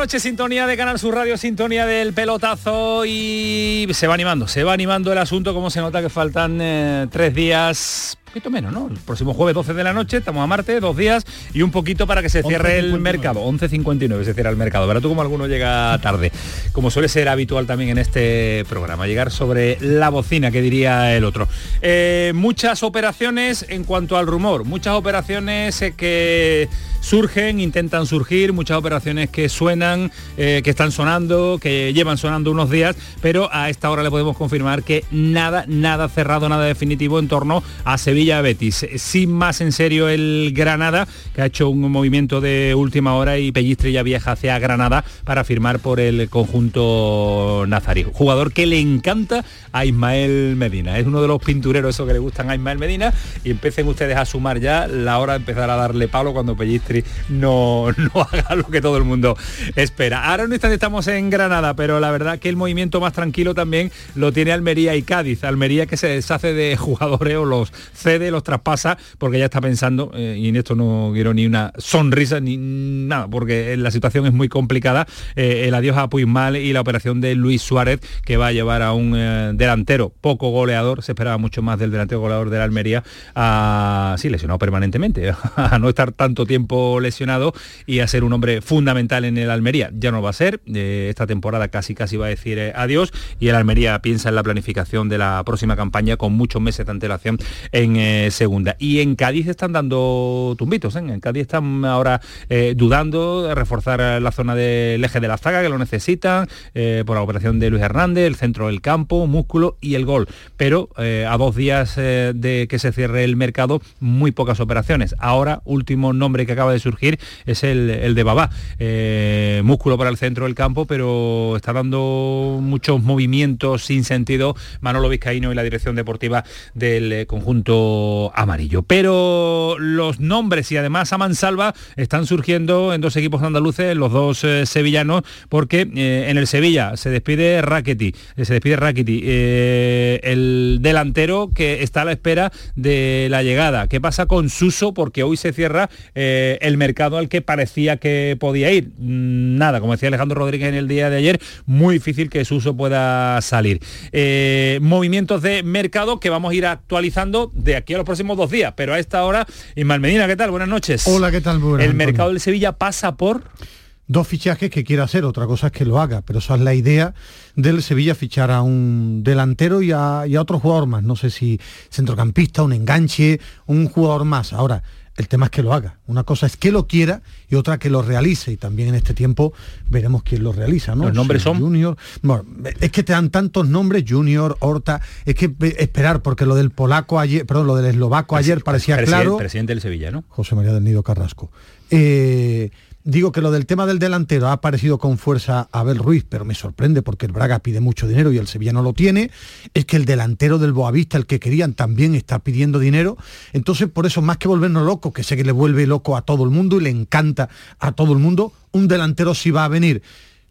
Noches, sintonía de Canal Sur Radio, sintonía del pelotazo y se va animando, se va animando el asunto, como se nota que faltan eh, tres días poquito menos, ¿no? El próximo jueves 12 de la noche, estamos a Marte, dos días y un poquito para que se cierre el mercado. 11.59 se cierra el mercado. Verá tú como alguno llega tarde, como suele ser habitual también en este programa, llegar sobre la bocina, que diría el otro. Eh, muchas operaciones en cuanto al rumor, muchas operaciones eh, que surgen, intentan surgir, muchas operaciones que suenan, eh, que están sonando, que llevan sonando unos días, pero a esta hora le podemos confirmar que nada, nada cerrado, nada definitivo en torno a Sevilla Betis. Sin más en serio el Granada, que ha hecho un movimiento de última hora y Pellistre ya viaja hacia Granada para firmar por el conjunto nazarí. Jugador que le encanta a Ismael Medina. Es uno de los pintureros esos que le gustan a Ismael Medina y empiecen ustedes a sumar ya la hora de empezar a darle palo cuando Pellistri no, no haga lo que todo el mundo espera. Ahora instante estamos en Granada, pero la verdad que el movimiento más tranquilo también lo tiene Almería y Cádiz. Almería que se deshace de jugadores o los de los traspasa, porque ya está pensando, eh, y en esto no quiero ni una sonrisa ni nada, porque la situación es muy complicada, eh, el adiós a Puigmal y la operación de Luis Suárez, que va a llevar a un eh, delantero poco goleador, se esperaba mucho más del delantero goleador de la Almería, a, sí, lesionado permanentemente, a no estar tanto tiempo lesionado y a ser un hombre fundamental en el Almería. Ya no va a ser, esta temporada casi casi va a decir adiós y el Almería piensa en la planificación de la próxima campaña con muchos meses de antelación en eh, segunda. Y en Cádiz están dando tumbitos, ¿eh? en Cádiz están ahora eh, dudando de reforzar la zona del eje de la zaga, que lo necesitan, por la operación de Luis Hernández, el centro del campo, músculo y el gol. Pero a dos días de que se cierre el mercado, muy pocas operaciones. Ahora, último nombre que acaba de surgir es el, de Babá. músculo para el centro del campo, pero está dando muchos movimientos sin sentido Manolo Vizcaíno y la dirección deportiva del conjunto amarillo. Pero los nombres y además a mansalva están surgiendo en dos equipos andaluces, los dos eh, sevillanos, porque eh, en el Sevilla se despide Rackety, eh, se despide Rackety, el delantero que está a la espera de la llegada. ¿Qué pasa con Suso? Porque hoy se cierra el mercado al que parecía que podía ir. Mm, nada, como decía Alejandro Rodríguez en el día de ayer, muy difícil que Suso pueda salir. movimientos de mercado que vamos a ir actualizando de aquí a los próximos dos días, pero a esta hora, Ismael Medina, ¿qué tal? Buenas noches. Hola, ¿qué tal? el mercado del Sevilla pasa por dos fichajes que quiere hacer, otra cosa es que lo haga, pero esa es la idea del Sevilla fichar a un delantero y a, y a, otro jugador más, no sé si centrocampista, un enganche, un jugador más. Ahora, el tema es que lo haga. Una cosa es que lo quiera y otra que lo realice. Y también en este tiempo veremos quién lo realiza. ¿no? Los nombres son. Junior. es que te dan tantos nombres, Junior, Horta. Es que esperar, porque lo del polaco ayer, perdón, lo del eslovaco ayer parecía claro. Presidente del Sevilla, ¿no? José María del Nido Carrasco. Eh, Digo que lo del tema del delantero ha aparecido con fuerza a Abel Ruiz, pero me sorprende porque el Braga pide mucho dinero y el Sevilla no lo tiene. Es que el delantero del Boavista, el que querían, también está pidiendo dinero. Entonces, por eso, más que volvernos locos, que sé que le vuelve loco a todo el mundo y le encanta a todo el mundo, un delantero sí va a venir.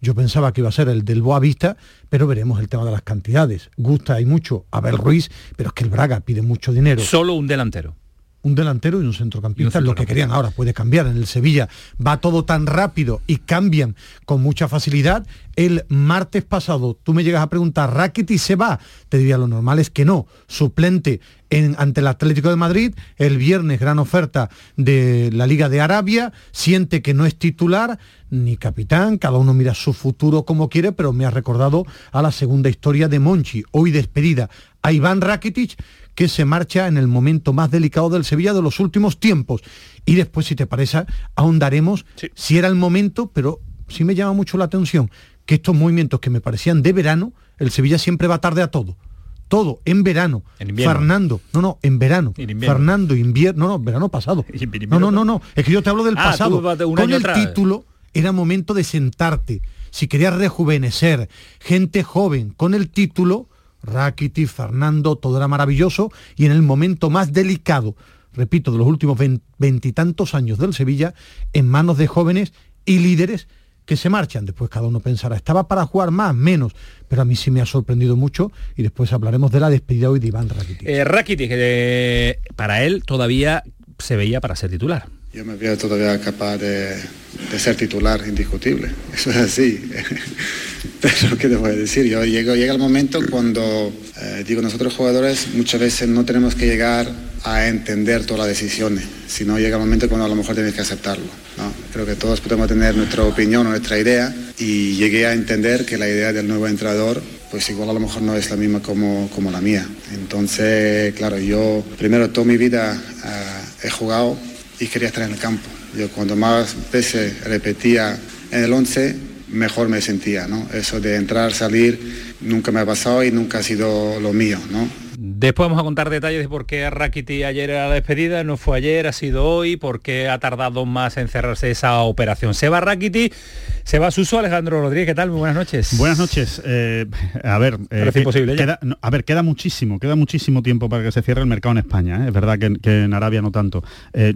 Yo pensaba que iba a ser el del Boavista, pero veremos el tema de las cantidades. Gusta y mucho Abel Ruiz, pero es que el Braga pide mucho dinero. Solo un delantero un delantero y un centrocampista, lo que querían ahora, puede cambiar. En el Sevilla va todo tan rápido y cambian con mucha facilidad. El martes pasado tú me llegas a preguntar, ¿Rackety se va? Te diría lo normal es que no. Suplente en, ante el Atlético de Madrid, el viernes gran oferta de la Liga de Arabia, siente que no es titular ni capitán, cada uno mira su futuro como quiere, pero me ha recordado a la segunda historia de Monchi, hoy despedida a Iván Rakitic, que se marcha en el momento más delicado del Sevilla de los últimos tiempos. Y después, si te parece, ahondaremos si era el momento, pero sí me llama mucho la atención que estos movimientos que me parecían de verano, el Sevilla siempre va tarde a todo todo en verano. Fernando, no, no, en verano. Fernando, invierno, no, no, verano pasado. No, no, no, no, es que yo te hablo del ah, pasado. Con el título era momento de sentarte. Si querías rejuvenecer, gente joven, con el título, Rakiti, Fernando, todo era maravilloso y en el momento más delicado, repito, de los últimos veintitantos años del Sevilla, en manos de jóvenes y líderes que se marchan. Después cada uno pensará, estaba para jugar más, menos, pero a mí sí me ha sorprendido mucho y después hablaremos de la despedida hoy de Iván Rakitic. Eh, Rakitic, eh, para él todavía se veía para ser titular. Yo me veo todavía capaz de, ser titular indiscutible, eso es así. Pero ¿qué te voy a decir? Yo llego, llega el momento cuando, eh, digo, nosotros jugadores muchas veces no tenemos que llegar a entender todas las decisiones, sino llega el momento cuando a lo mejor tienes que aceptarlo. Creo que todos podemos tener nuestra opinión o nuestra idea y llegué a entender que la idea del nuevo entrenador pues igual a lo mejor no es la misma como, como la mía. Entonces, claro, yo primero toda mi vida eh, he jugado y quería estar en el campo. Yo cuando más veces repetía en el 11, mejor me sentía, ¿no? Eso de entrar, salir, nunca me ha pasado y nunca ha sido lo mío, ¿no? Después vamos a contar detalles de por qué Rakiti ayer era la despedida, no fue ayer, ha sido hoy, por qué ha tardado más en cerrarse esa operación. Se va Rakiti, se va Suso, Alejandro Rodríguez, ¿qué tal? Muy buenas noches. Buenas noches. Eh, a ver, eh, imposible queda, a ver, queda muchísimo, queda muchísimo tiempo para que se cierre el mercado en España. ¿eh? Es verdad que, que, en Arabia no tanto.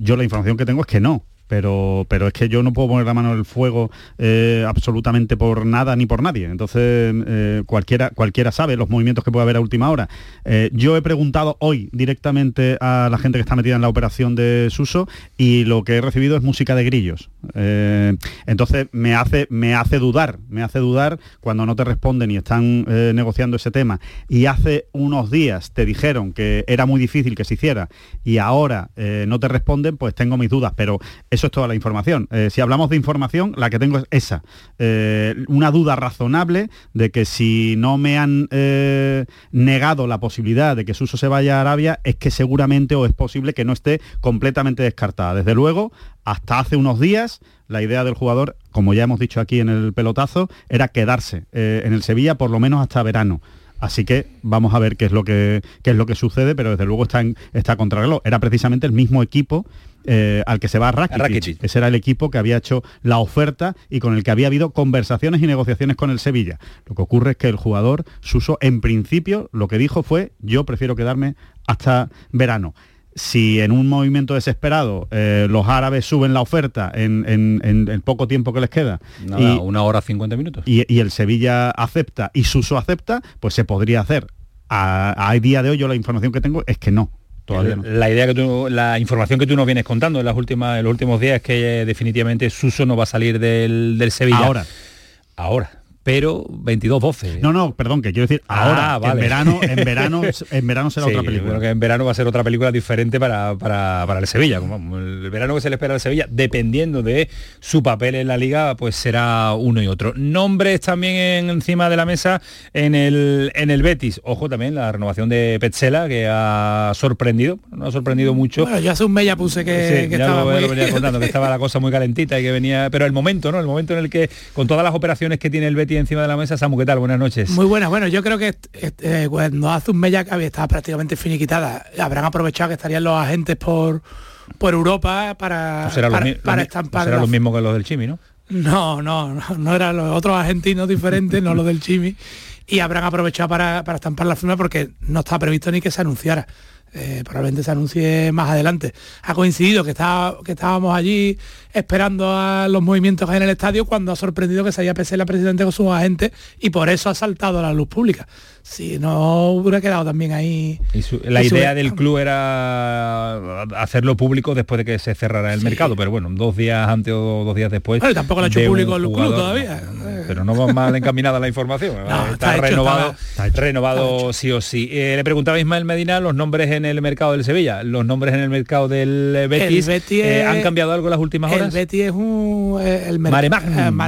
yo la información que tengo es que no, pero, pero es que yo no puedo poner la mano en el fuego eh, absolutamente por nada ni por nadie. Entonces, eh, cualquiera, cualquiera sabe los movimientos que puede haber a última hora. Eh, yo he preguntado hoy directamente a la gente que está metida en la operación de Suso y lo que he recibido es música de grillos. entonces, me hace, me hace dudar, me hace dudar cuando no te responden y están negociando ese tema. Y hace unos días te dijeron que era muy difícil que se hiciera y ahora no te responden, pues tengo mis dudas. Pero es toda la información. Eh, si hablamos de información, la que tengo es esa. Eh, una duda razonable de que si no me han eh, negado la posibilidad de que Suso se vaya a Arabia, es que seguramente o es posible que no esté completamente descartada. Desde luego, hasta hace unos días, la idea del jugador, como ya hemos dicho aquí en el pelotazo, era quedarse en el Sevilla por lo menos hasta verano. Así que vamos a ver qué es lo que, es lo que sucede, pero desde luego está, en, está contra reloj. Era precisamente el mismo equipo eh, al que se va Rakitic. Ese era el equipo que había hecho la oferta y con el que había habido conversaciones y negociaciones con el Sevilla. Lo que ocurre es que el jugador, Suso, en principio lo que dijo fue yo prefiero quedarme hasta verano si en un movimiento desesperado eh, los árabes suben la oferta en, el poco tiempo que les queda y, una hora 50 minutos. y, el Sevilla acepta y Suso acepta pues se podría hacer. A, a día de hoy yo la información que tengo es que no la idea que tú, la información que tú nos vienes contando en las últimas, en los últimos días es que eh, definitivamente Suso no va a salir del, del Sevilla. Ahora. Ahora pero 22-12. No, no, perdón, que quiero decir ah, ahora, en verano, en verano, en verano será otra película. Que en verano va a ser otra película diferente para, para, el Sevilla. Como el verano que se le espera al Sevilla, dependiendo de su papel en la liga, pues será uno y otro. Nombres también encima de la mesa en el, en el Betis. Ojo también la renovación de Petzela, que ha sorprendido, no ha sorprendido mucho. Bueno, yo hace un mes ya puse que, estaba venía contando, que estaba la cosa muy calentita y que venía. Pero el momento, ¿no? El momento en el que, con todas las operaciones que tiene el Betis encima de la mesa. Samu, ¿qué tal? Buenas noches. Muy buenas. Bueno, yo creo que eh, cuando hace un mes ya que había estado prácticamente finiquitada, habrán aprovechado que estarían los agentes por por Europa para, pues para, estampar. Pues lo mismo que los del Chimi, ¿no? No, no, no, no eran los otros argentinos diferentes, no los del Chimi. Y habrán aprovechado para, para estampar la firma porque no está previsto ni que se anunciara. Eh, probablemente se anuncie más adelante. Ha coincidido que, está, que estábamos allí esperando a los movimientos en el estadio cuando ha sorprendido que se haya la presidente con sus agentes y por eso ha saltado a la luz pública si no hubiera quedado también ahí. la idea del club era hacerlo público después de que se cerrara el mercado, pero bueno, dos días antes o dos días después. tampoco lo ha hecho público el club todavía. Pero no va mal encaminada la información. está, renovado, renovado sí o sí. Eh, le preguntaba a Ismael Medina los nombres en el mercado del Sevilla, los nombres en el mercado del Betis. Eh, ¿Han cambiado algo en las últimas horas? El Betis es un eh, el mare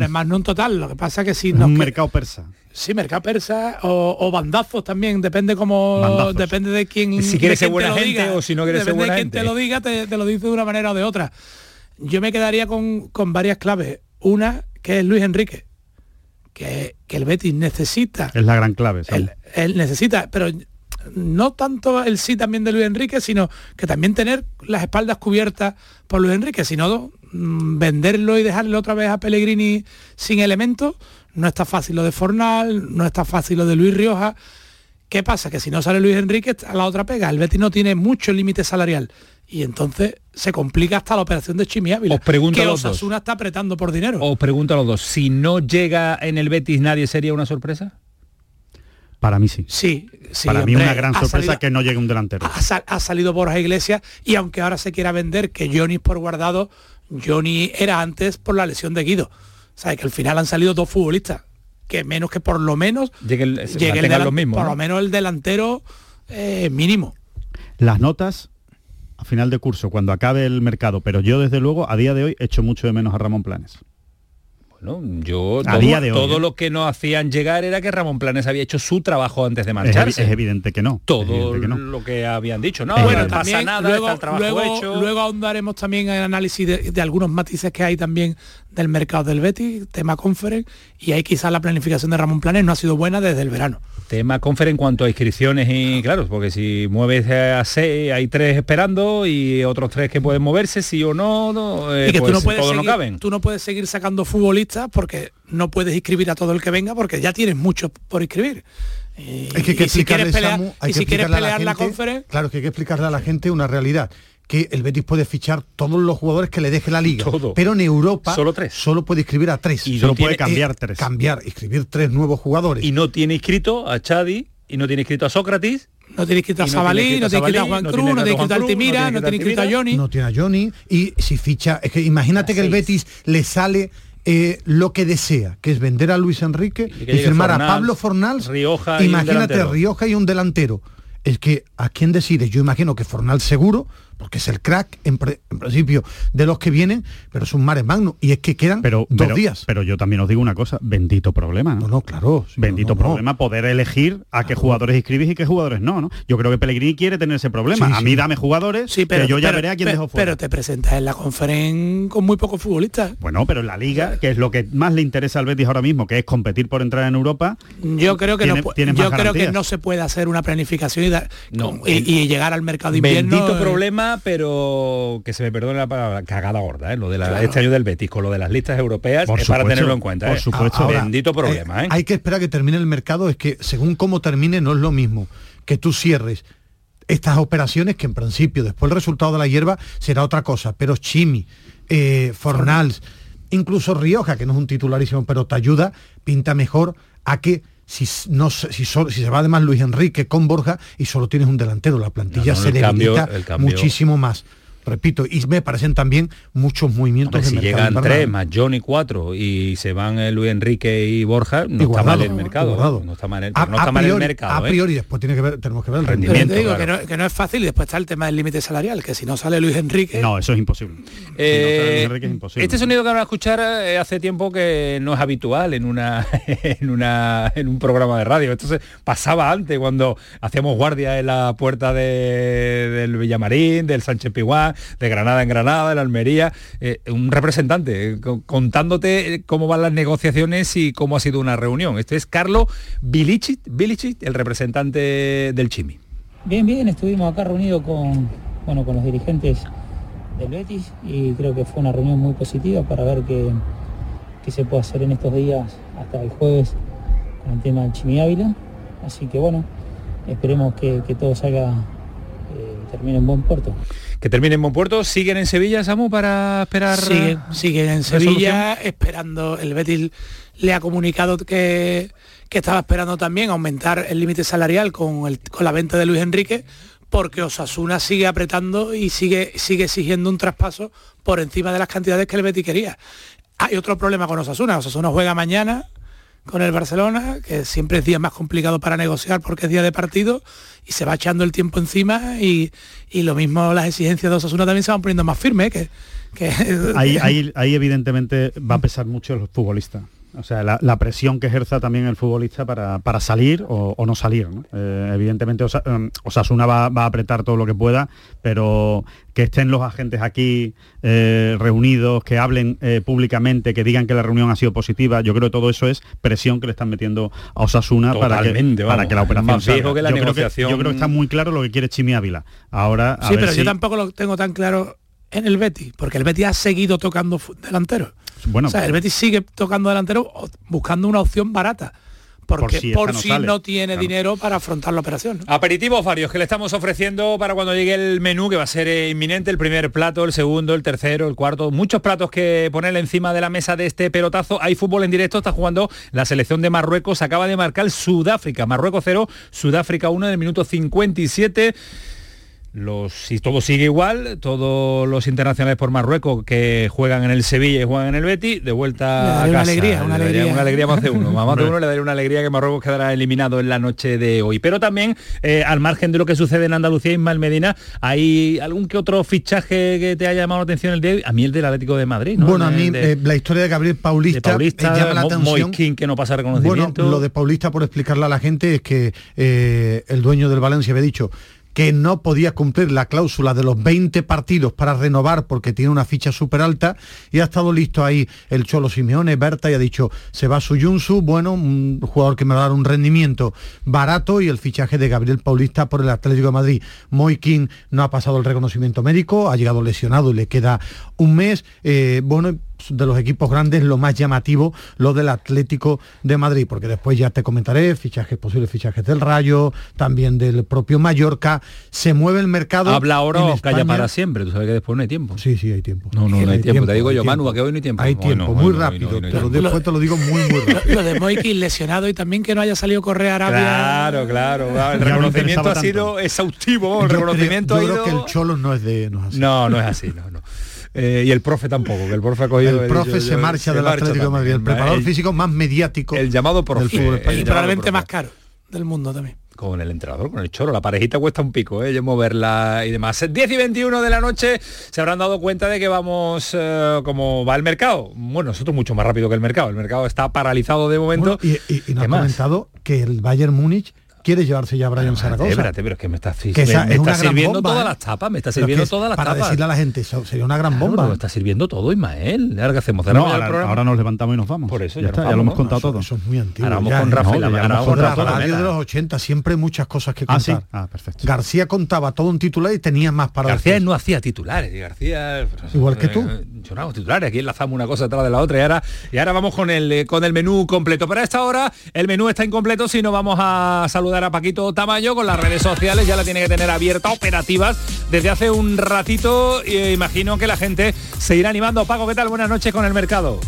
magnum. total. Lo que pasa que si no un mercado persa. Sí, mercado persa o, bandazos también, depende como depende de quién. Si quieres ser buena gente o si no quieres ser buena de quién te lo diga, te, lo dice de una manera o de otra. Yo me quedaría con, varias claves. Una, que es Luis Enrique, que, que, el Betis necesita. Es la gran clave. Él, él, necesita, pero no tanto el sí también de Luis Enrique, sino que también tener las espaldas cubiertas por Luis Enrique, sino mm, venderlo y dejarle otra vez a Pellegrini sin elementos. No está fácil lo de Fornal, no está fácil lo de Luis Rioja. ¿Qué pasa? Que si no sale Luis Enrique, a la otra pega. El Betis no tiene mucho límite salarial. Y entonces se complica hasta la operación de Chimi Ávila. Os pregunto que a los dos. Osasuna está apretando por dinero. Os pregunto a los dos, si no llega en el Betis nadie sería una sorpresa. Para mí sí. Sí, sí. Para mí hombre, una gran sorpresa salido- que no llegue un delantero. ha, sal- ha salido Borja Iglesias y aunque ahora se quiera vender que Johnny es por guardado, Johnny era antes por la lesión de Guido. O sea, que al final han salido dos futbolistas, que menos que por lo menos Llegue el, llegue el delan- los mismos. por ¿no? lo menos el delantero eh, mínimo. Las notas a final de curso, cuando acabe el mercado, pero yo desde luego a día de hoy echo mucho de menos a Ramón Planes. Bueno, yo A todo, día de hoy, todo ¿eh? lo que nos hacían llegar era que Ramón Planes había hecho su trabajo antes de marcharse. es evidente que no. es todo evidente que no. lo que habían dicho. No, Es no evidente. pasa nada, luego, está el trabajo luego, hecho. luego ahondaremos también en el análisis de, de algunos matices que hay también del mercado del Betis, tema conference, y ahí quizás la planificación de Ramón Planes no ha sido buena desde el verano. Tema confer en cuanto a inscripciones y claro, porque si mueves a seis, hay tres esperando y otros tres que pueden moverse, sí o no, no, eh, y que pues tú no puedes todos seguir, no caben. tú no puedes seguir sacando futbolistas porque no puedes inscribir a todo el que venga porque ya tienes muchos por inscribir. Y, Es que hay que y si quieres pelear, Samu, hay y que si quieres pelear la, gente- conferencia, Claro, que hay que explicarle a la gente una realidad que el Betis puede fichar todos los jugadores que le deje la liga, Todo. pero en Europa Solo tres. solo puede inscribir a tres. Y Solo no puede tiene- cambiar tres. Cambiar, inscribir tres nuevos jugadores. Y no tiene inscrito a Chadi y no tiene inscrito a Sócrates. no tienes que ir a no Sabalí, tiene no que ir a Juan no Cruz, tiene no que ir a Altimira, no tiene ir a Johnny. no tiene a Johnny y si ficha es que imagínate que el. Betis le sale eh, lo que desea que es vender a Luis Enrique que y, firmar a Pablo Fornals Rioja y un imagínate. Rioja y un delantero es que a quién decide yo imagino que Fornals seguro porque es el crack en, pre- en principio de los que vienen pero es un mare magno y es que quedan Pero, dos pero, días pero yo también os digo una cosa, bendito problema. ¿no? no no claro sí, Bendito no, no, no. problema poder elegir a qué jugadores inscribís y qué jugadores no, ¿no? Yo creo que Pellegrini quiere tener ese problema. Sí, a sí. mí dame jugadores, Sí, pero, que yo ya pero- veré a quién pero- dejo fuera. pero te presentas en la conferencia con muy pocos futbolistas. Bueno, pero en la liga, que es lo que más le interesa al Betis ahora mismo, que es competir por entrar en Europa, Yo creo que Tiene- no yo creo que se puede hacer una planificación y, dar- y, y llegar al mercado de invierno. Bendito eh, problema, pero que se me perdone la palabra, cagada gorda, ¿eh? lo de la- Claro. este año del Betis, con lo de las listas europeas, Por es para supuesto, tenerlo en cuenta. por ¿eh? supuesto. Ahora, Bendito problema, ¿eh? Hay que esperar que termine el mercado, es que según cómo termine no es lo mismo que tú cierres estas operaciones que en principio después el resultado de la hierba será otra cosa, pero Chimi, eh, Fornals, incluso Rioja, que no es un titularísimo, pero te ayuda, pinta mejor a que si, no, se- si, solo- si se va además Luis Enrique con Borja y solo tienes un delantero, la plantilla No, no, se cambio- debilita cambio- muchísimo más. Repito, y me parecen también muchos movimientos Hombre, si mercado llegan tres más Johnny cuatro y se van eh, Luis Enrique y Borja, no Y está mal el mercado. Guardado. No está mal el, A- no está a mal el priori- mercado. A ¿eh? priori, después tiene que ver, tenemos que ver el Rendimiento. Pero rendimiento. te digo claro. que, no, que no es fácil y después está el tema del límite salarial, que si no sale Luis Enrique, no, eso es imposible. Si no trae a Luis Enrique es imposible. este sonido que van a escuchar eh, hace tiempo que no es habitual en una en una en un programa de radio. Entonces pasaba antes cuando hacíamos guardia en la puerta de- del Villamarín, del Sánchez Piguán, de Granada en Granada, la Almería, eh, un representante eh, co- contándote cómo van las negociaciones y cómo ha sido una reunión. Este es Carlo Vilicic, Vilicic, el representante del Chimi. Bien, bien, estuvimos acá reunidos con, bueno, con los dirigentes del Betis y creo que fue una reunión muy positiva para ver qué, qué se puede hacer en estos días hasta el jueves con el tema del Chimi Ávila. Así que bueno, esperemos que, que todo salga eh, termine en buen puerto. Que termine en buen puerto. ¿Siguen en Sevilla, Samu, para esperar? siguen, siguen en? Sevilla esperando. El Betis le ha comunicado que, que estaba esperando también aumentar el límite salarial con, el- con la venta de Luis Enrique, porque Osasuna sigue apretando y sigue, sigue exigiendo un traspaso por encima de las cantidades que el Betis quería. Hay otro problema con Osasuna. Osasuna juega mañana con el Barcelona, que siempre es día más complicado para negociar porque es día de partido y se va echando el tiempo encima y, y lo mismo las exigencias de Osasuna también se van poniendo más firmes, que, que Ahí, ahí, ahí evidentemente va a pesar mucho el futbolista. O sea, la, presión que ejerza también el futbolista para, para salir o, no salir. Eh, evidentemente um, Osasuna va, va, a apretar todo lo que pueda, pero que estén los agentes aquí eh, reunidos, que hablen eh, públicamente, que digan que la reunión ha sido positiva, yo creo que todo eso es presión que le están metiendo a Osasuna para que, para que la operación salga. Que la yo, negociación... creo que, yo creo que está muy claro lo que quiere Chimi Ávila. Ahora, sí, pero yo tampoco lo tengo tan claro en el Betty, porque el Betty ha seguido tocando delantero. Bueno, o sea, el Betis sigue tocando delantero buscando una opción barata. Porque por si, no, tiene dinero para afrontar la operación. Aperitivos varios que le estamos ofreciendo para cuando llegue el menú, que va a ser eh, inminente, el primer plato, el segundo, el tercero, el cuarto, muchos platos que ponerle encima de la mesa de este pelotazo. Hay fútbol en directo, está jugando la selección de Marruecos, acaba de marcar Sudáfrica, Marruecos 0, Sudáfrica 1 en el minuto 57 los, si todo sigue igual, todos los internacionales por Marruecos que juegan en el Sevilla y juegan en el Betty, de vuelta a casa. Una alegría, una alegría. Una alegría más de uno. Más de uno le daría una alegría que Marruecos quedará eliminado en la noche de hoy. Pero también, eh, al margen de lo que sucede en Andalucía y Ismael Medina, ¿hay algún que otro fichaje que te haya llamado la atención el día A mí el del Atlético de Madrid. Bueno, a mí eh, la historia de Gabriel Paulista, Paulista llama la atención. que no pasa reconocimiento. Bueno, lo de Paulista, por explicarle a la gente, es que eh, el dueño del Valencia había dicho que no podía cumplir la cláusula de los 20 partidos para renovar porque tiene una ficha súper alta y ha estado listo ahí el Cholo Simeone, Berta y ha dicho, se va Suyunsu, bueno, un jugador que me va a dar un rendimiento barato y el fichaje de Gabriel Paulista por el Atlético de Madrid. Moikin no ha pasado el reconocimiento médico, ha llegado lesionado y le queda un mes. Eh, bueno, de los equipos grandes lo más llamativo lo del Atlético de Madrid, porque después ya te comentaré fichajes, posibles fichajes del Rayo, también del propio Mallorca, se mueve el mercado. Habla ahora o calla para siempre, tú sabes que después no hay tiempo. Sí, sí, hay tiempo. No, no, no hay, tiempo. te digo yo, Manu, a que hoy no hay tiempo. Hay tiempo, muy rápido, pero después te lo digo muy, muy rápido. Lo de Moiki lesionado y también que no haya salido Correa Arabia. Claro, claro, el reconocimiento ha sido exhaustivo, el reconocimiento creo, que el Cholo no es de no es así. No, no es así, no, no. Eh, y el profe tampoco, que el profe ha cogido... El profe se marcha del Atlético de Madrid, el preparador físico más mediático el llamado profe, del fútbol español. Y probablemente más caro del mundo también con el entrenador, con el choro. La parejita cuesta un pico, ¿eh? moverla y demás. 10 y 21 de la noche se habrán dado cuenta de que vamos eh, como va el mercado. Bueno, nosotros mucho más rápido que el mercado. El mercado está paralizado de momento. y, y, nos ha comentado que el Bayern Múnich quiere llevarse ya a Brian Zaragoza. Espérate, pero es que me está, me, está sirviendo todas ¿eh? las tapas, me está sirviendo todas las tapas. Para decirle a la gente, eso sería una gran bomba. me está sirviendo todo, Ismael. Ahora qué hacemos. ahora, nos levantamos y nos vamos. Por eso ya, está, ya lo hemos contado todo. Eso es muy antiguo. Ahora vamos con Rafael. Ahora vamos con la radio de los 80, siempre hay muchas cosas que contar. Ah, ah, perfecto. García contaba todo un titular y tenía más para García no hacía titulares. García... Igual que tú. Yo no hago titulares. Aquí enlazamos una cosa detrás de la otra y ahora, y ahora vamos con el, con el menú completo. Para esta hora el menú está incompleto si no vamos a saludar a Paquito Tama con las redes sociales, ya la tiene que tener abierta, operativas desde hace un ratito. imagino que la gente se irá animando. Paco, ¿qué tal? Buenas noches con el mercado.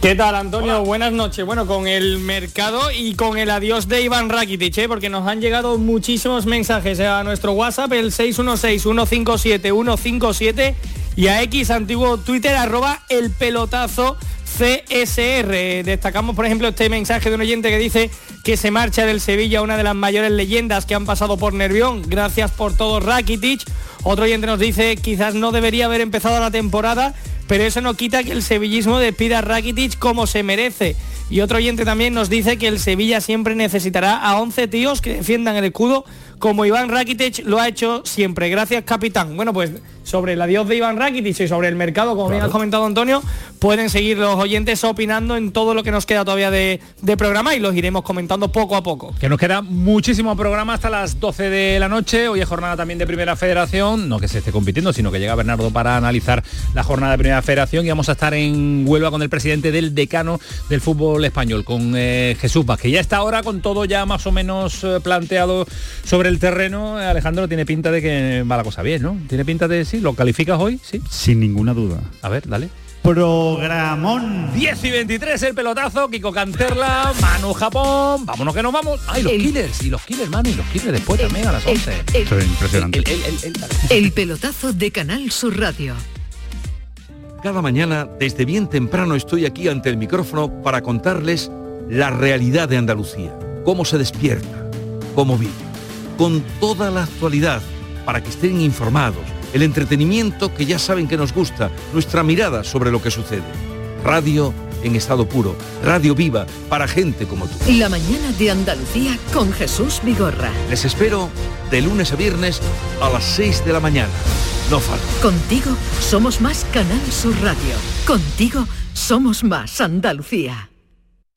¿Qué tal, Antonio? Buenas noches. Bueno, con el mercado y con el adiós de Iván Rakitic, ¿eh? porque nos han llegado muchísimos mensajes a nuestro WhatsApp, el 616-157-157 y a X antiguo Twitter, arroba el pelotazo CSR. Destacamos, por ejemplo, este mensaje de un oyente que dice que se marcha del Sevilla, una de las mayores leyendas que han pasado por Nervión. Gracias por todo, Rakitic. Otro oyente nos dice, quizás no debería haber empezado la temporada, pero eso no quita que el sevillismo despida a Rakitic como se merece. Y otro oyente también nos dice que el Sevilla siempre necesitará a 11 tíos que defiendan el escudo como Iván Rakitic lo ha hecho siempre. Gracias, capitán. Bueno, pues sobre el adiós de Iván Rakitic y sobre el mercado, como bien has comentado Antonio, pueden seguir los oyentes opinando en todo lo que nos queda todavía de, programa y los iremos comentando poco a poco. Que nos queda muchísimo programa hasta las 12 de la noche. Hoy es jornada también de Primera Federación, no que se esté compitiendo, sino que llega Bernardo para analizar la jornada de Primera Federación y vamos a estar en Huelva con el presidente del decano del fútbol español, con eh, Jesús Vázquez. Ya está ahora con todo ya más o menos eh, planteado sobre el terreno, Alejandro, tiene pinta de que va la cosa bien, ¿no? Tiene pinta de sí, ¿lo calificas hoy? Sí. Sin ninguna duda. A ver, dale. Programón 10 y 23 el pelotazo, Kiko Canterla, Manu Japón, vámonos que nos vamos. Ay, los killers, y los killers, Manu, y los killers después también a las 11. Esto es impresionante. El, pelotazo de Canal Sur Radio. Cada mañana, desde bien temprano, estoy aquí ante el micrófono para contarles la realidad de Andalucía, cómo se despierta, cómo vive con toda la actualidad para que estén informados, el entretenimiento que ya saben que nos gusta, nuestra mirada sobre lo que sucede. Radio en estado puro. Radio Viva para gente como tú. La mañana de Andalucía con Jesús Vigorra. Les espero de lunes a viernes a las 6 de la mañana. No falta. Contigo somos más Canal Sur Radio. Contigo somos más Andalucía.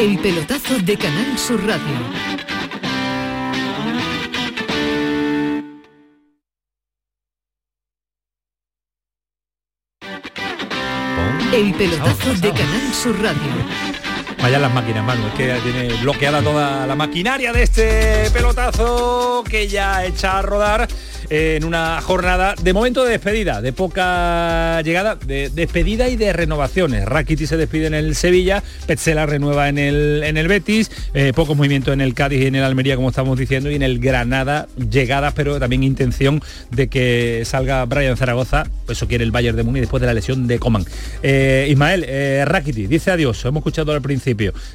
El pelotazo de Canal Sur Radio. El pelotazo de Canal Sur Radio. Vaya las máquinas, Manu, es que tiene bloqueada toda la maquinaria de este pelotazo que ya echa a rodar en una jornada de momento de despedida, de poca llegada, de despedida y de renovaciones. Rakiti se despide en el Sevilla, Petzela renueva en el, en el Betis, eh, poco movimiento en el Cádiz y en el Almería, como estamos diciendo, y en el Granada llegadas, pero también intención de que salga Brian Zaragoza, pues eso quiere el Bayern de Múnich después de la lesión de Coman. Eh, Ismael, eh, Rakiti dice adiós, hemos escuchado al principio,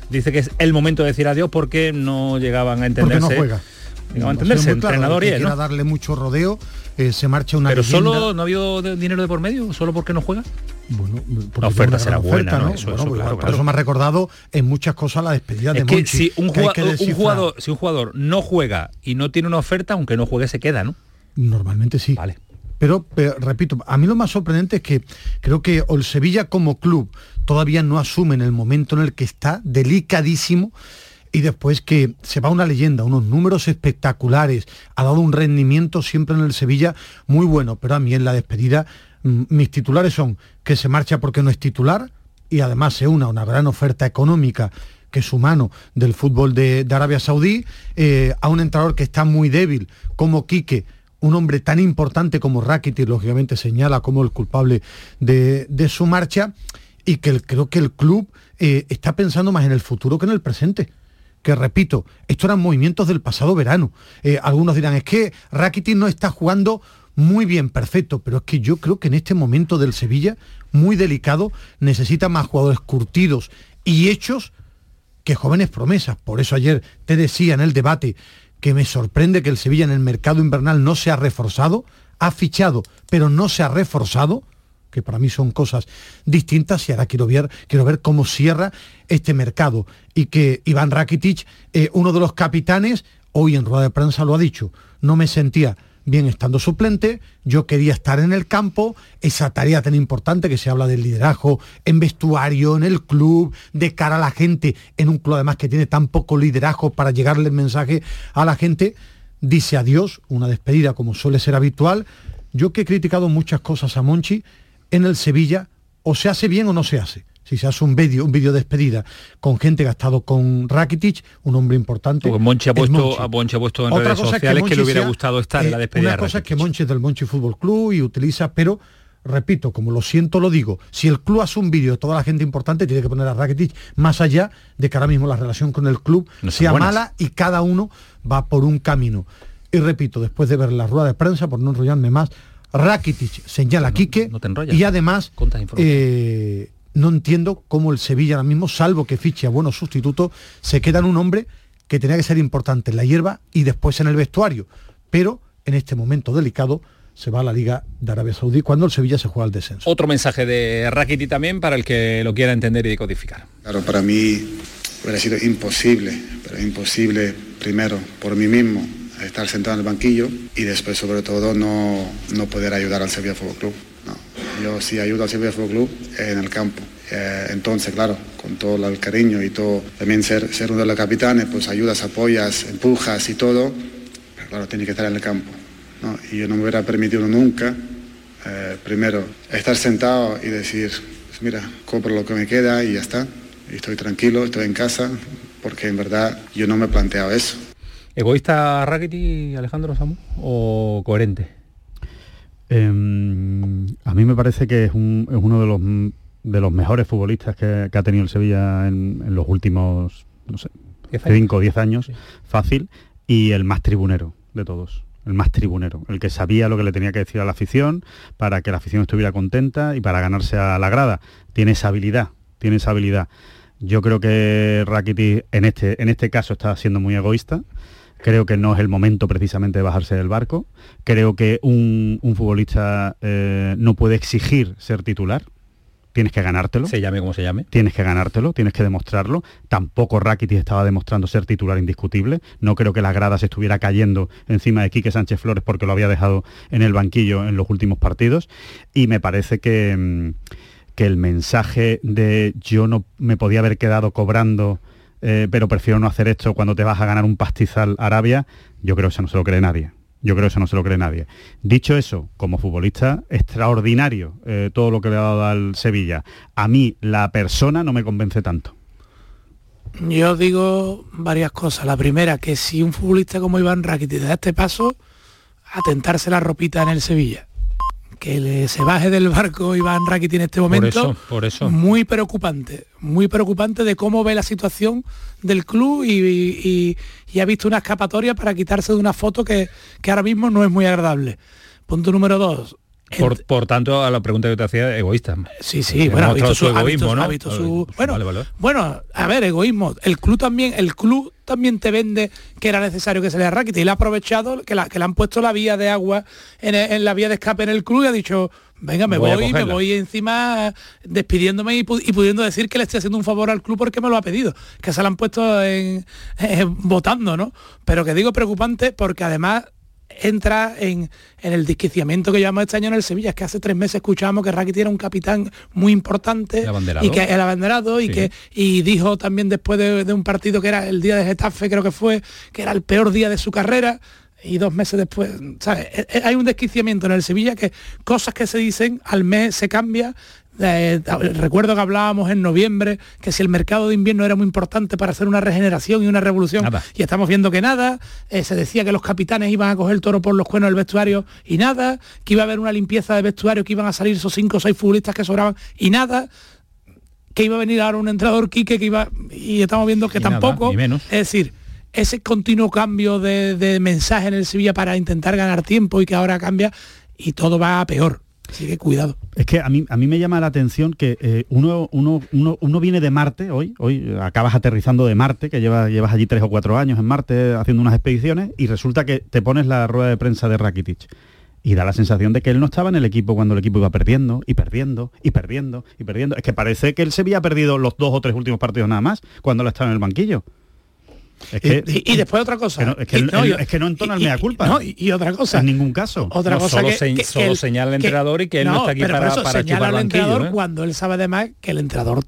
dice que es el momento de decir adiós porque no llegaban a entenderse. Porque no juega. A entenderse, claro, entrenador y él, ¿no? darle mucho rodeo, eh, se marcha una Pero leyenda. solo no ha habido dinero de por medio, solo porque no juega. Bueno, la oferta será buena, ¿no? ¿no? Eso, Bueno, eso, pues, claro, por claro. eso me ha recordado en muchas cosas la despedida de que Monchi. si un, que jugador, si un jugador no juega y no tiene una oferta, aunque no juegue se queda, ¿no? Normalmente sí. Vale. Pero, repito, a mí lo más sorprendente es que creo que el Sevilla como club todavía no asume en el momento en el que está delicadísimo y después que se va una leyenda, unos números espectaculares, ha dado un rendimiento siempre en el Sevilla muy bueno, pero a mí en la despedida mm, mis titulares son que se marcha porque no es titular y además se una una gran oferta económica que es humano del fútbol de, de Arabia Saudí, eh, a un entrenador que está muy débil como Quique, un hombre tan importante como Rakitic, lógicamente señala como el culpable de, su marcha, y que creo que el club eh, está pensando más en el futuro que en el presente. Que repito, esto eran movimientos del pasado verano. Eh, algunos dirán, es que Rakitic no está jugando muy bien, perfecto, pero es que yo creo que en este momento del Sevilla, muy delicado, necesita más jugadores curtidos y hechos que jóvenes promesas. Por eso ayer te decía en el debate que me sorprende que el Sevilla en el mercado invernal no se ha reforzado, ha fichado, pero no se ha reforzado, que para mí son cosas distintas y ahora quiero ver, quiero ver cómo cierra este mercado. Y que Iván Rakitic, eh, uno de los capitanes, hoy en rueda de prensa lo ha dicho, no me sentía bien estando suplente, yo quería estar en el campo, esa tarea tan importante que se habla del liderazgo en vestuario, en el club, de cara a la gente, en un club además que tiene tan poco liderazgo para llegarle el mensaje a la gente, dice adiós, una despedida como suele ser habitual. Yo que he criticado muchas cosas a Monchi, en el Sevilla o se hace bien o no se hace. Si se hace un vídeo, un vídeo de despedida con gente estado con Rakitic, un hombre importante. Porque Monchi ha es puesto, Monchi. a Monchi ha puesto en Otra redes es sociales que, le hubiera sea, gustado estar en la eh, despedida. Una de cosa es que. Monchi es del Monchi Fútbol Club y utiliza, pero repito, como lo siento, lo digo, si el club hace un vídeo de toda la gente importante, tiene que poner a Rakitic más allá de que ahora mismo la relación con el club No sea buenas. mala y cada uno va por un camino. Y repito, después de ver la rueda de prensa, por no enrollarme más, Rakitic señala a Quique no te enrollas. y además eh, no entiendo cómo el Sevilla ahora mismo, salvo que fiche a buenos sustitutos, se queda en un hombre que tenía que ser importante en la hierba y después en el vestuario. Pero en este momento delicado se va a la Liga de Arabia Saudí cuando el Sevilla se juega al descenso. Otro mensaje de Rakiti también para el que lo quiera entender y decodificar. Claro, para mí hubiera sido imposible, pero imposible primero por mí mismo estar sentado en el banquillo y después sobre todo no, no poder ayudar al Sevilla Fútbol Club. Yo sí ayudo al Sevilla Fútbol Club en el campo. Eh, entonces, claro, con todo el cariño y todo, también ser, ser uno de los capitanes, pues ayudas, apoyas, empujas y todo, pero claro, tiene que estar en el campo. ¿no? Y yo no me hubiera permitido nunca, eh, primero, estar sentado y decir, pues mira, compro lo que me queda y ya está. Y estoy tranquilo, estoy en casa, porque en verdad yo no me he planteado eso. ¿Egoísta Rakiti, Alejandro Samu? ¿O coherente? Em, a mí me parece que es, un- es uno de los de los mejores futbolistas que, que ha tenido el Sevilla en, en los últimos, no sé, 5 o 10 años, fácil, y el más tribunero de todos el más tribunero, el que sabía lo que le tenía que decir a la afición para que la afición estuviera contenta y para ganarse a la grada. Tiene esa habilidad, tiene esa habilidad. Yo creo que Rakitic en este, en este caso está siendo muy egoísta. Creo que no es el momento precisamente de bajarse del barco. Creo que un, un futbolista eh, no puede exigir ser titular tienes que ganártelo. Se llame como se llame. Tienes que ganártelo, tienes que demostrarlo. Tampoco Rakitic estaba demostrando ser titular indiscutible. No creo que la grada se estuviera cayendo encima de Quique Sánchez Flores porque lo había dejado en el banquillo en los últimos partidos. Y me parece que, mm, que el mensaje de yo no me podía haber quedado cobrando, eh, pero prefiero no hacer esto cuando te vas a ganar un pastizal Arabia, yo creo que eso no se lo cree nadie. Yo creo que eso no se lo cree nadie. Dicho eso, como futbolista, extraordinario eh, todo lo que le ha dado al Sevilla. A mí la persona no me convence tanto. Yo digo varias cosas. La primera, que si un futbolista como Iván Rakitic da este paso, a tentarse la ropita en el Sevilla. Que se baje del barco Iván Rakitic en este momento. Por eso, por eso. Muy preocupante. Muy preocupante de cómo ve la situación del club y, y- y ha visto una escapatoria para quitarse de una foto que, que ahora mismo no es muy agradable. Punto número dos. Por, por tanto, a la pregunta que te hacía, egoísta. Sí, sí, bueno, ha visto su, su ha visto- egoísmo, ¿no? ha su- bueno, vale, vale. bueno, a ver, egoísmo. El club también, el club también te vende que era necesario que se le Rakitic y le ha aprovechado que, la- que le han puesto la vía de agua en, en la vía de escape en el club y ha dicho, venga, me Voy me voy encima despidiéndome y, pu- y pudiendo decir que le estoy haciendo un favor al club porque me lo ha pedido, que se lo han puesto en, eh, votando, ¿no? Pero que digo preocupante porque además entra en, en el desquiciamiento que llevamos este año en el Sevilla. Es que hace tres meses escuchábamos que Rakitic era un capitán muy importante y que el abanderado y Sí. que y dijo también después de, de un partido que era el día de Getafe, creo que fue, que era el peor día de su carrera. Y dos meses después, ¿sabes? Eh, eh, Hay un desquiciamiento en el Sevilla que cosas que se dicen al mes se cambia. Eh, recuerdo que hablábamos en noviembre que si el mercado de invierno era muy importante para hacer una regeneración y una revolución Nada. y estamos viendo que nada, eh, se decía que los capitanes iban a coger el toro por los cuernos del vestuario y nada, que iba a haber una limpieza de vestuario, que iban a salir esos cinco o seis futbolistas que sobraban y nada, que iba a venir ahora un entrenador Quique que iba y estamos viendo que Y tampoco, menos. es decir, ese continuo cambio de, de mensaje en el Sevilla para intentar ganar tiempo y que ahora cambia y todo va a peor. Así que cuidado. Es que a mí, a mí me llama la atención que eh, uno, uno, uno, uno viene de Marte hoy, hoy acabas aterrizando de Marte, que llevas, llevas allí tres o cuatro años en Marte haciendo unas expediciones, y resulta que te pones la rueda de prensa de Rakitic. Y da la sensación de que él no estaba en el equipo cuando el equipo iba perdiendo, y perdiendo, y perdiendo, y perdiendo. Es que parece que él se había perdido los dos o tres últimos partidos nada más cuando él estaba en el banquillo. Es que, y, y después otra cosa. que no- es que Y- no, yo- es que no entona el mea y- culpa. no, y, y otra cosa. en ningún caso. Otra No, cosa solo que, se- que- solo señala al entrenador y que él no está aquí pero para- eso para señala chupar al entrenador ¿eh? cuando él sabe además que el entrenador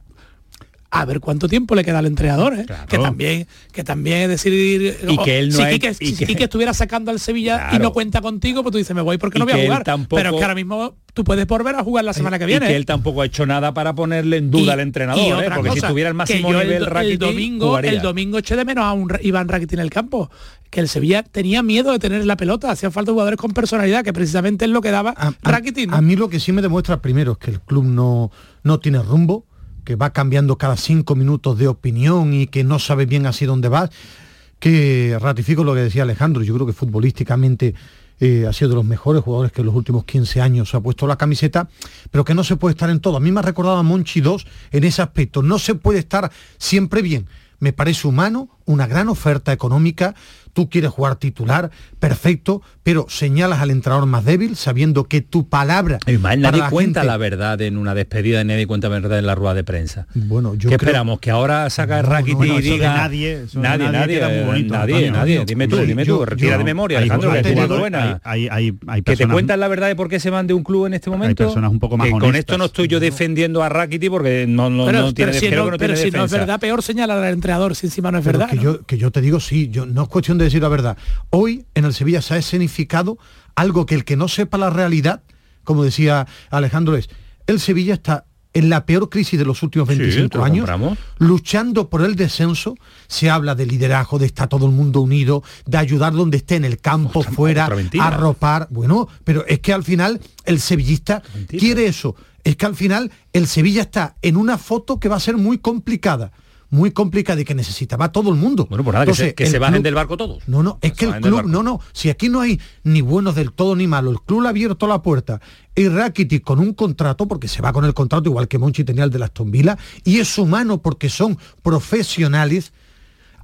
a ver cuánto tiempo le queda al entrenador, ¿eh? que también que también es decir Y que él no si ha- Quique, y si que- Quique estuviera sacando al Sevilla y no cuenta contigo, pues tú dices, me voy porque Y no voy a que jugar. tampoco- Pero es que ahora mismo tú puedes volver a jugar la semana que Y viene. que ¿eh? él tampoco ha hecho nada para ponerle en duda Y- al entrenador, y ¿eh? porque si cosa, tuviera el que máximo yo el nivel do- el, domingo jugaría. el domingo eché de menos a un Iván Rakitic en el campo que el Sevilla tenía miedo de tener la pelota hacían falta jugadores con personalidad que precisamente es lo que daba Rakitic ¿no? A mí lo que sí me demuestra primero es que el club no, no tiene rumbo, que va cambiando cada cinco minutos de opinión y que no sabe bien así dónde va, que ratifico lo que decía Alejandro, yo creo que futbolísticamente eh, ha sido de los mejores jugadores que en los últimos 15 años ha puesto la camiseta, pero que no se puede estar en todo. A mí me ha recordado a Monchi 2 en ese aspecto, no se puede estar siempre bien. Me parece humano, una gran oferta económica, tú quieres jugar titular, perfecto, pero señalas al entrenador más débil sabiendo que tu palabra... Y más, para nadie la cuenta gente- la verdad en una despedida, nadie cuenta la verdad en la rueda de prensa. Bueno, yo ¿Qué creo- esperamos? Que ahora saca No, Rakitic no, no, y diga... nadie, nadie, nadie nadie, queda muy bonito, nadie, Antonio. nadie. Dime tú, dime yo- tú, retira yo- de memoria, hay- Alejandro, que hay- hay- hay- hay- hay te cuentan la verdad de por qué se van de un club en este momento. personas un poco más Que Con esto no estoy yo defendiendo a Rakitic porque no, no, pero, no tiene, pero si, no, no pero tiene si no es verdad peor señalar al entrenador si encima no es verdad que, yo, que yo te digo, sí, yo, no es cuestión de decir la verdad. Hoy en el Sevilla se ha escenificado algo que el que no sepa la realidad, como decía Alejandro, es, el Sevilla está en la peor crisis de los últimos 25 años, luchando por el descenso, se habla de liderazgo, de estar todo el mundo unido, de ayudar donde esté en el campo, fuera, arropar. Bueno, pero es que al final el sevillista quiere eso. Es que al final el Sevilla está en una foto que va a ser muy complicada muy complicada y que necesitaba todo el mundo. Bueno, pues nada, Entonces, que, se, bajen del barco todos. No, no, es que el club, no, no, si aquí no hay ni buenos del todo ni malos, el club le ha abierto la puerta y Rakitic con un contrato, porque se va con el contrato igual que Monchi tenía el de las Villa, y es humano porque son profesionales,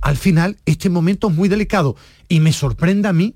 al final este momento es muy delicado y me sorprende a mí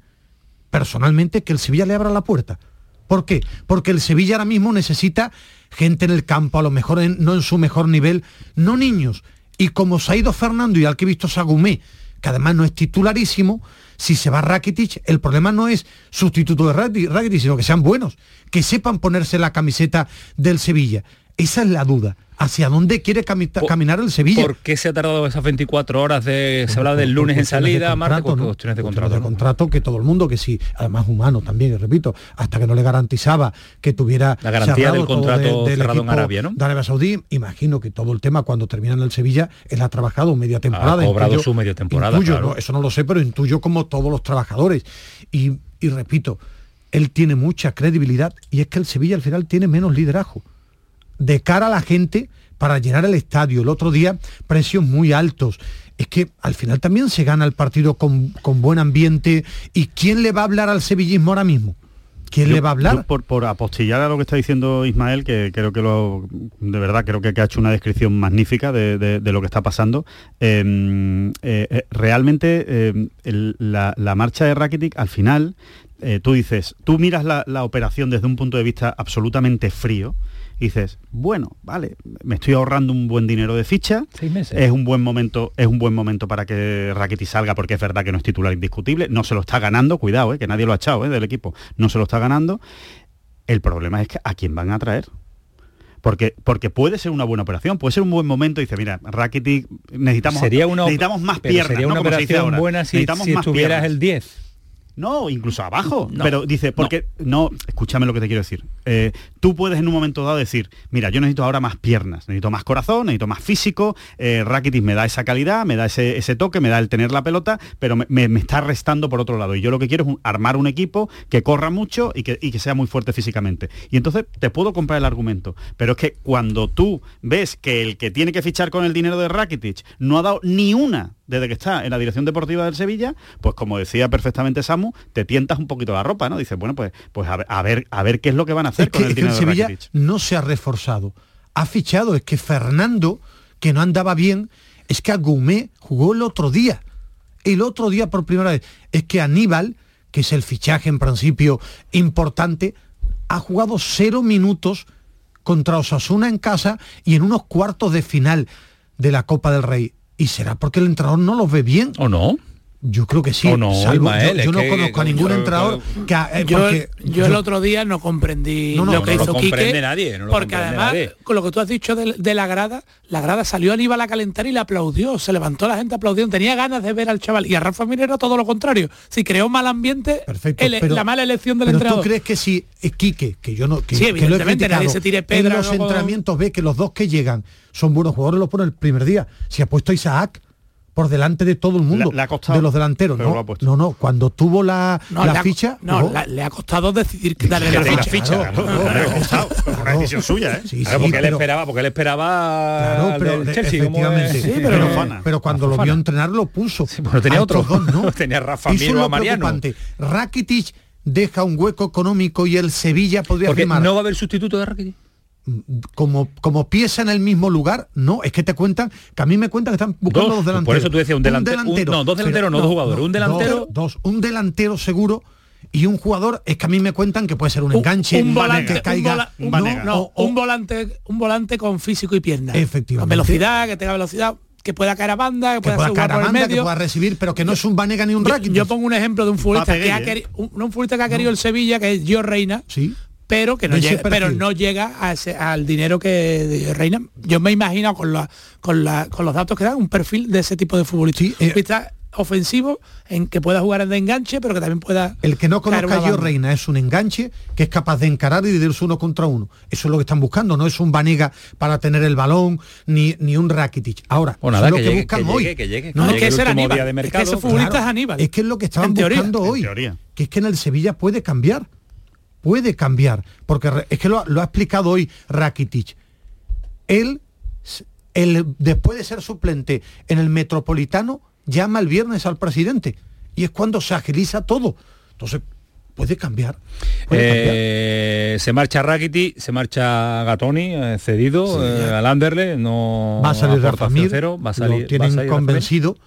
personalmente que el Sevilla le abra la puerta. ¿Por qué? Porque el Sevilla ahora mismo necesita gente en el campo, a lo mejor no en su mejor nivel, no niños, y como se ha ido Fernando y al que he visto Sagumé, que además no es titularísimo, si se va Rakitic, el problema no es sustituto de Rakitic, sino que sean buenos, que sepan ponerse la camiseta del Sevilla. Esa es la duda hacia dónde quiere caminar el Sevilla. ¿Por qué se ha tardado esas 24 horas de se hablaba del lunes en salida, martes por cuestiones de contrato? De contrato que todo el mundo que sí, además humano también, repito, hasta que no le garantizaba que tuviera la garantía del contrato cerrado en Arabia, ¿no? De Arabia Saudí, imagino que todo el tema cuando termina en el Sevilla él ha trabajado media temporada, ha cobrado su media temporada, eso no lo sé, pero intuyo como todos los trabajadores y, y repito, él tiene mucha credibilidad y es que el Sevilla al final tiene menos liderazgo de cara a la gente para llenar el estadio. El otro día, precios muy altos. Es que al final también se gana el partido con, buen ambiente. ¿Y quién le va a hablar al sevillismo ahora mismo? ¿Quién le va a hablar? por, por, apostillar a lo que está diciendo Ismael, que creo que lo, de verdad creo que, ha hecho una descripción magnífica de, lo que está pasando. Em, eh, eh, realmente em, la, marcha de Rakitic al final, eh, tú dices, tú miras la, la operación desde un punto de vista absolutamente frío dices, bueno, vale, me estoy ahorrando un buen dinero de ficha, es un buen momento, es un buen momento para que Rakitic salga, porque es verdad que no es titular indiscutible, no se lo está ganando, cuidado, eh, que nadie lo ha echado eh, del equipo, no se lo está ganando. El problema es que a quién van a traer. Porque, porque puede ser una buena operación, puede ser un buen momento y dice, mira, Rakitic necesitamos, sería necesitamos más piernas. Sería una operación buena si, si tuvieras el 10 no, incluso abajo. pero dice, porque no. escúchame lo que te quiero decir. Eh, tú puedes en un momento dado decir, mira, yo necesito ahora más piernas, necesito más corazón, necesito más físico, eh, Rakitic me da esa calidad, me da ese, toque, me da el tener la pelota, pero me, está restando por otro lado. Y yo lo que quiero es armar un equipo que corra mucho y que, y que sea muy fuerte físicamente. Y entonces te puedo comprar el argumento. Pero es que cuando tú ves que el que tiene que fichar con el dinero de Rakitic no ha dado ni una desde que está en la dirección deportiva del Sevilla, pues como decía perfectamente Samu, te tientas un poquito la ropa, ¿no? Dices, bueno, pues, pues a, ver, a ver qué es lo que van a hacer con el dinero Sevilla no se ha reforzado. Ha fichado, es que Fernando, que no andaba bien, es que Agumé jugó el otro día. El otro día por primera vez. Es que Aníbal, que es el fichaje en principio importante, ha jugado cero minutos contra Osasuna en casa y en unos cuartos de final de la Copa del Rey. ¿Y será porque el entrenador no los ve bien? ¿O no? Yo creo que sí. no, yo, no conozco a ningún entrenador que, eh, yo, el otro día no comprendí lo que hizo Quique, nadie, porque además con lo que tú has dicho de, la grada, la grada salió Aníbal a calentar y le aplaudió, se levantó la gente aplaudiendo, tenía ganas de ver al chaval y a Rafa Minero todo lo contrario, si creó mal ambiente, Perfecto, la mala elección del entrenador. ¿Tú crees que si es Quique, que yo no que, sí, evidentemente nadie se tire pedra, en los entrenamientos ve que los dos que llegan son buenos jugadores, los pone el primer día. Si ha puesto a Isaac por delante de todo el mundo, de los delanteros. No, no, no, cuando tuvo la, la ficha... no, le ha costado decidir que darle la, ficha. le ha costado, una decisión suya, ¿eh? Sí, porque él esperaba, porque él esperaba pero, Chelsea, efectivamente, pero, pero, cuando lo vio entrenar lo puso. bueno, tenía otro, ¿no? tenía Rafa Miro a Mariano. Rakitic deja un hueco económico y el Sevilla podría Porque no va a haber sustituto de Rakitic como, como pieza en el mismo lugar, no, es que te cuentan, que a mí me cuentan que están buscando los delanteros. Por eso tú decías un, delantero. no, dos delanteros, no, dos jugadores. Un delantero. Dos, un delantero seguro y un jugador es que a mí me cuentan que puede ser un enganche, un, volante, que caiga, un, no, un volante, un volante con físico y pierna. Efectivamente. Con velocidad, que tenga velocidad que pueda caer a banda, que, pueda, caer a banda, que pueda recibir, pero que no es un Vanega ni un Rakitic. Yo, pongo un ejemplo de un futbolista que ha querido, un, futbolista que ha querido el Sevilla, que es Gio Reina, sí pero que no llega, pero no llega al dinero que reina. Yo me imagino con, la, con, la, con los datos que dan un perfil de ese tipo de futbolista. Sí, eh, ofensivo en que pueda jugar de enganche, pero que también pueda. El que no conozca yo. Reina es un enganche que es capaz de encarar y de irse uno contra uno. Eso es lo que están buscando, no es un Vanega para tener el balón ni, ni un Rakitic. Ahora, eso es lo que que, llegue- buscan que hoy. llegue, que llegue, No, que no, llegue que ese era Aníbal. de Es que mercado. ese futbolista Claro. es Aníbal. Es que es lo que estaban En teoría. buscando En hoy. teoría. Que es que en el Sevilla puede cambiar. Puede cambiar. Porque es que lo, ha- lo ha explicado hoy Rakitic. Él, después de ser suplente en el Metropolitano, llama el viernes al presidente. Y es cuando se agiliza todo. Entonces, puede cambiar. Puede cambiar. Eh, se marcha Rakiti, se marcha Gatoni, eh, cedido eh, al Anderle, no va a salir aporta Rafa Mir, cero, va a salir, lo tienen va a salir Rafa Mir.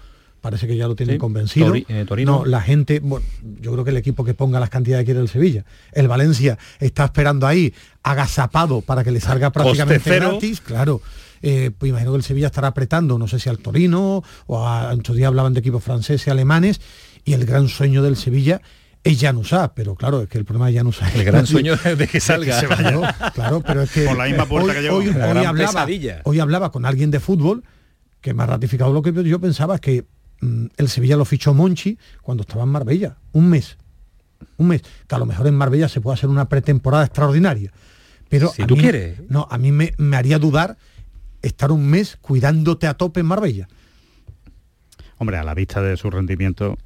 Parece que ya lo tienen Sí, convencido. Tori- eh, Torino. No, la gente, bueno, yo creo que el equipo que ponga las cantidades que quiere el Sevilla. El Valencia está esperando ahí, agazapado para que le salga prácticamente cero. gratis, claro. Eh, pues imagino que el Sevilla estará apretando, no sé si al Torino o a, en día hablaban de equipos franceses, alemanes, y el gran sueño del Sevilla es Januzá, pero claro, es que el problema de Januzá es El gran sueño de que salga. Claro, claro, pero es que Por la misma puerta hoy, que llegó. hoy- La hoy hablaba, hoy hablaba con alguien de fútbol que me ha ratificado lo que yo pensaba, que mm, el Sevilla lo fichó Monchi cuando estaba en Marbella, un mes. Un mes, que a lo mejor en Marbella se puede hacer una pretemporada extraordinaria. Pero Si a tú mí- quieres. No, a mí me, me haría dudar estar un mes cuidándote a tope en Marbella. Hombre, a la vista de su rendimiento,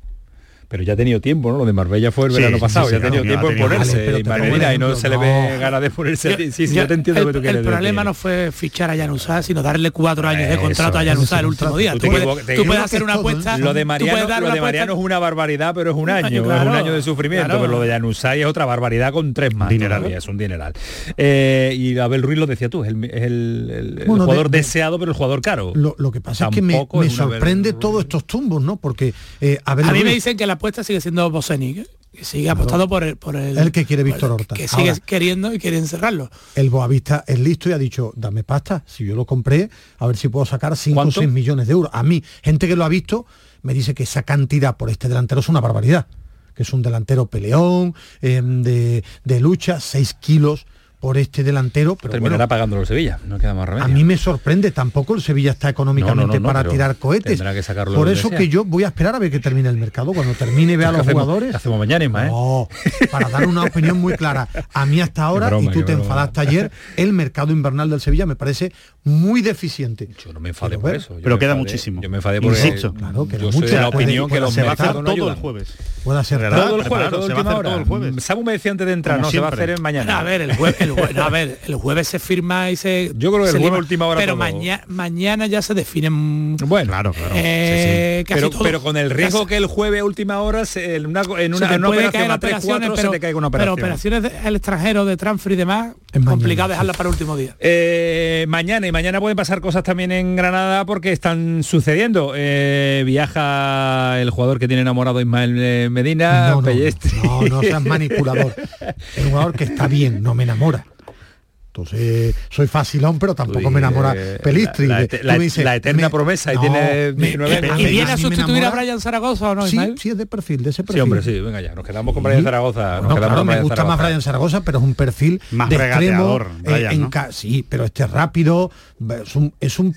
Pero ya ha tenido tiempo, ¿no? Lo de Marbella fue el Sí, verano pasado, sí, ya ha tenido tiempo en ponerse. Vale, pero y no se le ve ganas de ponerse. Yo- sí, sí, yo- yo te entiendo el, que tú quieres el problema decir. no fue fichar a Januzá, sino darle cuatro años de Eso, contrato a Januzá el último día. Tú Tú, te puedes, equivocas- te tú puedes equivocas hacer una todo, ¿eh? apuesta. Lo de Mariano, lo de es una barbaridad, pero es un año, es un año de sufrimiento, Claro. pero lo de Januzaj es otra barbaridad con tres más. Dineral. todavía, es un dineral. Eh, y Abel Ruiz lo decía tú, es el, Bueno, jugador de- deseado, pero el jugador caro. Lo, lo que pasa es que me, sorprende todos estos tumbos, ¿no? Porque eh, Abel A mí me dicen que la apuesta sigue siendo que sigue apostando por el, por el, El que quiere Víctor Horta. Que sigue Ahora. queriendo y quiere encerrarlo. el Boavista es listo y ha dicho, dame pasta, si yo lo compré, a ver si puedo sacar 5 o ¿Cuánto? 6 millones de euros. A mí, gente que lo ha visto, me dice que esa cantidad por este delantero es una barbaridad, que es un delantero peleón, em, de, de lucha, 6 kilos por este delantero, pero Terminará bueno, pagándolo el Sevilla, no queda más remedio. a mí me sorprende, tampoco el Sevilla está económicamente No, no, no, no, para pero tirar cohetes. tendrá que sacarlo Por eso sea. que yo voy a esperar a ver que termine el mercado. Cuando termine vea a ¿Qué los hacemos- jugadores. hacemos mañana, Isma, eh? No, para dar una opinión muy clara. A mí hasta ahora, broma, y tú te broma. enfadaste ayer, el mercado invernal del Sevilla me parece muy deficiente. Yo no me enfadé Quiero por eso. yo Pero queda enfadé- muchísimo. Yo me enfadé porque Insisto. Claro, queda yo soy mucho. de la Puede- opinión que los acertar mercados no todo ayudan. el jueves. Puede ser ¿Verdad? Todo el jueves, todo se va a hacer todo el jueves. Samu me decía antes de entrar, no, se va a hacer mañana. A ver, el jueves, el, jue- no, a ver, el jueves se firma y se. Yo creo que el se jueves última hora Pero todo. maña- mañana ya se definen. Bueno, Claro, claro. eh, pero, pero con el riesgo Casi- que el jueeve a última hora se- en una, en se una, en una puede operación caer a 3 operaciones, 4 pero, se te caiga una pero operación. operaciones de- al extranjero de transfer y demás, Es mañana, complicado dejarla para el último día. Eh, mañana y mañana pueden pasar cosas también en Granada porque están sucediendo. Eh, viaja el jugador que tiene enamorado Ismael Medina, No, no, Pellestri. no, no seas manipulador. Un jugador que está bien, no me enamora. Entonces, soy facilón, pero tampoco me enamora eh, Pelistri. la- la- Tú la- me dices, la eterna promesa y tiene 19 me- años. ¿Y me- viene a sustituir a. Brian Zaragoza o no, Sí, Ismael? sí, es de perfil, de ese perfil. Sí, hombre, sí, venga ya, nos quedamos con Brian Zaragoza. Nos claro, con me gusta más. Brian Zaragoza, pero es un perfil Más de extremo. eh, en ¿no? sí, pero este es rápido, es un, es un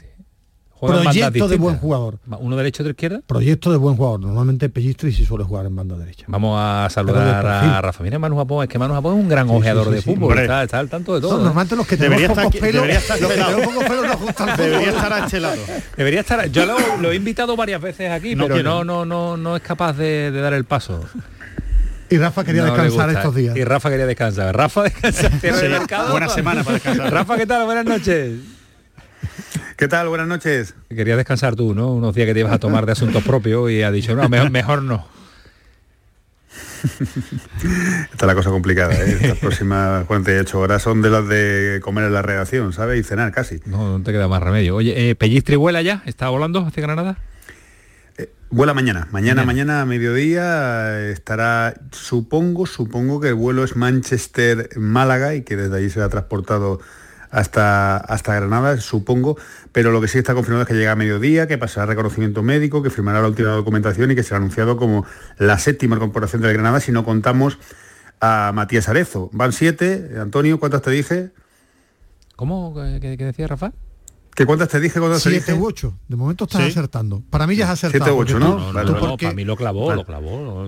Juega proyecto de buen jugador. ¿Uno derecho, otro izquierda? Proyecto de buen jugador. Normalmente Pellistri sí suele jugar en banda derecha. Vamos a saludar de a Rafa. Mira Manu Japón, es que Manu Japón es un gran Sí, ojeador sí, de sí. fútbol, está, está al tanto de todo. No, ¿eh? normalmente los que Debería tenemos estar pocos pelos, debería estar los que pocos pelos nos gustan Debería estar a este lado. Debería estar, yo lo, lo he invitado varias veces aquí, No pero quiere. no, no, no, no es capaz de, de dar el paso. Y Rafa quería No descansar estos días. Y Rafa quería descansar. Rafa descansa. de buena semana para descansar. Rafa, ¿qué tal? Buenas noches. ¿Qué tal? Buenas noches. Querías descansar tú, ¿no? Unos días que te ibas a tomar de asuntos propios y ha dicho, no, mejor, mejor no. Está la cosa complicada, ¿eh? Estas próximas 48 horas son de las de comer en la redacción, ¿sabes? Y cenar casi. No, no te queda más remedio. Oye, eh, ¿Pellistri vuela ya? ¿Está volando hacia Granada? Vuela mañana. Mañana, mañana a mediodía eh, estará, supongo, supongo que el vuelo es Manchester-Málaga y que desde allí será transportado hasta, hasta Granada, supongo, pero lo que sí está confirmado es que llega a mediodía, que pasará reconocimiento médico, que firmará la última documentación y que será anunciado como la séptima incorporación de Granada si no contamos a Matías Arezo. Van siete, Antonio, ¿cuántas te dije? ¿Cómo? ¿Qué, decía Rafa? ¿Qué cuántas te dije cuando te Siete dije? u ocho. De momento estás Sí. acertando. Para mí ya has acertado. Siete u ocho, tú- ¿no? No, para mí lo clavó, Vale. lo clavó.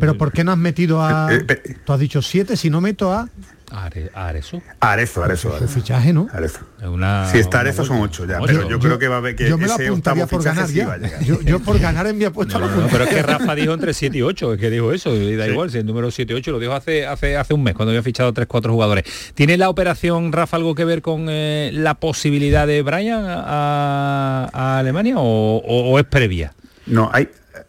Pero ¿por qué no has metido a... Eh, eh, Tú has dicho siete, si no meto a... Are- Arezo. Arezo, Arezo. Arezo. fichaje, ¿no? Arezo. Una- Si está Arezo son ocho ya, Ocho. pero yo, creo que va a haber que yo me lo ese octavo por fichaje ganar sí ya. va a llegar. Yo, yo por ganar en mi apuesta No, no, no, pero es que Rafa dijo entre 7 y 8, es que dijo eso, y da Sí. igual, si el número 7 y 8 lo dijo hace, hace, hace un mes, cuando había fichado 3-4 jugadores. ¿Tiene la operación, Rafa, algo que ver con eh, la posibilidad de Brian a, a Alemania o, o- o es previa? No, hay,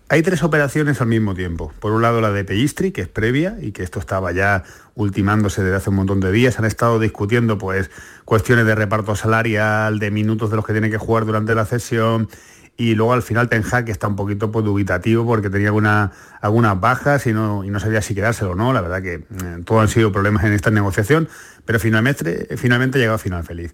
hay tres operaciones al mismo tiempo. Por un lado la de Pellistri, que es previa y que esto estaba ya ultimándose desde hace un montón de días. Han estado discutiendo pues cuestiones de reparto salarial, de minutos de los que tiene que jugar durante la cesión. Y luego al final Ten Hag está un poquito pues, dubitativo porque tenía alguna- algunas bajas y no, y no sabía si quedárselo o no. La verdad que eh, todo han sido problemas en esta negociación, pero finalmente, finalmente ha llegado a final feliz.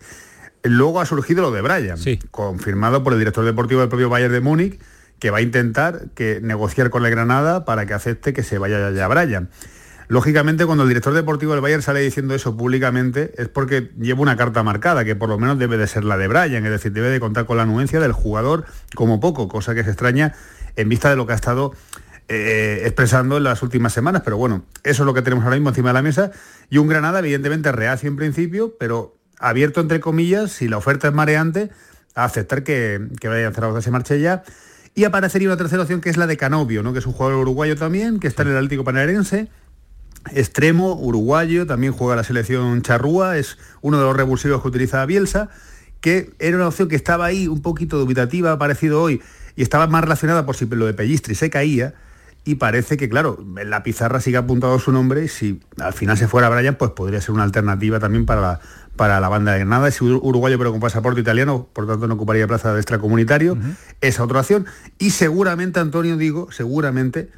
Luego ha surgido lo de Brian, Sí. confirmado por el director deportivo del propio Bayern de Múnich, que va a intentar que negociar con el Granada para que acepte que se vaya ya Brian. Lógicamente, cuando el director deportivo del Bayern sale diciendo eso públicamente, es porque lleva una carta marcada, que por lo menos debe de ser la de Brian, es decir, debe de contar con la anuencia del jugador como poco, cosa que se extraña en vista de lo que ha estado eh, expresando en las últimas semanas. Pero bueno, eso es lo que tenemos ahora mismo encima de la mesa. Y un Granada, evidentemente, reacio en principio, pero abierto entre comillas, si la oferta es mareante, a aceptar que, que Brian Zaragoza se marche ya. Y aparecería una tercera opción que es la de Canovio, ¿no? que es un jugador uruguayo también, que está en el Atlético Panarense, extremo, uruguayo, también juega la selección charrúa, es uno de los revulsivos que utiliza Bielsa, que era una opción que estaba ahí un poquito dubitativa, ha aparecido hoy, y estaba más relacionada por si lo de Pellistri se caía, y parece que, claro, en la pizarra sigue apuntado su nombre, y si al final se fuera Brian, pues podría ser una alternativa también para la, para la banda de Granada, es ur- uruguayo pero con pasaporte italiano, por tanto no ocuparía plaza de extracomunitario, esa otra opción, y seguramente, Antonio, digo, seguramente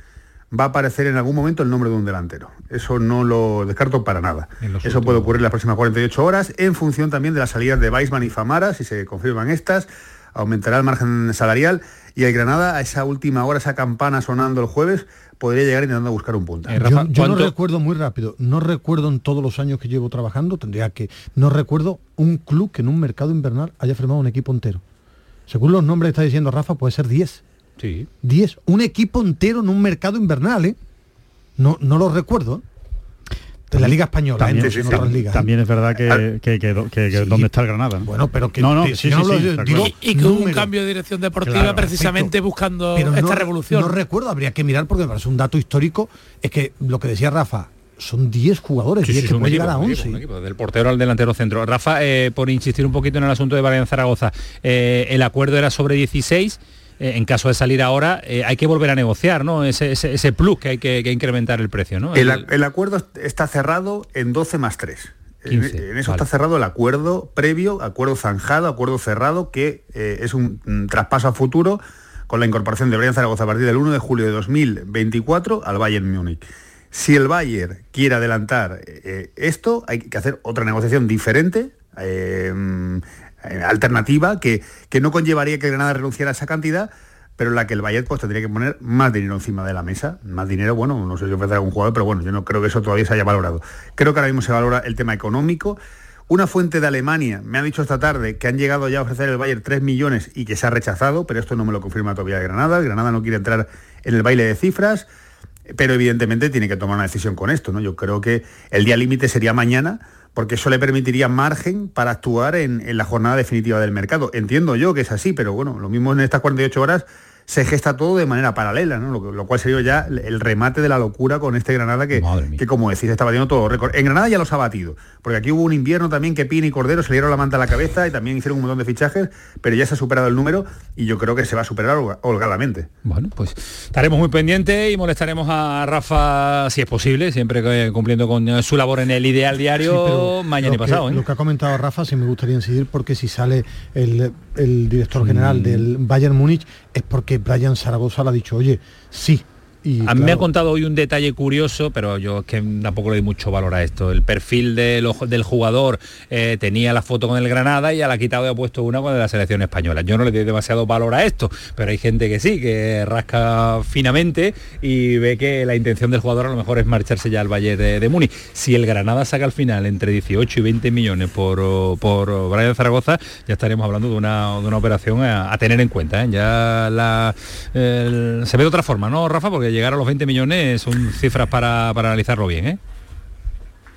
va a aparecer en algún momento el nombre de un delantero. Eso no lo descarto para nada. Eso puede ocurrir en las próximas 48 horas, en función también de las salidas de Weisman y Famara, si se confirman estas, aumentará el margen salarial y el Granada a esa última hora, esa campana sonando el jueves, podría llegar intentando buscar un punta. Eh, Rafa, yo yo no ¿cuánto- recuerdo muy rápido, no recuerdo en todos los años que llevo trabajando, tendría que, no recuerdo un club que en un mercado invernal haya firmado un equipo entero. Según los nombres que está diciendo Rafa, puede ser 10. Sí. 10. Un equipo entero en un mercado invernal, ¿eh? No, no lo recuerdo. ¿eh? De la Liga Española, ¿eh? También, No sí, sé en sí, otras ligas. también es verdad que, que, que- que- que Sí. dónde está el Granada. ¿no? Bueno, pero que No, no, si no sí, hablo sí, de- está digo, claro. Y que hubo un número. cambio de dirección deportiva Claro, precisamente perfecto. buscando Pero esta no, revolución. No recuerdo, habría que mirar porque me parece un dato histórico. Es que lo que decía Rafa, son 10 jugadores, Sí, 10 sí, que puede llegar a un 11. equipo, un equipo, del portero al delantero centro. Rafa, eh, por insistir un poquito en el asunto de Brian Zaragoza, eh, el acuerdo era sobre 16. Eh, en caso de salir ahora, eh, hay que volver a negociar, ¿no? Ese, ese, ese plus que hay que, que incrementar el precio, ¿no? El, acuerdo está cerrado en 12 más 3. En, 15, en eso vale. está cerrado el acuerdo previo, acuerdo zanjado, acuerdo cerrado, que eh, es un traspaso a futuro con la incorporación de Brian Zaragoza a partir del 1 de julio de 2024 al Bayern Múnich. Si el Bayern quiere adelantar esto, hay que hacer otra negociación diferente, eh, alternativa, que, que no conllevaría que Granada renunciara a esa cantidad, pero en la que el Bayern pues tendría que poner más dinero encima de la mesa. Más dinero, bueno, no sé si ofrecer algún jugador, pero bueno, yo no creo que eso todavía se haya valorado. Creo que ahora mismo se valora el tema económico. Una fuente de Alemania me ha dicho esta tarde que han llegado ya a ofrecer el Bayern 3 millones y que se ha rechazado, pero esto no me lo confirma todavía Granada. El Granada no quiere entrar en el baile de cifras, pero evidentemente tiene que tomar una decisión con esto. ¿no? Yo creo que el día límite sería mañana, porque eso le permitiría margen para actuar en, la jornada definitiva del mercado. Entiendo yo que es así, pero bueno, lo mismo en estas 48 horas se gesta todo de manera paralela, ¿no? lo, lo cual sería ya el remate de la locura con este Granada que, que como decís, está batiendo todo récord. En Granada ya los ha batido, porque aquí hubo un invierno también que Pini y Cordero se le dieron la manta a la cabeza y también hicieron un montón de fichajes, pero ya se ha superado el número y yo creo que se va a superar holga- holgadamente. Bueno, pues estaremos muy pendientes y molestaremos a Rafa si es posible, siempre que- cumpliendo con eh, su labor en el ideal diario Sí, pero mañana y pasado. que, ¿eh? Lo que ha comentado Rafa, sí me gustaría incidir porque si sale el, el director general del Bayern Múnich es porque Brian Zaragoza le ha dicho, oye, sí, Y, a mí me ha contado hoy un detalle curioso, pero yo es que tampoco le doy mucho valor a esto. El perfil del, ojo- del jugador eh, tenía la foto con el Granada y ya la ha quitado y ha puesto una con la selección española. Yo no le doy demasiado valor a esto, pero hay gente que sí, que rasca finamente y ve que la intención del jugador a lo mejor es marcharse ya al Valle de, de Múnich. Si el Granada saca al final entre 18 y 20 millones por, por Brian Zaragoza, ya estaremos hablando de una, de una operación a, a tener en cuenta. ¿eh? Ya la, el- se ve de otra forma, ¿no, Rafa? Porque llegar a los 20 millones son cifras para, para analizarlo bien, ¿eh?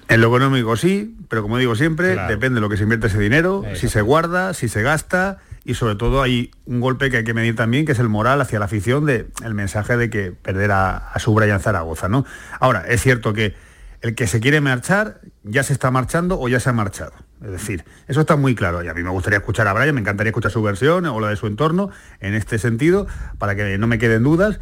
En lo económico sí, pero como digo siempre, Claro. depende de lo que se invierte ese dinero, si se guarda, si se gasta y sobre todo hay un golpe que hay que medir también, que es el moral hacia la afición de el mensaje de que perder a, a su Brian Zaragoza, ¿no? Ahora, es cierto que el que se quiere marchar ya se está marchando o ya se ha marchado. Es decir, eso está muy claro y a mí me gustaría escuchar a Brian, me encantaría escuchar su versión o la de su entorno en este sentido, para que no me queden dudas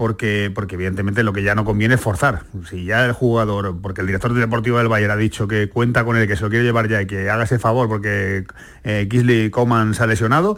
porque, porque evidentemente lo que ya no conviene es forzar. Si ya el jugador, porque el director deportivo del Bayern ha dicho que cuenta con él, que se lo quiere llevar ya y que haga ese favor porque eh, Kingsley Coman se ha lesionado,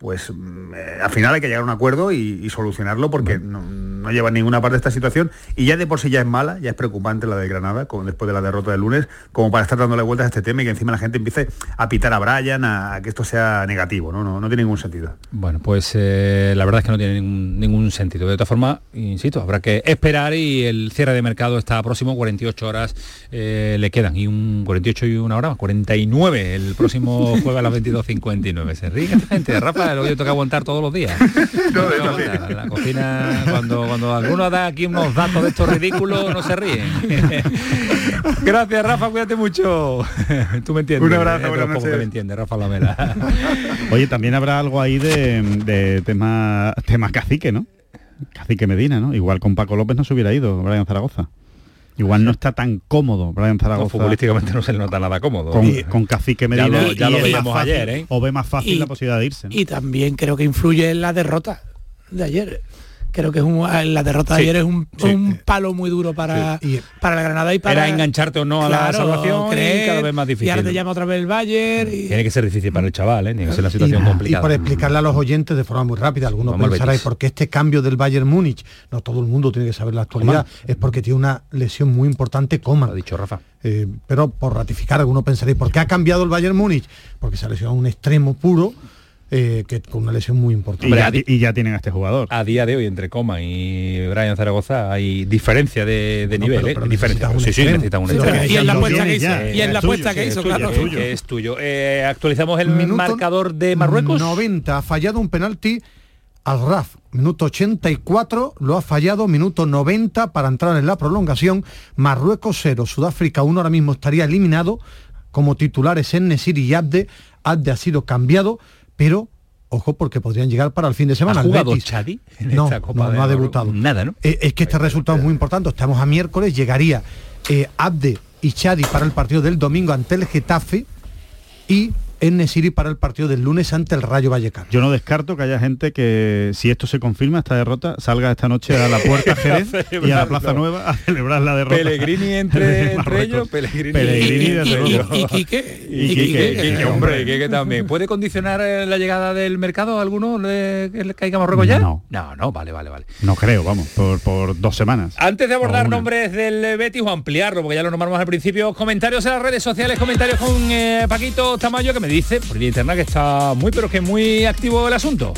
pues mm, eh, al final hay que llegar a un acuerdo y, y solucionarlo porque no, no lleva a ninguna parte de esta situación y ya de por sí ya es mala, ya es preocupante la de Granada, como después de la derrota del lunes, como para estar dándole vueltas a este tema y que encima la gente empiece a pitar a Brian, a, a que esto sea negativo, ¿no? No, no tiene ningún sentido. Bueno, pues eh, la verdad es que no tiene ningún, ningún sentido. De todas formas, insisto, habrá que esperar y el cierre de mercado está próximo, 48 horas eh, le quedan, y un 48 y una hora, 49 el próximo jueves a las 22.59. Se ríe gente, Rafa, lo que yo tengo que aguantar todos los días. La cocina, cuando, cuando alguno da aquí unos datos de estos ridículos, no se ríen. Gracias, Rafa, cuídate mucho. Tú me entiendes. Un abrazo, eh, pocos que noches. me entiende, Rafa Lamela. Oye, también habrá algo ahí de, de tema, tema cacique, ¿no? Cacique Medina, ¿no? Igual con Paco López no se hubiera ido Brian Zaragoza. Igual no está tan cómodo Brian No, Zaragoza. futbolísticamente no se le nota nada cómodo. con, Y- con Cacique Ya Medina. lo- ya lo veíamos fácil- ayer, ¿eh? O ve más fácil Y- la posibilidad de irse. ¿no? Y también creo que influye en la derrota de ayer. Creo que es un, la derrota Sí, de ayer es un, sí. un palo muy duro para, Sí, y- para la Granada y para Era engancharte o no a la salvación y creer, cada vez más Y ahora te difícil. llama otra vez el Bayern y, Tiene que ser difícil para el chaval, ¿eh? Tiene que ser una situación y, complicada. y por explicarle a los oyentes de forma muy rápida, algunos Vamos ¿y Betis. por qué este cambio del Bayern Múnich? No todo el mundo tiene que saber la actualidad, es porque tiene una lesión muy importante, Lo Coman. ha dicho Rafa. Eh, pero por ratificar, algunos pensaréis, ¿por qué ha cambiado el Bayern Múnich? Porque se ha lesionado un extremo puro, eh, que con una lesión muy Y importante. ya, y ya tienen a este jugador. A día de hoy, entre Coman y Brian Zaragoza, hay diferencia de, nivel, pero- ¿eh? diferencia. un Sí, sí, extremo. necesitan un Sí, extremo. pero y en la apuesta que hizo, y en es la tuyo, apuesta que hizo, claro. es tuyo. Que es tuyo. Eh, actualizamos el Minuto marcador de Marruecos. 90, ha fallado un penalti al RAF. Minuto 84, lo ha fallado, minuto 90 para entrar en la prolongación. Marruecos 0, Sudáfrica 1, ahora mismo estaría eliminado. Como titulares en Nesir y Abde. Abde ha sido cambiado, pero ojo porque podrían llegar para el fin de semana. ¿Ha jugado. Chadi en No, esta Copa no, ha debutado. Nada, ¿no? Eh, es que este resultado es muy importante. Estamos a miércoles, llegaría eh, Abde y Chadi para el partido del domingo ante el Getafe y Nesiri para el partido del lunes ante el Rayo Vallecano. Yo no descarto que haya gente que, si esto se confirma, esta derrota, salga esta noche a la Puerta Jerez y a la. Plaza Nueva a celebrar la derrota. Pellegrini entre, entre Marruecos. ellos, Pellegrini, Pellegrini, y, y- y- y Quique, Y y Quique, Quique, Quique, hombre, Quique también. ¿Puede condicionar eh, la llegada del mercado a alguno le- que le caiga a Marruecos ya? No. No, no, vale, vale, vale. No creo, vamos, por, por dos semanas. Antes de abordar nombres del Betis o ampliarlo, porque ya lo nombramos al principio, comentarios en las redes sociales, comentarios con eh, Paquito Tamayo que me dice por vía que está muy, pero que muy activo el asunto.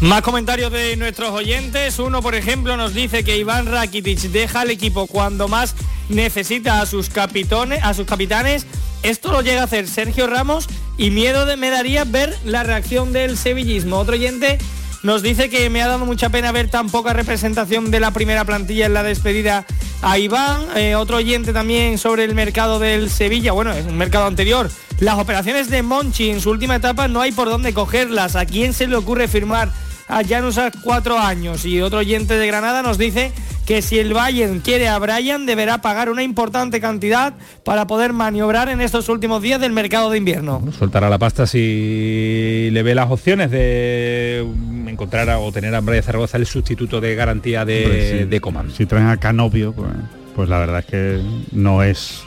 Más comentarios de nuestros oyentes. Uno, por ejemplo, nos dice que Iván Rakitic deja el equipo cuando más necesita a sus capitones, a sus capitanes. Esto lo llega a hacer Sergio Ramos y miedo de, me daría ver la reacción del sevillismo. Otro oyente nos dice que me ha dado mucha pena ver tan poca representación de la primera plantilla en la despedida a Iván. Eh, otro oyente también sobre el mercado del Sevilla, bueno, es un mercado anterior. Las operaciones de Monchi en su última etapa no hay por dónde cogerlas. ¿A quién se le ocurre firmar a Janus a cuatro años? Y otro oyente de Granada nos dice que si el Bayern quiere a Brian deberá pagar una importante cantidad para poder maniobrar en estos últimos días del mercado de invierno. Soltará la pasta si le ve las opciones de encontrar a- o tener a Brian Zaragoza el sustituto de garantía de, sí. de Coman. Si traen a Canovio, pues, pues la verdad es que no es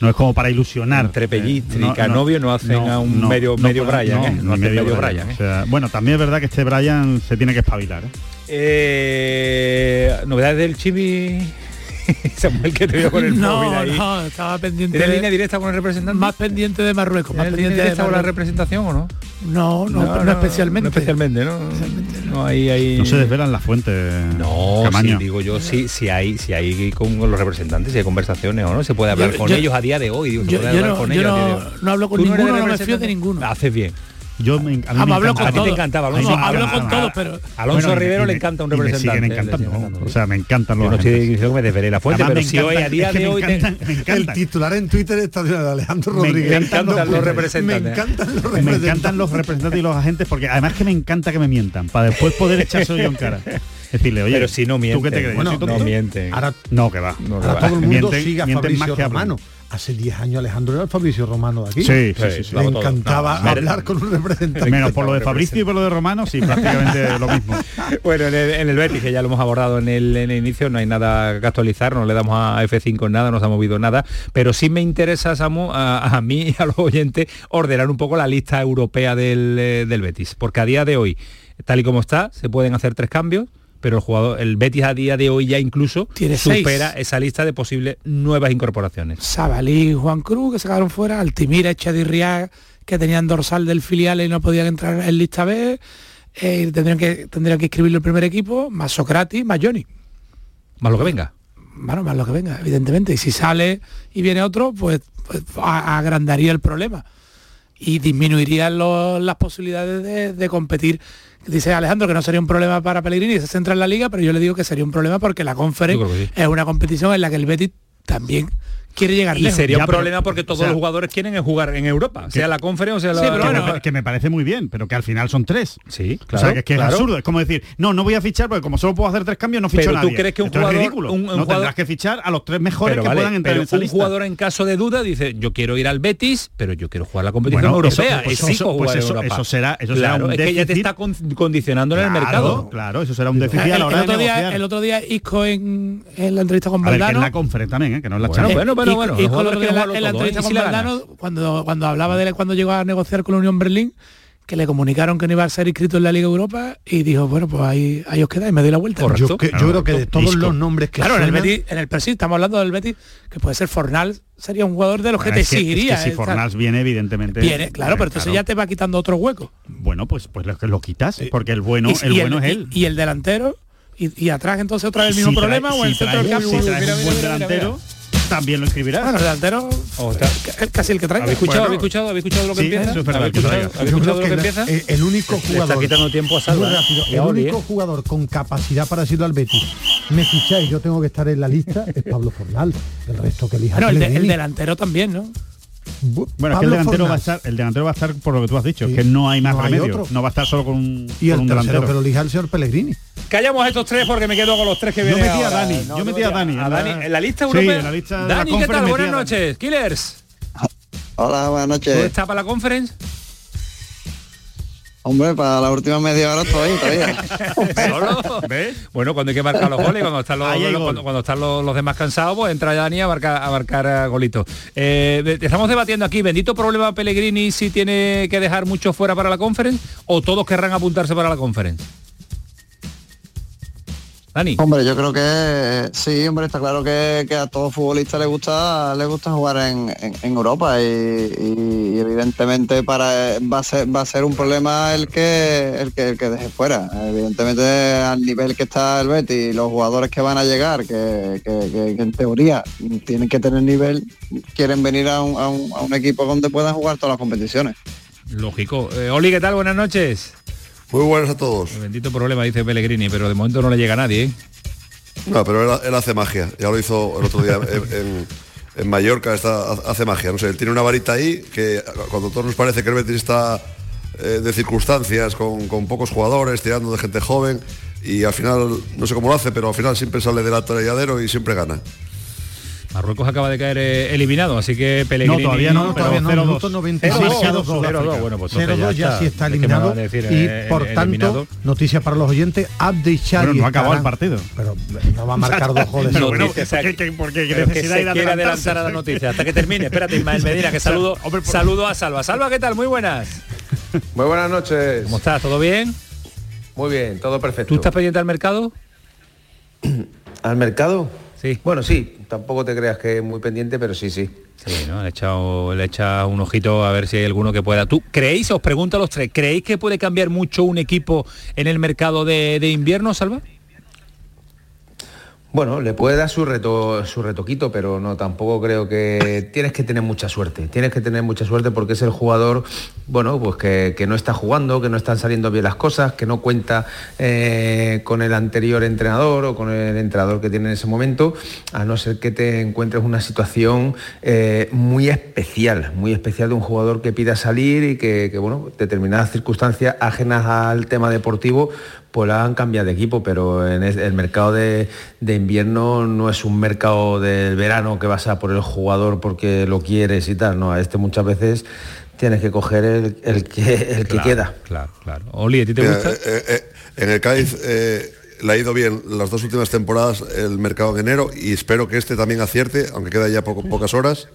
no es como para ilusionar. Entre Pellistri Eh, y Canovio no hacen a un medio- medio Brian, ¿eh? No ni hacen medio Brian, ¿eh? O sea, bueno, también es verdad que este Brian se tiene que espabilar. ¿eh? Eh, novedades del Chibi Samuel que te veo con el no, móvil ahí. no, estaba pendiente. ¿Tienes de- línea directa con el representante? Más pendiente de Marruecos. Más ¿Tienes pendiente línea de directa con la representación o no? No, no, no, especialmente. No especialmente, ¿no? No hay, hay... No se desvelan las fuentes. No, sí, digo yo, sí, si hay, si hay con los representantes, si hay conversaciones o no, se puede hablar Yo- con yo- ellos a día de hoy. Digo, se yo- puede yo hablar no- con yo ellos a no- día de hoy. no hablo con ¿Tú no eres ninguno, no me fío de ninguno. Haces bien. Yo me, a mí Ah, me me hablo encanta. con A ti te encantaba, Alonso. no, hablo A- con a- todos, pero Alonso Bueno, Rivero y le me- encanta un me representante. siguen encantando. encantando. O sea, me encantan los Yo no estoy agentes. diciendo que me desvelé la fuente, Además, pero me si hoy a encantan, día es que de me hoy... te- encantan, me El titular en Twitter está de Alejandro Me Rodríguez. encantan los Me representantes. encantan los Me representantes. encantan los representantes y los agentes porque además que me encanta que me mientan para después poder echarse yo en cara. Decirle, oye, Pero si no ¿tú qué mienten. te crees? Bueno, ¿Yo soy no mienten. Ahora, No, que va. No, que ahora va. todo el mundo Mienten- sigue a mienten más Fabricio que hablan. Romano. Hace 10 años Alejandro era el Fabricio Romano de aquí. Sí, sí, sí, Sí, sí. Le todos. encantaba No, hablar con un representante. Menos por lo de Fabricio y por lo de Romano, sí, prácticamente lo mismo. Bueno, en el, en el Betis, que ya lo hemos abordado en el, en el inicio, no hay nada que actualizar, no le damos a F5 en nada, no se ha movido nada, pero sí me interesa, Samu, a, a mí y a los oyentes, ordenar un poco la lista europea del, eh, del Betis, porque a día de hoy, tal y como está, se pueden hacer tres cambios, pero el jugador, el Betis a día de hoy ya incluso Tiene seis. supera esa lista de posibles nuevas incorporaciones. Sabalí Juan Cruz, que se quedaron fuera, Altimira, Echadirriá, que tenían dorsal del filial y no podían entrar en lista B, eh, tendrían, que, tendrían que escribirlo el primer equipo, más Socrates, más Johnny. Más lo que venga. Bueno, más lo que venga, evidentemente. Y si sale y viene otro, pues, pues, agrandaría el problema y disminuirían lo- las posibilidades de, de competir. Dice Alejandro que no sería un problema para Pellegrini, se centra en la liga, pero yo le digo que sería un problema porque la sí. es una competición en la que el Betis también quiere llegar Y lejos. sería Ya, un pero- problema porque todos o sea- los jugadores quieren es jugar en Europa, sea la conferencia o sea la... Sí, pero que, bueno, me, que me parece muy bien, pero que al final son tres. Sí, o claro, sea, que es que claro. es absurdo. Es como decir, no, no voy a fichar porque como solo puedo hacer tres cambios, no ficho Pero a tú nadie. crees que un Esto es jugador- ridículo. un- un no jugador- tendrás que fichar a los tres mejores Pero que vale, puedan entrar pero en esa un lista. jugador en caso de duda dice yo quiero ir al Betis pero yo quiero jugar la competición Bueno, europea eso- pues eso- pues eso- Europa. eso será- eso será claro, un es que ya te está con- condicionando en el mercado Claro, eso será un déficit el, a la hora el de otro día, el otro día Isco en, en la entrevista con ver, que es Valdano la conferencia también, ¿eh? que no es la bueno, bueno, bueno, que en la- en la todo, ¿eh? entrevista Y con si la Valdano, ganas. cuando, cuando hablaba de él cuando llegó a negociar con la Unión Berlín, que le comunicaron que no iba a ser inscrito en la Liga Europa y dijo, bueno, pues ahí, ahí os quedáis, me doy la vuelta. Correcto. Yo, que- creo que de todos Isco. los nombres que Claro, en el Betis, en el Persil, estamos hablando del Betis, que puede ser Fornal, sería un jugador de los que te es que- es que si eh, Fornals viene, evidentemente. Viene, claro, pero entonces claro. ya te va quitando otro hueco. Bueno, pues, pues lo, lo quitas, porque el bueno, y, el y bueno el, es él. Y, y el delantero, y, y atrás entonces otra vez el mismo Si trae- problema, o si el centro del campo. si un buen delantero, mira. También lo escribirás. Bueno, el delantero Oh, es casi el que trae. ¿Habéis escuchado, Bueno. ¿habéis escuchado, habéis escuchado lo que Sí, empieza? eso es verdad, ¿Habéis que escuchado. ¿habéis escuchado lo que que empieza? el único Le está jugador quitando tiempo a rápido, el Oli, único ¿eh? jugador con capacidad para decirlo al Betis me ficháis yo tengo que estar en la lista es Pablo Fornal el resto que elija Bueno, el, de- el delantero también, ¿no? Bu- Bueno, es que el delantero va a estar, el delantero va a estar por lo que tú has dicho, Sí. que no hay más No hay remedio. otro. No va a estar solo con un, y con el un delantero. que lo elija el señor Pellegrini Callamos estos tres porque me quedo con los tres que Yo vienen metí a. Dani, yo metí a Dani, A en la- Dani, en la lista Sí, europea. en la lista de la Dani, ¿qué conference tal? Buenas noches. Killers. Hola, buenas ¿Dónde noches. está para la conference? Hombre, para la última media hora estoy todavía. ¿Solo? Bueno, cuando hay que marcar los goles, cuando están los, cuando, cuando están los, los demás cansados, pues entra Dani a marcar, a marcar eh, golitos. Eh, estamos debatiendo aquí, bendito problema Pellegrini si tiene que dejar mucho fuera para la conference o todos querrán apuntarse para la conference. Dani. Hombre, yo creo que sí, hombre, está claro que, que a todo futbolista le gusta le gusta jugar en, en- en Europa y, y- y evidentemente para va a ser va a ser un problema el que el que el que deje fuera. Evidentemente al nivel que está el Betis y los jugadores que van a llegar, que, que- que- que en teoría tienen que tener nivel, quieren venir a un, a un- a un equipo donde puedan jugar todas las competiciones. Lógico. Eh, Oli, ¿qué tal? Buenas noches. Muy buenas a todos. El bendito problema, dice Pellegrini, pero de momento no le llega a nadie. ¿eh? No, pero él, él hace magia. Ya lo hizo el otro día en, en- en Mallorca, está, hace magia. No sé, él tiene una varita ahí que cuando a todos nos parece que el Betis está eh, de circunstancias, con, con pocos jugadores, tirando de gente joven, y al final, no sé cómo lo hace, pero al final siempre sale del atolladero y siempre gana. Marruecos acaba de caer eh, eliminado, así que Pellegrini... No, todavía no, pero todavía no, 0-2. minuto 96 0-2, 0-2, 0-2, bueno, pues entonces 0-2 ya sí está ¿Qué me eliminado van a decir, y eh, por eh, tanto eliminado? noticia para los oyentes Abdeshari Bueno, no ha acabado el partido. pero no va a marcar dos goles Pero bueno, Noticia, o sea, ¿por qué- por qué pero que necesidad se de quiere adelantar a la noticia hasta que termine. Espérate, Ismael Medina, que saludo, Hombre, por- saludo a Salva. Salva, ¿qué tal? Muy buenas. Muy buenas noches. ¿Cómo estás? ¿Todo bien? Muy bien, todo perfecto. ¿Tú estás pendiente al mercado? ¿Al mercado? Sí. Bueno, sí, tampoco te creas que es muy pendiente, pero sí, sí. Sí, ¿no? Le he echado, le he echado un ojito a ver si hay alguno que pueda. ¿Tú creéis, os pregunto a los tres, ¿creéis que puede cambiar mucho un equipo en el mercado de, de invierno, Salva? Bueno, le puede dar su reto, su retoquito, pero no, tampoco creo que tienes que tener mucha suerte. Tienes que tener mucha suerte porque es el jugador, bueno, pues que, no está jugando, que no están saliendo bien las cosas, que no cuenta eh, con el anterior entrenador o con el entrenador que tiene en ese momento, a no ser que te encuentres una situación eh, muy especial, muy especial de un jugador que pida salir y que, que, bueno, determinadas circunstancias ajenas al tema deportivo pues han cambiado de equipo, pero en el mercado de, de, invierno no es un mercado del verano que vas a por el jugador porque lo quieres y tal, no, a este muchas veces tienes que coger el, el que, el claro, que queda. Claro, claro. Oli, ¿a ti te gusta? Eh, eh, eh, en el Cádiz le ha ido bien las dos últimas temporadas el mercado en enero y espero que este también acierte, aunque queda ya poco, pocas horas,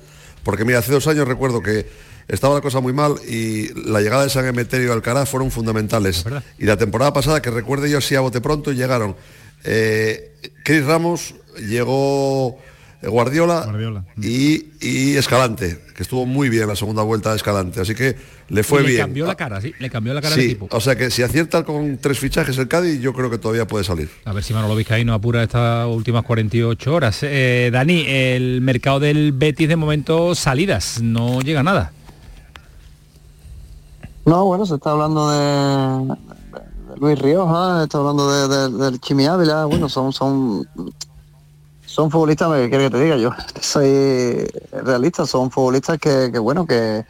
porque mira, hace dos años recuerdo que estaba la cosa muy mal y la llegada de San Emeterio y Alcaraz fueron fundamentales. Y la temporada pasada, que recuerde yo así a bote pronto, llegaron eh, Chris Ramos, llegó Guardiola, Guardiola. Y, y, Escalante, que estuvo muy bien la segunda vuelta de Escalante, así que le fue y le bien. cambió la cara, sí, le cambió la cara sí, al equipo. O sea que si acierta con tres fichajes el Cádiz, yo creo que todavía puede salir. A ver si Manolo Vizcaíno apura estas últimas 48 horas. Eh, Dani, el mercado del Betis de momento salidas, no llega nada. No, bueno, se está hablando de, Luis Rioja, se está hablando de, de, del Chimi Ávila, bueno, son, son, son futbolistas, ¿qué quiere que te diga? Yo soy realista, son futbolistas que, que bueno, que,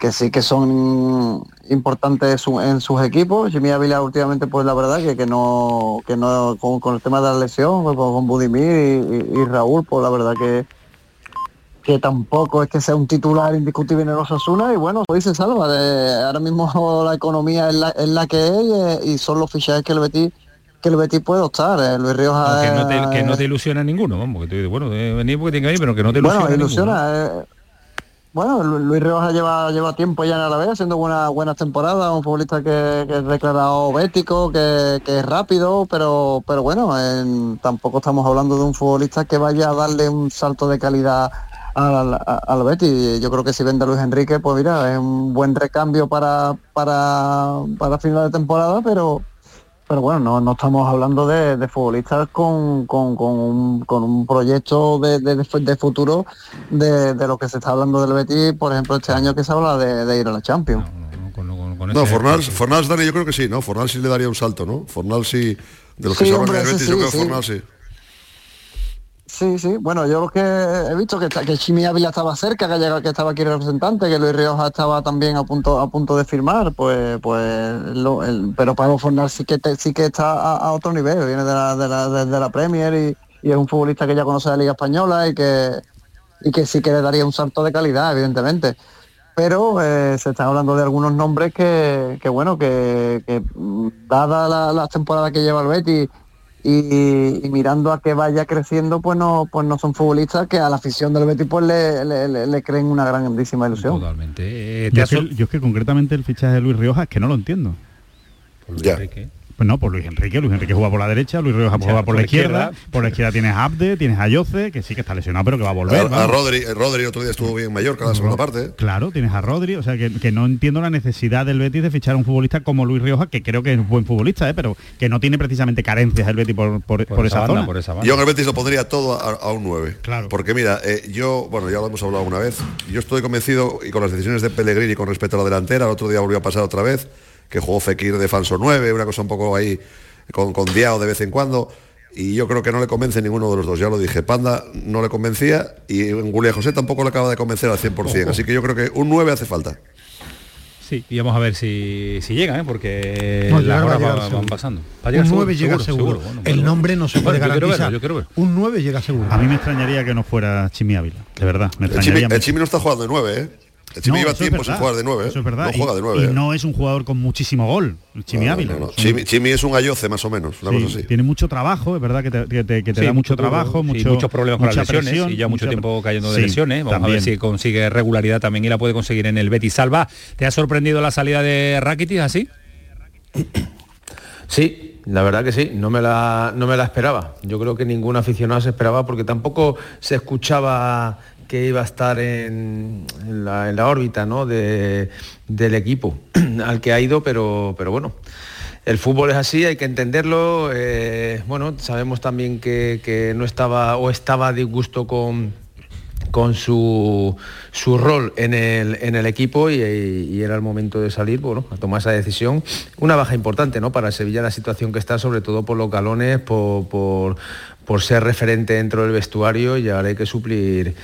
que sí que son importantes en sus equipos. Jimmy Ávila últimamente, pues la verdad que, que no, que no con, con, el tema de la lesión, pues, con Budimir y, y Raúl, pues la verdad que que tampoco es que sea un titular indiscutible en el Osasuna y bueno, dice Salva, de, ahora mismo la economía es la, es la que es y, y, son los fichajes que el Betis que el Betis puede optar, eh, Luis Rioja no, que, no te, que, no te, ilusiona ninguno, vamos, que dices, bueno, venir porque tiene que venir, pero que no te ilusiona. Bueno, ilusiona, ninguno. eh, bueno, Luis Rioja lleva, lleva tiempo ya en Alavés haciendo buenas buenas temporadas, un futbolista que, que es declarado bético, que, que, es rápido, pero pero bueno, en, tampoco estamos hablando de un futbolista que vaya a darle un salto de calidad al, al, al Betis. Yo creo que si vende a Luis Enrique, pues mira, es un buen recambio para, para, para final de temporada, pero pero bueno, no, no estamos hablando de, de futbolistas con, con, con, un, con, un, proyecto de, de, de futuro de, de, lo que se está hablando del Betis, por ejemplo, este año que se habla de, ir a la Champions. No, no, Fornals, Fornals, Dani, yo creo que sí, ¿no? Fornals sí le daría un salto, ¿no? Fornals sí, de los que se habla hombre, del Betis, sí, yo creo que sí. Fornals sí. Sí, sí, bueno, yo lo que he visto que, que Chimi Ávila estaba cerca, que, estaba aquí representante, que Luis Rioja estaba también a punto a punto de firmar, pues pues el, pero Pablo Fornal sí que sí que está a, otro nivel, viene de la, de la, de, la Premier y, es un futbolista que ya conoce la Liga Española y que y que sí que le daría un salto de calidad, evidentemente. Pero eh, se está hablando de algunos nombres que, que bueno, que, que dada la, la temporada que lleva el Betis y, y, mirando a que vaya creciendo pues no pues no son futbolistas que a la afición del Betis pues le, le, le, le creen una grandísima ilusión. Totalmente. Eh, yo, es que, yo, es que, concretamente el fichaje de Luis Rioja es que no lo entiendo. Ya pues no, por Luis Enrique, Luis Enrique juega por la derecha, Luis Rioja juega por, por la izquierda, izquierda, por la izquierda tienes a Abde, tienes a Yoce, que sí que está lesionado, pero que va a volver. A, a Rodri, Rodri otro día estuvo bien en Mallorca, la segunda parte. Claro, tienes a Rodri, o sea que, que, no entiendo la necesidad del Betis de fichar a un futbolista como Luis Rioja, que creo que es un buen futbolista, ¿eh? pero que no tiene precisamente carencias el Betis por, por, por esa, esa banda, zona. Esa yo en el Betis lo pondría todo a, a un 9. Claro. Porque mira, eh, yo, bueno, ya lo hemos hablado una vez, yo estoy convencido, y con las decisiones de Pellegrini con respecto a la delantera, el otro día volvió a pasar otra vez, que jugó Fekir de falso 9, una cosa un poco ahí con, con Diao de vez en cuando y yo creo que no le convence ninguno de los dos, ya lo dije, Panda no le convencía y Gulia José tampoco le acaba de convencer al 100%, así que yo creo que un 9 hace falta. Sí, y vamos a ver si, si llegan, ¿eh? porque no, las horas van, van, pasando. un 9 seguro, llega seguro. seguro. Bueno, el nombre no se puede bueno, garantizar. Yo quiero ver, yo quiero ver. Un 9 llega seguro. A mí me extrañaría que no fuera Chimi Ávila, de verdad. Me el, Chimi, el Chimi no está jugando de 9, ¿eh? El Chimi no, lleva tiempo sin jugar de 9. Eso es verdad. No juega de 9. Y, y, no es un jugador con muchísimo gol, el Chimi no, Ávila. No, Chimi, Chimi, es un ayoce más o menos, una sí, cosa así. Tiene mucho trabajo, es verdad que te, que te, que te sí, da mucho, mucho trabajo, sí, mucho, muchos problemas con las lesiones presión, y ya mucho tiempo cayendo de lesiones. Vamos también. a ver si consigue regularidad también y la puede conseguir en el Betis. Salva, ¿te ha sorprendido la salida de Rakitic así? Sí, la verdad que sí, no me la, no me la esperaba. Yo creo que ningún aficionado se esperaba porque tampoco se escuchaba que iba a estar en, la, órbita ¿no? de, del equipo al que ha ido, pero, pero bueno. El fútbol es así, hay que entenderlo. eh, bueno, sabemos también que, que no estaba o estaba disgusto con, con su, su rol en el, en el equipo y, era el momento de salir, bueno, a tomar esa decisión. Una baja importante, ¿no? Para Sevilla la situación que está, sobre todo por los galones, por, por ser referente dentro del vestuario y ahora hay que suplir,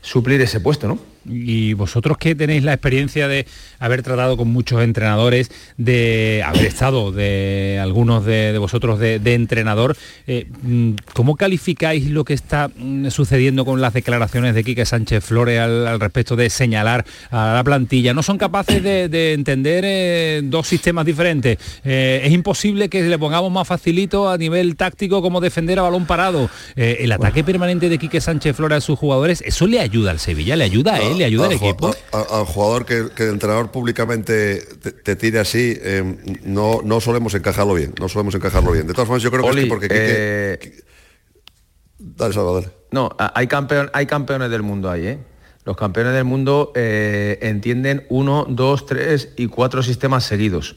suplir ese puesto, ¿no? Y vosotros que tenéis la experiencia de haber tratado con muchos entrenadores, de haber estado de algunos de, de vosotros de, de entrenador, eh, mm, ¿cómo calificáis lo que está mm, sucediendo con las declaraciones de Quique Sánchez Flores al, al respecto de señalar a la plantilla? ¿No son capaces de, de entender eh, dos sistemas diferentes? Eh, es imposible que le pongamos más facilito a nivel táctico como defender a balón parado. El ataque permanente de Quique Sánchez Flores a sus jugadores, ¿eso le ayuda al Sevilla? ¿Le ayuda a él? ¿Le ayuda al equipo? al jugador que, que el entrenador públicamente te, te tire así, eh, no, no solemos encajarlo bien, no solemos encajarlo bien. De todas formas, yo creo que Oli, es que porque Quique- eh, Dale, Salva, dale. No, hay, campeón, hay campeones del mundo ahí, ¿eh? Los campeones del mundo eh, entienden uno, dos, tres y cuatro sistemas seguidos.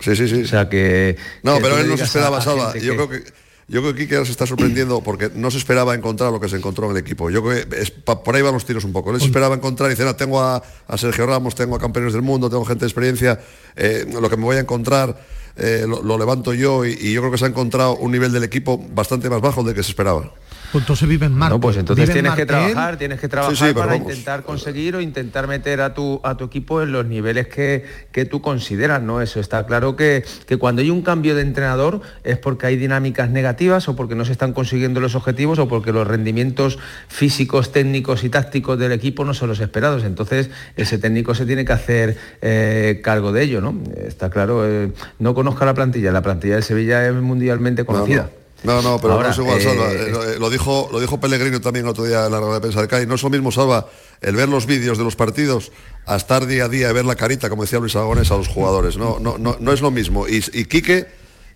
Sí, sí, sí. O sea que... No, que pero él no se esperaba, Salva. Yo que- creo que yo creo que Quique se está sorprendiendo porque no se esperaba encontrar lo que se encontró en el equipo. Yo creo que es- pa- por ahí van los tiros un poco. Él se esperaba encontrar y dice, no, tengo a, a Sergio Ramos, tengo a campeones del mundo, tengo gente de experiencia, eh, lo que me voy a encontrar eh, lo, lo levanto yo y, y yo creo que se ha encontrado un nivel del equipo bastante más bajo del que se esperaba. Pues entonces vive en Marte. No, pues entonces tienes que trabajar, tienes que trabajar Sí, sí, pero para vamos. intentar conseguir o intentar meter a tu, a tu equipo en los niveles que, que tú consideras, ¿no? Eso está claro que, que cuando hay un cambio de entrenador es porque hay dinámicas negativas o porque no se están consiguiendo los objetivos o porque los rendimientos físicos, técnicos y tácticos del equipo no son los esperados. Entonces ese técnico se tiene que hacer eh, cargo de ello, ¿no? Está claro, eh, no conozca la plantilla, la plantilla de Sevilla es mundialmente conocida. No, no, pero Ahora, no es igual, eh, Salva. Eh, lo, eh, lo dijo, lo dijo Pellegrino también el otro día en la rueda de prensa del CAI. No es lo mismo, Salva, el ver los vídeos de los partidos a estar día a día, a ver la carita, como decía Luis Aragones, a los jugadores. No, no, no, no es lo mismo. Y, y Quique,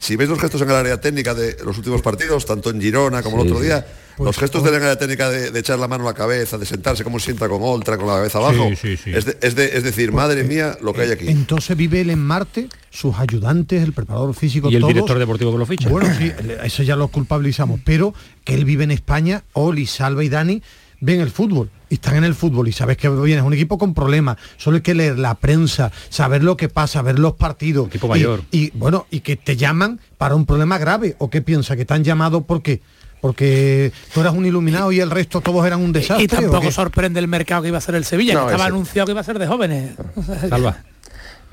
si ves los gestos en el área técnica de los últimos partidos, tanto en Girona como el otro día, Pues, los gestos de la área técnica de, de echar la mano a la cabeza, de sentarse como se sienta con Oltra, con la cabeza abajo, Sí, sí, sí. Es, de- es de- es decir, madre mía, lo que hay aquí. Entonces vive él en Marte, sus ayudantes, el preparador físico, Y el todos. director deportivo que lo ficha. Bueno, sí, eso ya lo culpabilizamos, pero que él vive en España, Oli, Salva y Dani ven el fútbol y están en el fútbol y sabes que vienes un equipo con problemas, solo hay que leer la prensa, saber lo que pasa, ver los partidos. Equipo Y- mayor. Y, bueno, y que te llaman para un problema grave o qué piensa que te han llamado por qué? Porque tú eras un iluminado y el resto todos eran un desastre. Y ¿o tampoco sorprende el mercado que iba a ser el Sevilla, No, que estaba ese- anunciado que iba a ser de jóvenes. Salva.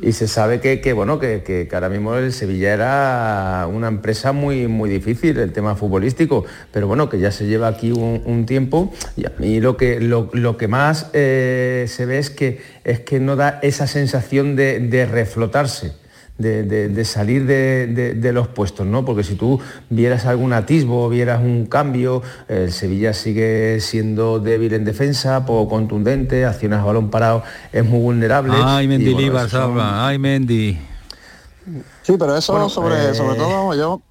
Y se sabe que, que, bueno, que, que- ahora mismo el Sevilla era una empresa muy, muy difícil, el tema futbolístico, pero bueno, que ya se lleva aquí un, un tiempo y a mí lo que, lo, lo que más eh, se ve es que, es que no da esa sensación de, de reflotarse. De, de- de salir de, de- de los puestos, ¿no? Porque si tú vieras algún atisbo, vieras un cambio, el Sevilla sigue siendo débil en defensa, poco contundente, acciones a balón parado, es muy vulnerable. Ay, y, Mendy bueno, Líbar, son-. Ay, Mendy. Sí, pero eso Bueno, sobre, eh, sobre todo, yo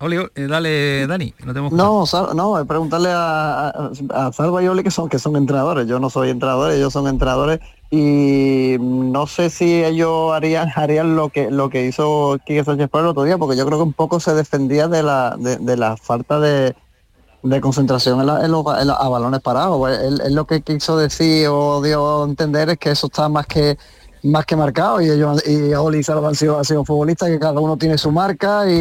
Oli, eh, dale, Dani, que no tenemos No, Sal- no, es preguntarle a, a, a Salva y Oli que son, que son entrenadores. Yo no soy entrenador, ellos son entrenadores y no sé si ellos harían harían lo que lo que hizo Quique Sánchez Pablo el otro día, porque yo creo que un poco se defendía de la, de, de la falta de, de concentración en, la- en los, ba- en los- a balones parados. Él, él lo que quiso decir o dio a entender es que eso está más que más que marcado y ellos y Oli y Salva han sido, han sido futbolistas que cada uno tiene su marca y,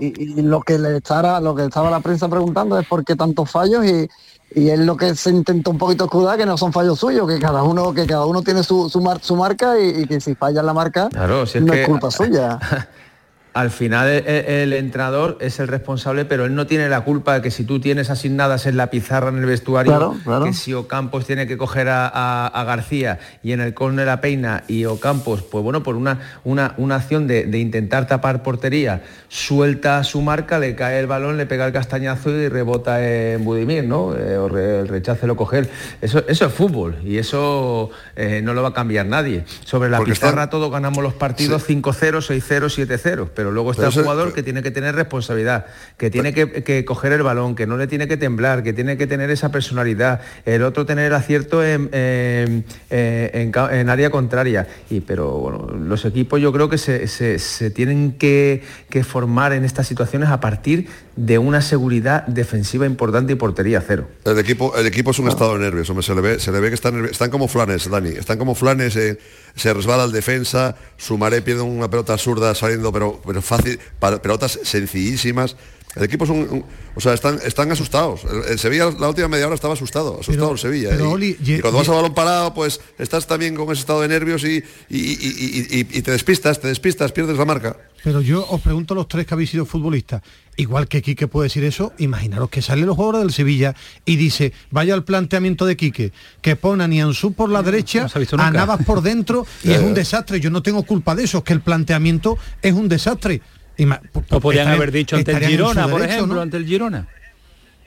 y- lo que le estaba lo que estaba la prensa preguntando es por qué tantos fallos y, y él lo que se intentó un poquito escudar que no son fallos suyos que cada uno que cada uno tiene su, su, mar- su marca y, y que si falla la marca Claro, si es no que- es culpa suya Al final el, el entrenador es el responsable, pero él no tiene la culpa de que si tú tienes asignadas en la pizarra en el vestuario, Claro, claro. que si Ocampos tiene que coger a, a- a García y en el córner a Peina y Ocampos, pues bueno, por una, una, una acción de, de intentar tapar portería, suelta su marca, le cae el balón, le pega el castañazo y rebota en Budimir, ¿no? Eh, o re- el rechace lo coge él. Eso, eso es fútbol y eso eh, no lo va a cambiar nadie. Sobre la Porque pizarra están- todos ganamos los partidos 5-0, 6-0, 7-0, pero luego está Pero el jugador que tiene que tener responsabilidad, que tiene que, que coger el balón, que no le tiene que temblar, que tiene que tener esa personalidad, el otro tener acierto en, en- eh, en área contraria. Y, pero bueno, los equipos yo creo que se, se- se tienen que, que formar en estas situaciones a partir de una seguridad defensiva importante y portería cero. El equipo, el equipo es un estado de nervios, hombre, se le ve, se le ve que están, están como flanes, Dani, están como flanes, eh, se resbala el defensa, Sumaré pierde una pelota absurda saliendo, pero, pero fácil, pelotas sencillísimas. El equipo es un, un- o sea, están, están asustados. El, el Sevilla la última media hora estaba asustado, asustado Pero- el Sevilla. pero, y, Oli, y ye- cuando vas a balón parado, pues estás también con ese estado de nervios y, y- y- y- y- y te despistas, te despistas, pierdes la marca. Pero yo os pregunto a los tres que habéis sido futbolistas, igual que Quique puede decir eso, imaginaros que salen los jugadores del Sevilla y dice, vaya al planteamiento de Quique, que pone a Nianzú por la derecha, visto a. Navas por dentro y es un desastre. Yo no tengo culpa de eso, es que el planteamiento es un desastre. Ima- O podían estarían- haber dicho ante el Girona, por derecho, ejemplo, ¿no? ante el Girona.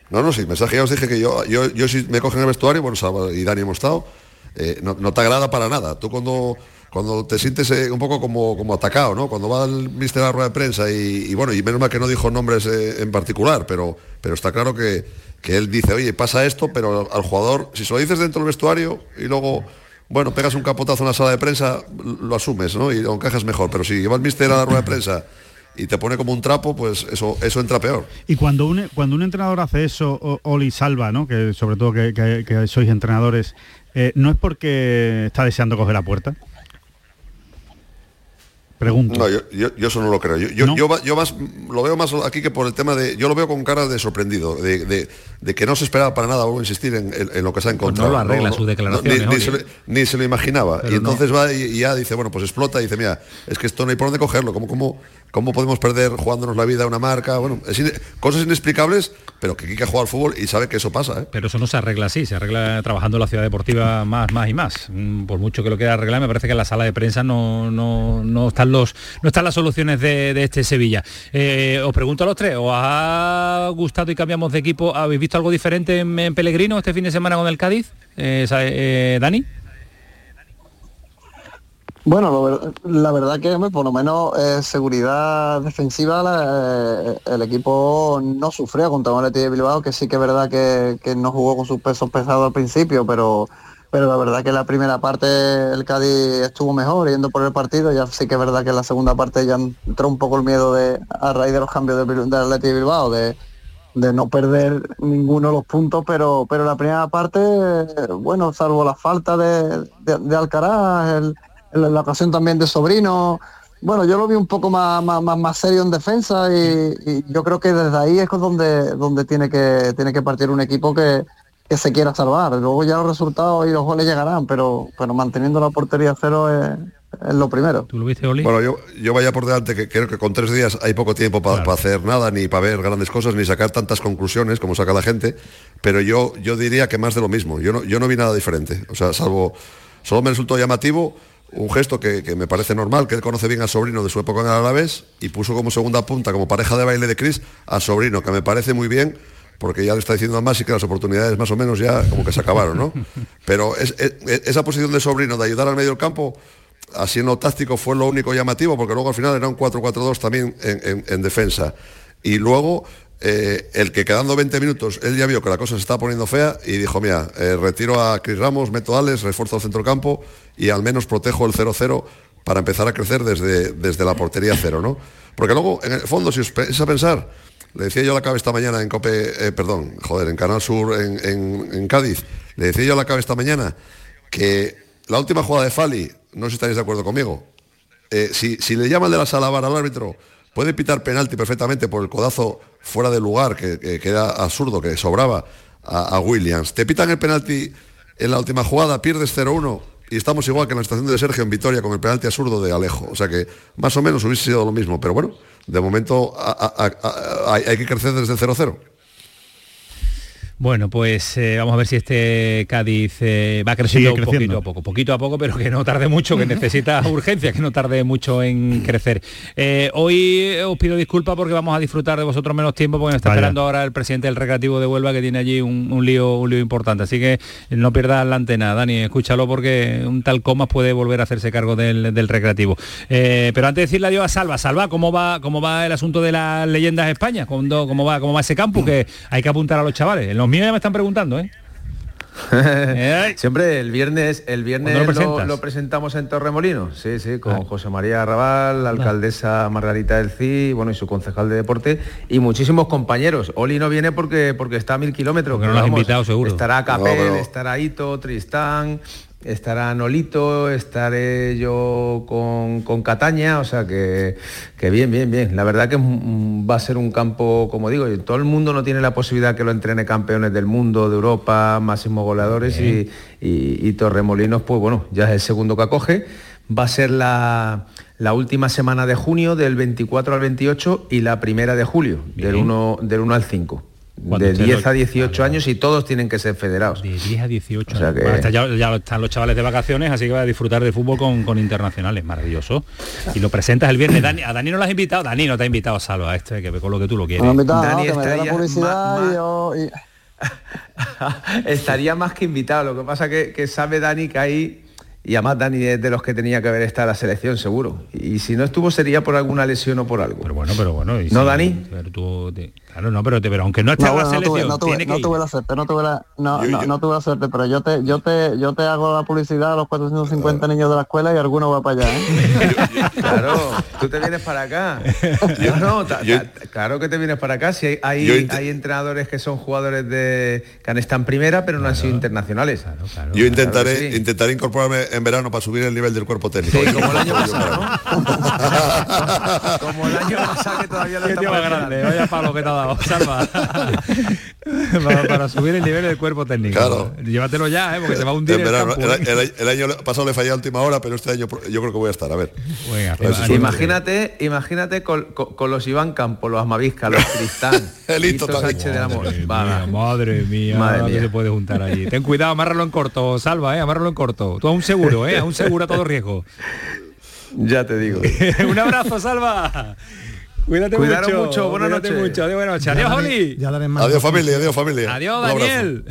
No, no, sí, mensaje ya os dije que yo, yo, yo si me cogen el vestuario, bueno, y Dani hemos estado, eh, no, no te agrada para nada. Tú cuando, cuando te sientes eh, un poco como, como atacado, ¿no? Cuando va el mister a la rueda de prensa y, y bueno, y menos mal que no dijo nombres eh, en particular, pero, pero está claro que, que él dice, oye, pasa esto, pero al jugador, si se lo dices dentro del vestuario y luego, bueno, pegas un capotazo en la sala de prensa, lo asumes, ¿no? Y lo encajas mejor. Pero si va el mister a la rueda de prensa y te pone como un trapo, pues eso, eso entra peor. Y cuando un, cuando un entrenador hace eso, o- Oli Salva, ¿no? que sobre todo que, que- que sois entrenadores, eh, ¿no es porque está deseando coger la puerta? Pregunto. No, yo, yo, yo eso no lo creo. Yo, yo, ¿No? yo más lo veo más aquí que por el tema de. Yo lo veo con cara de sorprendido, de, de- de que no se esperaba para nada, vuelvo a insistir en, en- en lo que se ha encontrado. Pues lo arregla sus declaraciones, ni, se, lo- ni se lo imaginaba. Pero y no. entonces va y, y ya dice, bueno, pues explota y dice, mira, es que esto no hay por dónde cogerlo. ¿Cómo, cómo, cómo podemos perder jugándonos la vida a una marca? Bueno, es ine- cosas inexplicables, pero que Kike ha jugado al fútbol y sabe que eso pasa. ¿eh? Pero eso no se arregla así, se arregla trabajando en la ciudad deportiva más, más y más. Mm, Por mucho que lo quiera arreglar, me parece que en la sala de prensa no, no, no están los no están las soluciones de, este Sevilla. Eh, os pregunto a los tres, ¿os ha gustado y cambiamos de equipo? ¿Habéis visto algo diferente en, en Pellegrino este fin de semana con el Cádiz? Eh, Dani. Bueno, lo la verdad que por lo menos eh, seguridad defensiva eh, el equipo no sufrió contra un Athletic de Bilbao, que sí que es verdad que, no jugó con sus pesos pesados al principio, pero pero la verdad que la primera parte el Cádiz estuvo mejor yendo por el partido, ya sí que es verdad que en la segunda parte ya entró un poco el miedo de a raíz de los cambios de, del Athletic de Bilbao, de, de no perder ninguno de los puntos, pero pero la primera parte, bueno, salvo la falta de, de- de Alcaraz, el- la ocasión también de Sobrino, bueno, yo lo vi un poco más, más, más, más serio en defensa y, y yo creo que desde ahí es donde, donde tiene, que, tiene que partir un equipo que, que se quiera salvar. Luego ya los resultados y los goles llegarán, pero, pero manteniendo la portería a cero es, es lo primero. ¿Tú lo viste, Oli? Bueno, yo, yo vaya por delante que creo que con tres días hay poco tiempo para hacer nada, ni para ver grandes cosas, ni sacar tantas conclusiones como saca la gente, pero yo, yo diría que más de lo mismo. Yo no, yo no vi nada diferente. O sea, salvo, solo me resultó llamativo un gesto que, que me parece normal, que él conoce bien a Sobrino de su época en el Alavés y puso como segunda punta, como pareja de baile de Cris, a Sobrino, que me parece muy bien, porque ya le está diciendo a Masi que las oportunidades más o menos ya como que se acabaron, ¿no? Pero es- es- esa posición de Sobrino de ayudar al medio del campo así en lo táctico fue lo único llamativo, porque luego al final era un 4-4-2 también en, en- en defensa. Y luego eh, el que quedando 20 minutos, él ya vio que la cosa se estaba poniendo fea y dijo, mira, eh, retiro a Cris Ramos, meto a Alex, refuerzo el centrocampo y al menos protejo el 0-0 para empezar a crecer desde, desde la portería cero, ¿no? Porque luego, en el fondo, si os a pensar, le decía yo a la cabe esta mañana en Cope, eh, perdón, joder, en Canal Sur, en, Cádiz, le decía yo a la cabe esta mañana que la última jugada de Fali, no sé si estaréis de acuerdo conmigo, si, si le llaman de la sala al árbitro, puede pitar penalti perfectamente por el codazo fuera de lugar, que, que- era absurdo, que sobraba a, Williams. Te pitan el penalti en la última jugada, pierdes 0-1 y estamos igual que en la estación de Sergio en Vitoria con el penalti absurdo de Alejo. O sea que más o menos hubiese sido lo mismo, pero bueno, de momento hay que crecer desde 0-0. Bueno, pues eh, vamos a ver si este Cádiz eh, va creciendo, creciendo. poquito a poco, poquito a poco, pero que no tarde mucho, que necesita urgencia, que no tarde mucho en crecer. Eh, hoy os pido disculpas porque vamos a disfrutar de vosotros menos tiempo, porque nos está Vaya. esperando ahora el presidente del Recreativo de Huelva, que tiene allí un, un lío, un lío importante. Así que no pierdas la antena, Dani, escúchalo porque un tal Comas puede volver a hacerse cargo del, del Recreativo. Pero antes de decirle adiós a Salva, Salva, ¿cómo va, cómo va el asunto de las leyendas de España? ¿Cómo, cómo va, ¿Cómo va ese campus? Que hay que apuntar a los chavales. Los míos ya me están preguntando, ¿eh? Siempre el viernes, el viernes ¿Cuándo lo lo, presentas? lo presentamos en Torremolinos, sí, sí, con Ah. José María Arrabal, la alcaldesa Margarita del CI, bueno, y su concejal de deporte, y muchísimos compañeros. Oli no viene porque, porque está a mil kilómetros. Porque no lo has invitado, seguro. Estará No, Capel, pero- estará Ito, Tristán, estará Nolito, estaré yo con, con Cataña, o sea que, que bien, bien, bien. La verdad que va a ser un campo, como digo, y todo el mundo no tiene la posibilidad que lo entrene campeones del mundo, de Europa, máximos goleadores y, y- y Torremolinos, pues bueno, ya es el segundo que acoge. Va a ser la, la última semana de junio, del 24 al 28, y la primera de julio, del 1, del 1 al 5. Cuando De esté 10 a lo- 18 años y todos tienen que ser federados. De 10 a 18 O sea años. que- Bueno, está- ya, ya están los chavales de vacaciones, así que va a disfrutar de fútbol con, con internacionales, maravilloso. Y lo presentas el viernes. Dani, a Dani no lo has invitado, Dani no te ha invitado, Salva, a este, que con lo que tú lo quieres. No, me invitaba, Dani no, que me dé la estaría publicidad ma- y yo... y- Estaría más que invitado, lo que pasa que, que sabe Dani que hay, y además Dani es de los que tenía que haber estado en la selección, seguro. Y si no estuvo sería por alguna lesión o por algo. Pero bueno, pero bueno. y ¿No, si- Dani? pero tú te- claro, no, pero, te- pero aunque no esté No, en la bueno, no tuve, selección, no tuve- tiene que no tuve la suerte, no tuve la, no, no, no tuve la suerte, pero yo te, yo te, yo te hago la publicidad a los 450 niños de la escuela y alguno va para allá, ¿eh? Claro, tú te vienes para acá. No, no, ta- ta- claro que te vienes para acá. Si hay, hay, Yo hay entrenadores que son jugadores de que han estado en primera, pero no han sido internacionales. Yo intentaré, Claro que sí. intentaré incorporarme en verano para subir el nivel del cuerpo técnico. Sí, como el año pasado, Como el año pasado que todavía lo más grande, vaya palo que te ha dado, Salva. para, para subir el nivel del cuerpo técnico. Claro. Llévatelo ya, ¿eh? porque te va a hundir En el verano. campo, El, ¿eh? el- el año pasado le fallé a última hora, pero este año yo creo que voy a estar. A ver. Venga, A ver si suerte. Imagínate, imagínate con, con- con los Iván Campo, los Amavisca, los Tristán, El Hito. Sánchez del Amor. Madre mía, madre mía, Madre mía. se puede juntar allí. Ten cuidado, amárralo en corto, salva, eh, amárralo en corto. Tú a un seguro, eh, a un seguro a todo riesgo. Ya te digo. un abrazo, salva. Cuídate Cuidaros mucho. mucho, buenas noches. mucho. Adiós, buenas noches. Adiós, Oli. ya daré más Adiós familia, adiós familia. Adiós. Daniel.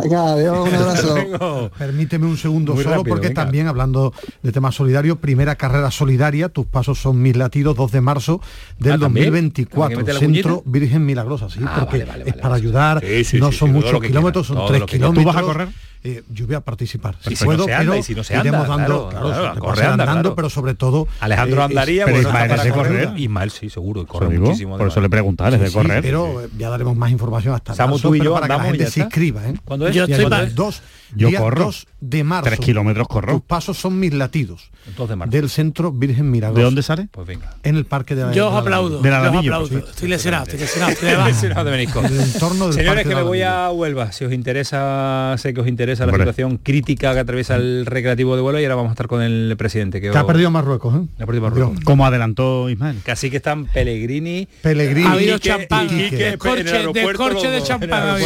Venga, adiós, un abrazo. Permíteme un segundo Muy solo rápido, porque venga. también hablando de temas solidarios, primera carrera solidaria, tus pasos son mis latidos, 2 de marzo del Ah, ¿también? 2024, ¿Hay que meter la Centro cuñita? Virgen Milagrosa, sí, Ah, porque vale, vale, es vale, para vale. ayudar, Sí, sí, no sí, son muchos kilómetros, quieras, son todo 3 lo que quieras. kilómetros. ¿Tú vas a correr? Eh, yo voy a participar, si si puedo, no se anda, pero y si no se iremos anda, dando, claro, anda, andando, claro. pero sobre todo Alejandro eh, andaría, pero bueno, Ismael es de correr. Ismael sí, seguro, y corre digo, muchísimo. por eso le preguntaba, es de Sí, correr. pero eh, ya daremos más información hasta Samu, marzo, tú y pero yo para que la gente se inscriba, ¿eh? Yo estoy dos, Yo día corro. 2 de marzo. Tres kilómetros corro. Tus pasos son mis latidos. 2 de marzo. Del Centro Virgen Milagrosa. ¿De dónde sale? Pues venga. En el parque de la Yo os de la- aplaudo. Del yo os Alamillo, aplaudo. Estoy lesionado, estoy lesionado. estoy de baja. Lesionado de menisco. En el entorno del Señores, que me del voy a Huelva. Si os interesa, sé que os interesa la Hombre. situación crítica que atraviesa el recreativo de Huelva y ahora vamos a estar con el presidente. Que Que ha perdido Marruecos, ¿eh? Ha perdido Marruecos. Como adelantó Ismael. Casi que están Pellegrini. Pellegrini. Ha habido champán, descorche- de champán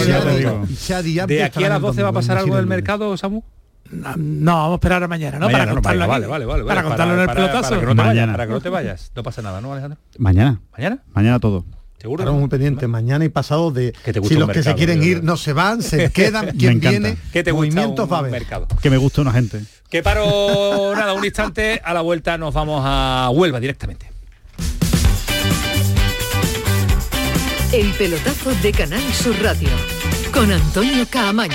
¿De aquí a las en 12 va a pasar algo del mercado, Samu? No, no, vamos a esperar a mañana, ¿no? Mañana, para no, contarlo aquí. vale, vale, vale, Para contarlo en el para- pelotazo. Para que no te vayas, Mañana. para que no te vayas. No pasa nada, ¿no, Alejandro? Mañana. ¿Mañana? Mañana todo. ¿Seguro? Estaremos muy pendientes mañana y pasado de Que te gusta si los que se quieren ir no se van, se quedan, encanta. viene, ¿Qué te gusta movimientos un va a haber. mercado? Que me gusta una gente. Que paro nada, un instante, a la vuelta nos vamos a Huelva directamente. El pelotazo de Canal Sur Radio con Antonio Caamaño.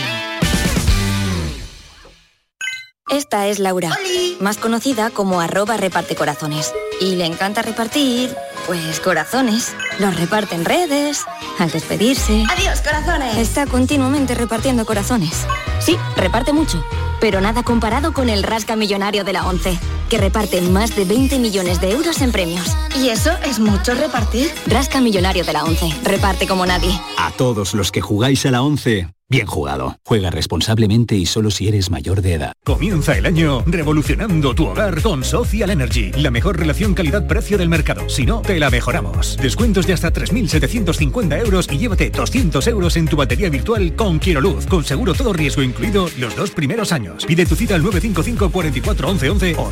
Esta es Laura, más conocida como arroba reparte corazones. Y le encanta repartir, pues corazones. Los reparte en redes, al despedirse. Adiós, corazones. Está continuamente repartiendo corazones. Sí, reparte mucho, pero nada comparado con el Rasca Millonario de la ONCE, que reparte más de 20 millones de euros en premios. ¿Y eso es mucho repartir? Rasca Millonario de la ONCE, reparte como nadie. A todos los que jugáis a la 11, Bien jugado. Juega responsablemente y solo si eres mayor de edad. Comienza el año revolucionando tu hogar con Social Energy, la mejor relación calidad-precio del mercado. Si no, te la mejoramos. Descuentos de hasta 3.750 euros y llévate 200 euros en tu batería virtual con Quiero Luz, con seguro todo riesgo incluido los dos primeros años. Pide tu cita al 955 44 11 11 o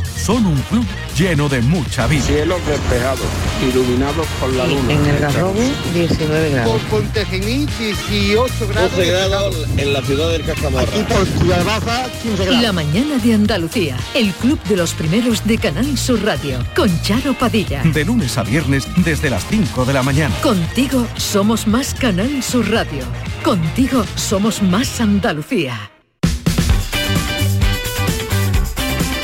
Son un club lleno de mucha vida. Cielos despejados, iluminados por la luna. En el Garrobo, 19 grados. Por Pontejení, 18 grados. 12 grados en la ciudad del Castamarra. Y por Ciudad Baja, 15 grados. La mañana de Andalucía, el club de los primeros de Canal Sur Radio, con Charo Padilla. De lunes a viernes desde las 5 de la mañana. Contigo somos más Canal Sur Radio. Contigo somos más Andalucía.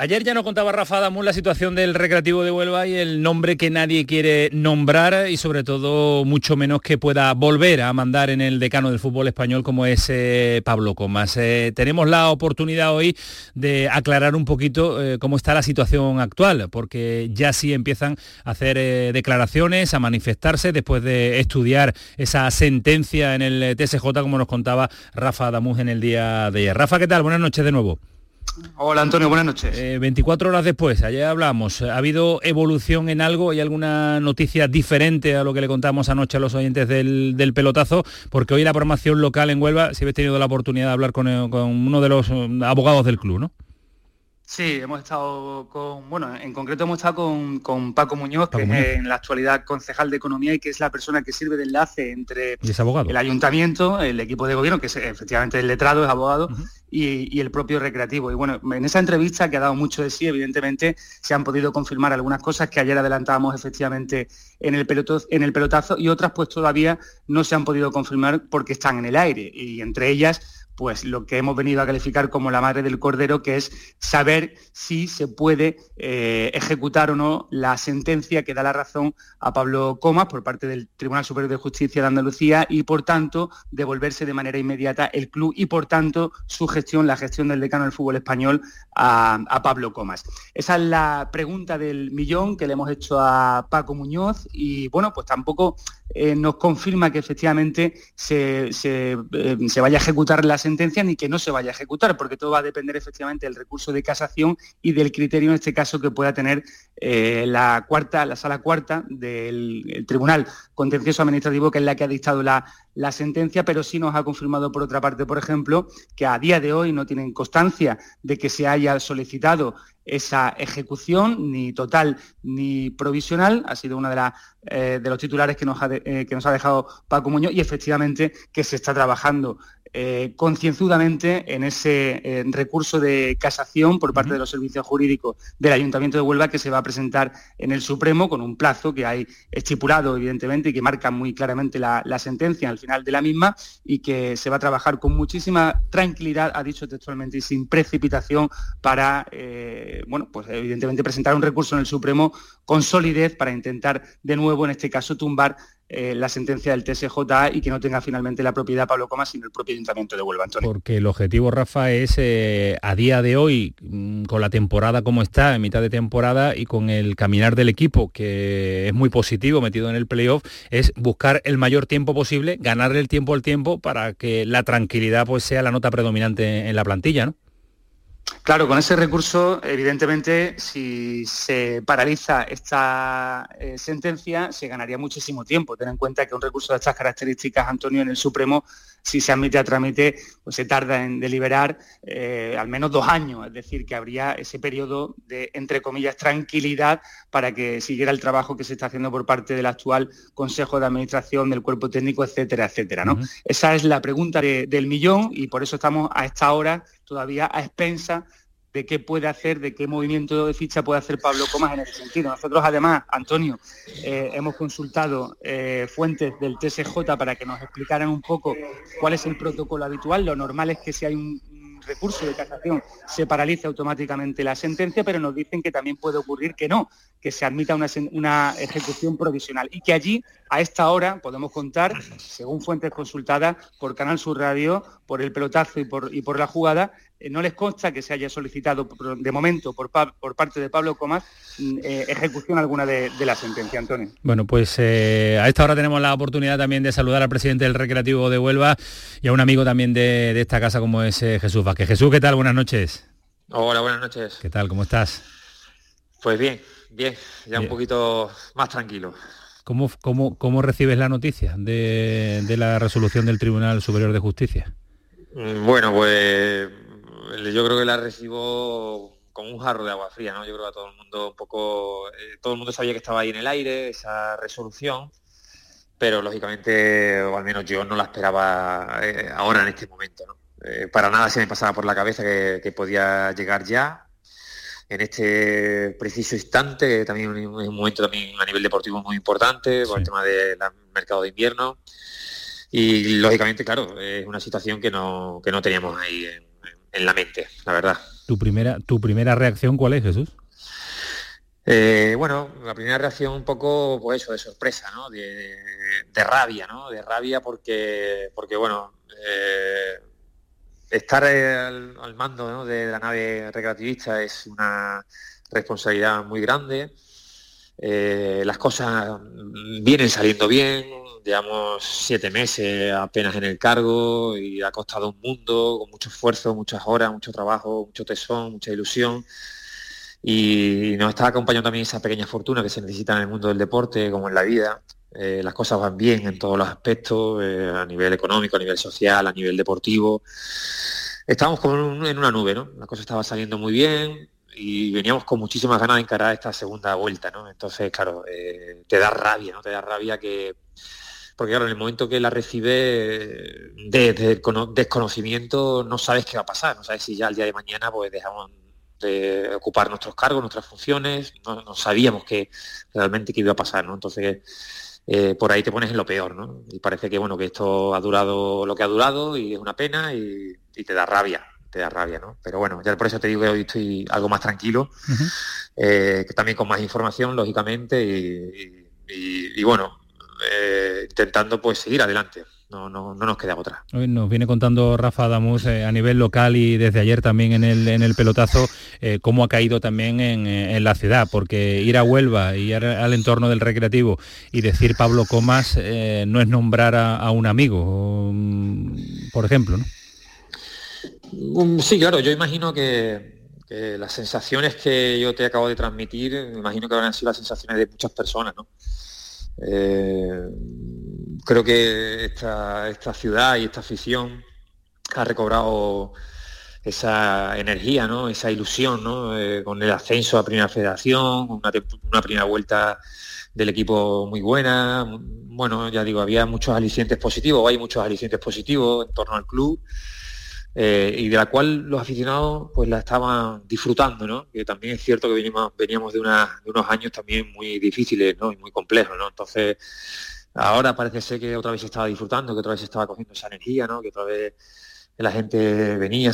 Ayer ya nos contaba Rafa Damun la situación del Recreativo de Huelva y el nombre que nadie quiere nombrar y sobre todo mucho menos que pueda volver a mandar en el decano del fútbol español como es eh, Pablo Comas. Eh, tenemos la oportunidad hoy de aclarar un poquito eh, cómo está la situación actual, porque ya sí empiezan a hacer declaraciones, a manifestarse después de estudiar esa sentencia en el TSJ, como nos contaba Rafa Damus en el día de ayer. Rafa, ¿qué tal? Buenas noches de nuevo. Hola Antonio, buenas noches. Eh, 24 horas después, ayer hablamos, ¿ha habido evolución en algo? ¿Hay alguna noticia diferente a lo que le contamos anoche a los oyentes del, del pelotazo? Porque hoy la programación local en Huelva, si habéis tenido la oportunidad de hablar con, eh, con uno de los eh, abogados del club, ¿no? Sí, hemos estado con, bueno, en concreto hemos estado con, con Paco Muñoz, que es en la actualidad concejal de Economía y que es la persona que sirve de enlace entre ¿Y es el ayuntamiento, el equipo de gobierno, que es efectivamente el letrado, es abogado, y, el propio recreativo. Y bueno, en esa entrevista que ha dado mucho de sí, evidentemente se han podido confirmar algunas cosas que ayer adelantábamos efectivamente en el, peloto- en el pelotazo y otras pues todavía no se han podido confirmar porque están en el aire. Y entre ellas pues lo que hemos venido a calificar como la madre del cordero, que es saber si se puede eh, ejecutar o no la sentencia que da la razón a Pablo Comas por parte del Tribunal Superior de Justicia de Andalucía y, por tanto, devolverse de manera inmediata el club y, por tanto, su gestión, la gestión del decano del fútbol español a, a Pablo Comas. Esa es la pregunta del millón que le hemos hecho a Paco Muñoz y, bueno, pues tampoco eh, nos confirma que efectivamente se, eh, se vaya a ejecutar la sentencia ni que no se vaya a ejecutar, porque todo va a depender efectivamente del recurso de casación y del criterio en este caso que pueda tener eh, la cuarta, la sala cuarta del el Tribunal Contencioso Administrativo, que es la que ha dictado la, la sentencia, pero sí nos ha confirmado por otra parte, por ejemplo, que a día de hoy no tienen constancia de que se haya solicitado esa ejecución, ni total ni provisional, ha sido una de, eh, de los titulares que nos, ha eh, que nos ha dejado Paco Muñoz y efectivamente que se está trabajando eh, concienzudamente en ese eh, recurso de casación por parte de los servicios jurídicos del Ayuntamiento de Huelva que se va a presentar en el Supremo con un plazo que hay estipulado evidentemente y que marca muy claramente la, la sentencia al final de la misma y que se va a trabajar con muchísima tranquilidad, ha dicho textualmente, y sin precipitación para, eh, bueno, pues evidentemente presentar un recurso en el Supremo con solidez para intentar de nuevo, en este caso, tumbar eh, la sentencia del TSJ y que no tenga finalmente la propiedad Pablo Comas, sino el propio Ayuntamiento de Huelva, Antonio. Porque el objetivo, Rafa, es eh, a día de hoy, mm, con la temporada como está, en mitad de temporada, y con el caminar del equipo, que es muy positivo, metido en el playoff, es buscar el mayor tiempo posible, ganarle el tiempo al tiempo para que la tranquilidad pues sea la nota predominante en la plantilla, ¿no? Claro, con ese recurso, evidentemente, si se paraliza esta eh, sentencia, se ganaría muchísimo tiempo. Ten en cuenta que un recurso de estas características, Antonio, en el Supremo, si se admite a trámite, pues se tarda en deliberar eh, al menos dos años. Es decir, que habría ese periodo de, entre comillas, tranquilidad para que siguiera el trabajo que se está haciendo por parte del actual Consejo de Administración, del cuerpo técnico, etcétera, etcétera. ¿no? Esa es la pregunta de- del millón y por eso estamos a esta hora todavía a expensa de qué puede hacer, de qué movimiento de ficha puede hacer Pablo Comas en ese sentido. Nosotros además, Antonio, eh, hemos consultado eh, fuentes del TSJ para que nos explicaran un poco cuál es el protocolo habitual. Lo normal es que si hay un, un recurso de casación se paralice automáticamente la sentencia, pero nos dicen que también puede ocurrir que no, que se admita una, ejecución provisional. Y que allí a esta hora podemos contar, según fuentes consultadas por Canal Sur Radio, por el pelotazo y por, la jugada, no les consta que se haya solicitado por- de momento por, Pa- por parte de Pablo Comas mm, eh, ejecución alguna de, de la sentencia, Antonio. Bueno, pues eh, a esta hora tenemos la oportunidad también de saludar al presidente del Recreativo de Huelva y a un amigo también de, de esta casa como es eh, Jesús Vázquez. Jesús, ¿qué tal? Buenas noches. Hola, buenas noches. ¿Qué tal? ¿Cómo estás? Pues bien, bien, ya un poquito más tranquilo. ¿Cómo, cómo, cómo recibes la noticia de, de la resolución del Tribunal Superior de Justicia? Mm, Bueno, pues yo creo que la recibo con un jarro de agua fría, ¿no? Yo creo que a todo el mundo un poco, eh, todo el mundo sabía que estaba ahí en el aire esa resolución, pero lógicamente, o al menos yo no la esperaba eh, ahora en este momento, ¿no? Eh, para nada se me pasaba por la cabeza que, que podía llegar ya en este preciso instante, que también es un momento también a nivel deportivo muy importante, por el tema del mercado de invierno. Y lógicamente, claro, es una situación que no, que no teníamos ahí en, en la mente, la verdad. ¿Tu primera, ¿Tu primera reacción cuál es, Jesús? Eh, bueno, la primera reacción un poco, pues eso, de sorpresa, ¿no? De, de rabia, ¿no? De rabia porque, porque bueno, eh, estar al, al mando ¿no? de la nave recreativista es una responsabilidad muy grande. Eh, las cosas vienen saliendo bien, llevamos siete meses apenas en el cargo y ha costado un mundo, con mucho esfuerzo, muchas horas, mucho trabajo, mucho tesón, mucha ilusión. Y nos está acompañando también esa pequeña fortuna que se necesita en el mundo del deporte, como en la vida. Eh, las cosas van bien en todos los aspectos, eh, a nivel económico, a nivel social, a nivel deportivo. Estábamos como en, un- en una nube, ¿no? La cosa estaba saliendo muy bien y veníamos con muchísimas ganas de encarar esta segunda vuelta, ¿no? Entonces, claro, eh, te da rabia, ¿no? Te da rabia que... Porque claro, en el momento que la recibe de, de cono- desconocimiento no sabes qué va a pasar, no sabes si ya el día de mañana pues dejamos de ocupar nuestros cargos, nuestras funciones, no, sabíamos que realmente qué iba a pasar, ¿no? Entonces, eh, por ahí te pones en lo peor, ¿no? Y parece que bueno, que esto ha durado lo que ha durado y es una pena y te da rabia, te da rabia, ¿no? Pero bueno, ya por eso te digo que hoy estoy algo más tranquilo, eh, que también con más información, lógicamente, y, y- y bueno, eh, intentando pues seguir adelante. No, no, no nos queda otra. Nos viene contando Rafa Damus eh, a nivel local y desde ayer también en el, en el pelotazo eh, cómo ha caído también en, en la ciudad, porque ir a Huelva y ir al entorno del recreativo y decir Pablo Comas eh, no es nombrar a, a un amigo, mm, por ejemplo, ¿no? Um, Sí, claro, yo imagino que, las sensaciones que yo te acabo de transmitir, me imagino que habrán sido las sensaciones de muchas personas, ¿no? Eh, creo que esta, ciudad y esta afición ha recobrado esa energía, ¿no? esa ilusión ¿no? Eh, con el ascenso a Primera Federación, una, una primera vuelta del equipo muy buena. Bueno, ya digo, había muchos alicientes positivos, hay muchos alicientes positivos en torno al club. Eh, y de la cual los aficionados pues la estaban disfrutando, ¿no? Que también es cierto que venimos, veníamos de, de unos años también muy difíciles, ¿no? Y muy complejos, ¿no? Entonces, ahora parece ser que otra vez se estaba disfrutando, que otra vez se estaba cogiendo esa energía, ¿no? Que otra vez la gente venía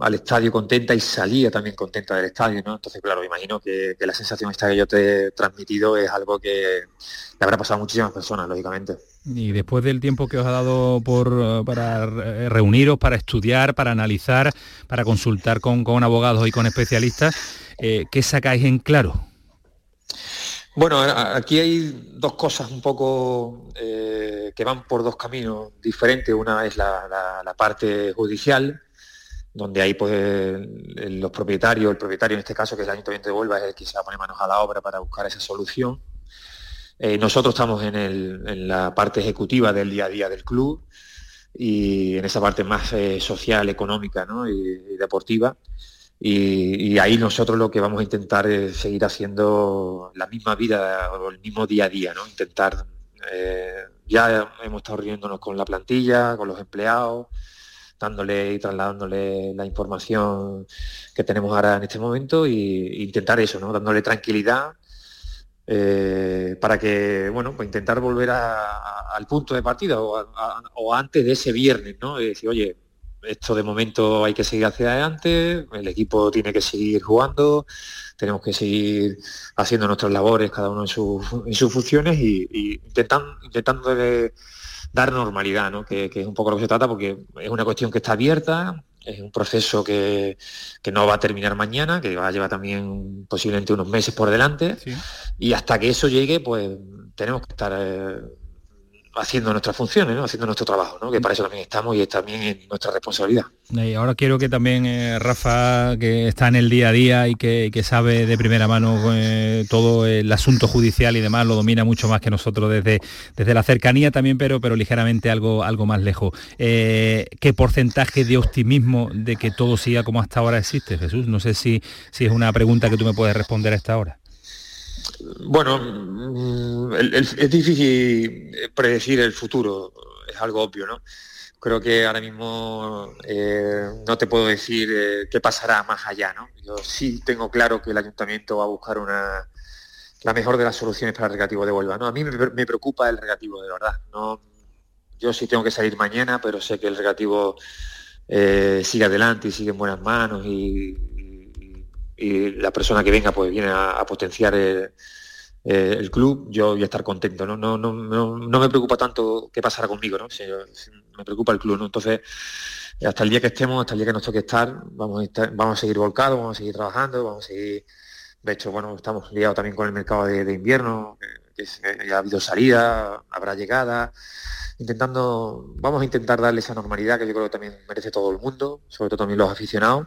al, estadio contenta y salía también contenta del estadio, ¿no? Entonces, claro, imagino que, la sensación esta que yo te he transmitido es algo que le habrá pasado a muchísimas personas, lógicamente. Y después del tiempo que os ha dado por, eh, para reuniros, para estudiar, para analizar, para consultar con, con abogados y con especialistas, eh, ¿qué sacáis en claro? Bueno, aquí hay dos cosas un poco eh, que van por dos caminos diferentes. Una es la, parte judicial, donde ahí pues los propietarios, el propietario en este caso que es el Ayuntamiento de Huelva, es el que se va a poner manos a la obra para buscar esa solución. Eh, nosotros estamos en, la parte ejecutiva del día a día del club y en esa parte más eh, social, económica y deportiva. Y, ahí nosotros lo que vamos a intentar es seguir haciendo la misma vida o el mismo día a día, ¿no? Intentar, eh, ya hemos estado reuniéndonos con la plantilla, con los empleados, dándole y trasladándole la información que tenemos ahora en este momento y intentar eso, ¿no? Dándole tranquilidad eh, para que, bueno, pues intentar volver a- al punto de partida o, a- o antes de ese viernes, ¿no? Y decir, oye, esto de momento hay que seguir hacia adelante, el equipo tiene que seguir jugando, tenemos que seguir haciendo nuestras labores, cada uno en, en sus funciones y, y intentando, intentando dar normalidad, ¿no? que, es un poco lo que se trata, porque es una cuestión que está abierta, es un proceso que, que, no va a terminar mañana, que va a llevar también posiblemente unos meses por delante, y hasta que eso llegue, pues tenemos que estar eh, haciendo nuestras funciones, haciendo nuestro trabajo, que para eso también estamos y es también nuestra responsabilidad. Y ahora quiero que también eh, Rafa, que está en el día a día y que, sabe de primera mano eh, todo el asunto judicial y demás, lo domina mucho más que nosotros desde, desde la cercanía también, pero, pero ligeramente algo, algo más lejos. Eh, ¿Qué porcentaje de optimismo de que todo siga como hasta ahora existe, Jesús? No sé si, si es una pregunta que tú me puedes responder a esta hora. Bueno, mm, es difícil predecir el futuro, es algo obvio, ¿no? Creo que ahora mismo eh, no te puedo decir eh, qué pasará más allá, ¿no? Yo sí tengo claro que el ayuntamiento va a buscar una, la mejor de las soluciones para el recreativo de Huelva. ¿no? A mí me, preocupa el recreativo, de verdad. ¿no? Yo sí tengo que salir mañana, pero sé que el recreativo eh, sigue adelante y sigue en buenas manos y, y la persona que venga pues viene a, potenciar el, club, yo voy a estar contento. ¿no? No, no, no, me preocupa tanto qué pasará conmigo, ¿no? me preocupa el club. ¿no? Entonces, hasta el día que estemos, hasta el día que nos toque estar, vamos a, vamos a seguir volcados, vamos a seguir trabajando, vamos a seguir... De hecho, bueno, estamos liados también con el mercado de, invierno, que, ya ha habido salida, habrá llegada, intentando, vamos a intentar darle esa normalidad que yo creo que también merece todo el mundo, sobre todo también los aficionados.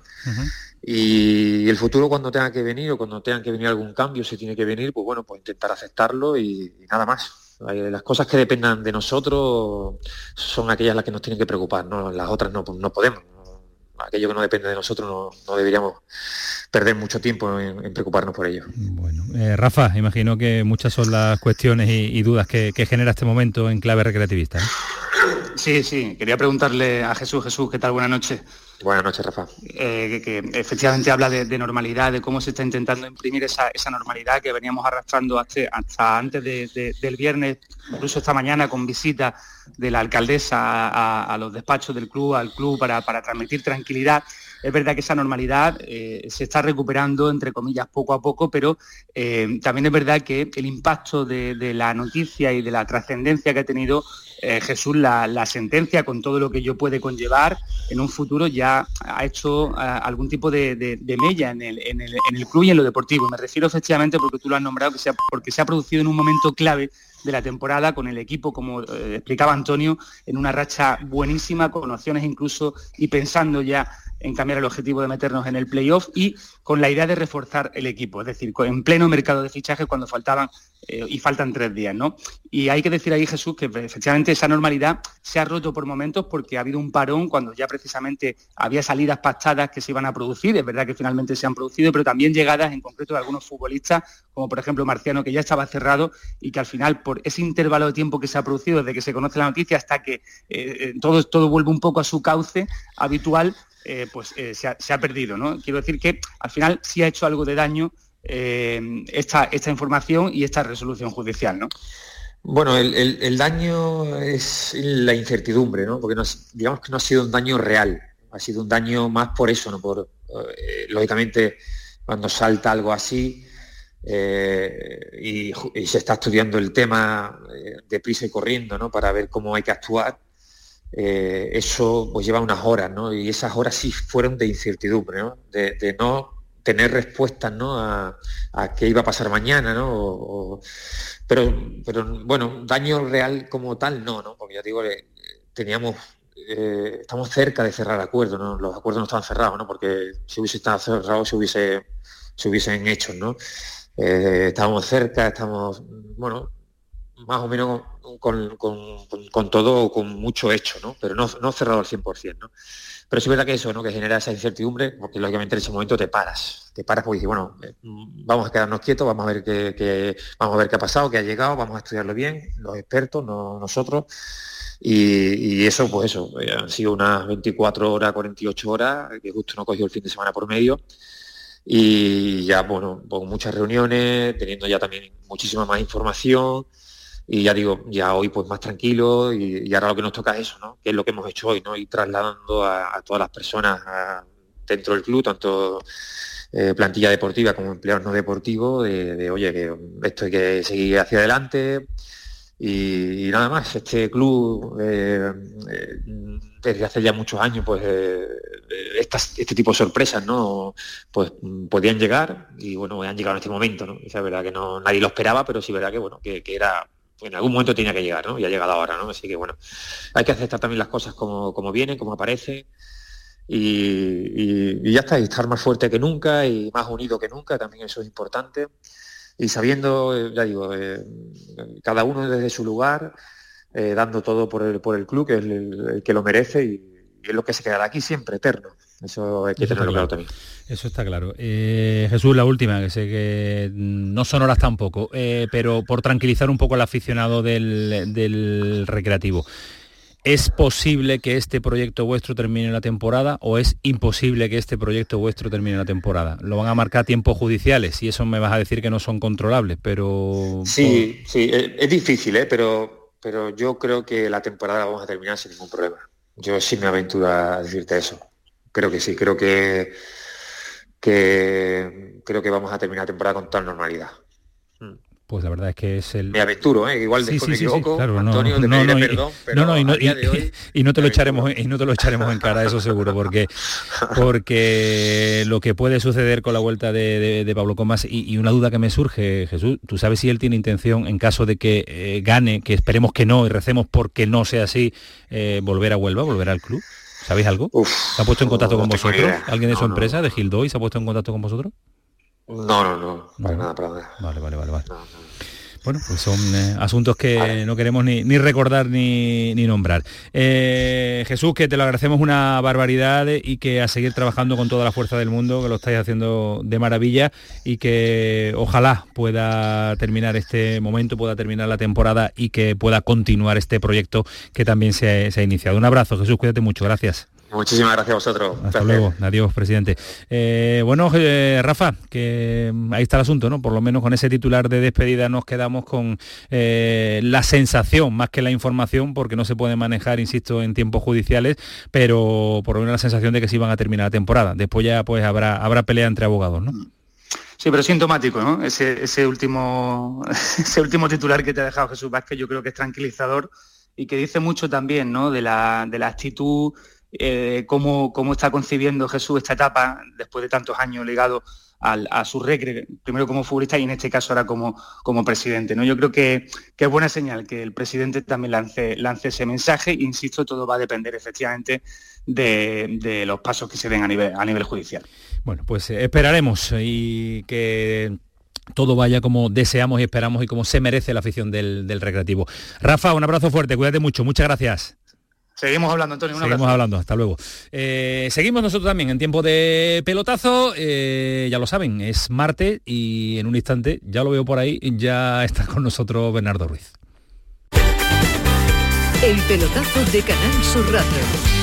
Y el futuro cuando tenga que venir o cuando tenga que venir algún cambio, si tiene que venir, pues bueno, pues intentar aceptarlo y, nada más. Las cosas que dependan de nosotros son aquellas las que nos tienen que preocupar, ¿no? las otras no, no podemos. Aquello que no depende de nosotros no, deberíamos perder mucho tiempo en, preocuparnos por ello. Bueno, eh, Rafa, imagino que muchas son las cuestiones y, dudas que, genera este momento en clave recreativista. Sí, sí, quería preguntarle a Jesús, Jesús, ¿qué tal? Buenas noches. Buenas noches, Rafa. Eh, que, efectivamente habla de, normalidad, de cómo se está intentando imprimir esa, normalidad que veníamos arrastrando hasta, antes del viernes, incluso esta mañana con visita de la alcaldesa a, los despachos del club, al club, para, transmitir tranquilidad. Es verdad que esa normalidad eh, se está recuperando, entre comillas, poco a poco, pero eh, también es verdad que el impacto de la noticia y de la trascendencia que ha tenido eh, Jesús, la, sentencia con todo lo que yo puede conllevar en un futuro ya ha hecho eh, algún tipo de, mella en el, club y en lo deportivo. Me refiero efectivamente porque tú lo has nombrado, porque se ha producido en un momento clave de la temporada con el equipo, como eh, explicaba Antonio, en una racha buenísima, con opciones incluso y pensando ya en cambiar el objetivo de meternos en el playoff y con la idea de reforzar el equipo, es decir, en pleno mercado de fichajes cuando faltaban eh, y faltan tres días, ¿no? Y hay que decir ahí, Jesús, que efectivamente esa normalidad se ha roto por momentos porque ha habido un parón cuando ya precisamente había salidas pactadas que se iban a producir, es verdad que finalmente se han producido, pero también llegadas en concreto de algunos futbolistas, como por ejemplo Marciano, que ya estaba cerrado y que al final, por ese intervalo de tiempo que se ha producido desde que se conoce la noticia hasta que eh, eh, todo, todo vuelve un poco a su cauce habitual, eh, pues eh, se, ha, perdido. ¿no? Quiero decir que al final sí ha hecho algo de daño eh, esta, esta información y esta resolución judicial. ¿no? Bueno, el, daño es la incertidumbre, ¿no? porque digamos que no ha sido un daño real, ha sido un daño más por eso, ¿no? por, lógicamente cuando salta algo así, y, y, se está estudiando el tema deprisa y corriendo ¿no? para ver cómo hay que actuar, eh, eso pues lleva unas horas, ¿no? Y esas horas sí fueron de incertidumbre, ¿no? De, no tener respuestas, ¿no? A, qué iba a pasar mañana, ¿no? pero, pero bueno, daño real como tal, no, ¿no? Porque ya digo, eh, teníamos, eh, estamos cerca de cerrar acuerdos, ¿no? Los acuerdos no estaban cerrados, ¿no? Porque si hubiese estado cerrado se hubiese, se hubiesen hecho, ¿no? estábamos cerca, estamos, bueno, más o menos con, todo, con mucho hecho, ¿no? Pero no, no cerrado al 100%, ¿no? Pero sí es verdad que eso, ¿no? Que genera esa incertidumbre, porque lógicamente en ese momento te paras, te paras porque dices, bueno, eh, vamos a quedarnos quietos, vamos a ver qué, vamos a ver qué ha pasado, qué ha llegado, vamos a estudiarlo bien, los expertos, no nosotros. Y, eso, pues eso, eh, han sido unas 24 horas, 48 horas, que justo no cogió el fin de semana por medio. Y ya, bueno, con muchas reuniones, teniendo ya también muchísima más información, y ya digo, ya hoy pues más tranquilo y, ahora lo que nos toca es eso, ¿no? Que es lo que hemos hecho hoy, ¿no? Y trasladando a, todas las personas dentro del club, tanto eh, plantilla deportiva como empleados no deportivos, de, oye, que esto hay que seguir hacia adelante y, nada más. Este club eh, eh, desde hace ya muchos años, pues estas, este tipo de sorpresas, ¿no? Pues podían llegar y bueno, han llegado en este momento, ¿no? Es verdad que no nadie lo esperaba, pero sí verdad que bueno, que era en algún momento tenía que llegar, ¿no? Y ha llegado ahora, ¿no? Así que bueno, hay que aceptar también las cosas como, como vienen, como aparecen. Y, ya está, y estar más fuerte que nunca y más unido que nunca, también eso es importante. Y sabiendo, eh, ya digo, eh, cada uno desde su lugar, eh, dando todo por el, por el club, que es el, que lo merece y es lo que se quedará aquí siempre, eterno. Eso hay que tenerlo claro claro. también. Eso está claro. Eh, Jesús, la última, que sé que no son horas tampoco, eh, pero por tranquilizar un poco al aficionado del, del recreativo. ¿Es posible que este proyecto vuestro termine la temporada o es imposible que este proyecto vuestro termine la temporada? Lo van a marcar tiempos judiciales y eso me vas a decir que no son controlables, pero... Sí, sí, es, es difícil, ¿eh? pero, pero yo creo que la temporada la vamos a terminar sin ningún problema. Yo sí me aventuro a decirte eso. Creo que sí, creo que, que creo que vamos a terminar la temporada con total normalidad. Pues la verdad es que es el... Me aventuro, ¿eh? igual después sí, me sí, equivoco, claro, no, Antonio, no, pediré no, y- perdón, pero no, no, y no, a día y- de hoy y no te lo echaremos y no te lo echaremos en cara eso seguro porque porque lo que puede suceder con la vuelta de, de- de Pablo Comas y, y una duda que me surge Jesús tú sabes si él tiene intención en caso de que eh, gane que esperemos que no y recemos porque no sea así eh, volver a Huelva volver al club ¿sabéis algo? ¿se ha puesto en contacto con no vosotros? idea. ¿alguien de su no. empresa de Gildoy se ha puesto en contacto con vosotros? No, no, no, para nada, para nada. Vale, vale, vale, vale. Bueno, pues son eh, asuntos que no queremos ni, ni recordar ni, ni nombrar. Eh, Jesús, que te lo agradecemos una barbaridad y que a seguir trabajando con toda la fuerza del mundo, que lo estáis haciendo de maravilla y que ojalá pueda terminar este momento, pueda terminar la temporada y que pueda continuar este proyecto que también se ha, se ha iniciado. Un abrazo, Jesús, cuídate mucho, gracias. Muchísimas gracias a vosotros. Hasta luego, adiós, presidente. Eh, bueno, eh, Rafa, que mm, ahí está el asunto, ¿no? Por lo menos con ese titular de despedida nos quedamos con eh, la sensación, más que la información, porque no se puede manejar, insisto, en tiempos judiciales, pero por lo menos la sensación de que sí van a terminar la temporada. Después ya pues habrá, habrá pelea entre abogados, ¿no? Sí, pero sintomático, ¿no? Ese, ese último, ese último titular que te ha dejado Jesús Vázquez, yo creo que es tranquilizador y que dice mucho también, ¿no? De la, de la actitud, eh, cómo, cómo está concibiendo Jesús esta etapa después de tantos años ligado al- a su recre, primero como futbolista y en este caso ahora como, como presidente. ¿no? Yo creo que, que es buena señal que el presidente también lance, lance ese mensaje. Insisto, todo va a depender efectivamente de, de los pasos que se den a nivel, a nivel judicial. Bueno, pues eh, esperaremos y que todo vaya como deseamos y esperamos y como se merece la afición del, del recreativo. Rafa, un abrazo fuerte, cuídate mucho, muchas gracias. Seguimos hablando, Antonio. Seguimos hablando, hasta luego. Eh, seguimos nosotros también en tiempo de pelotazo, eh, ya lo saben, es martes y en un instante, ya lo veo por ahí, ya está con nosotros Bernardo Ruiz. El pelotazo de Canal Sur Radio.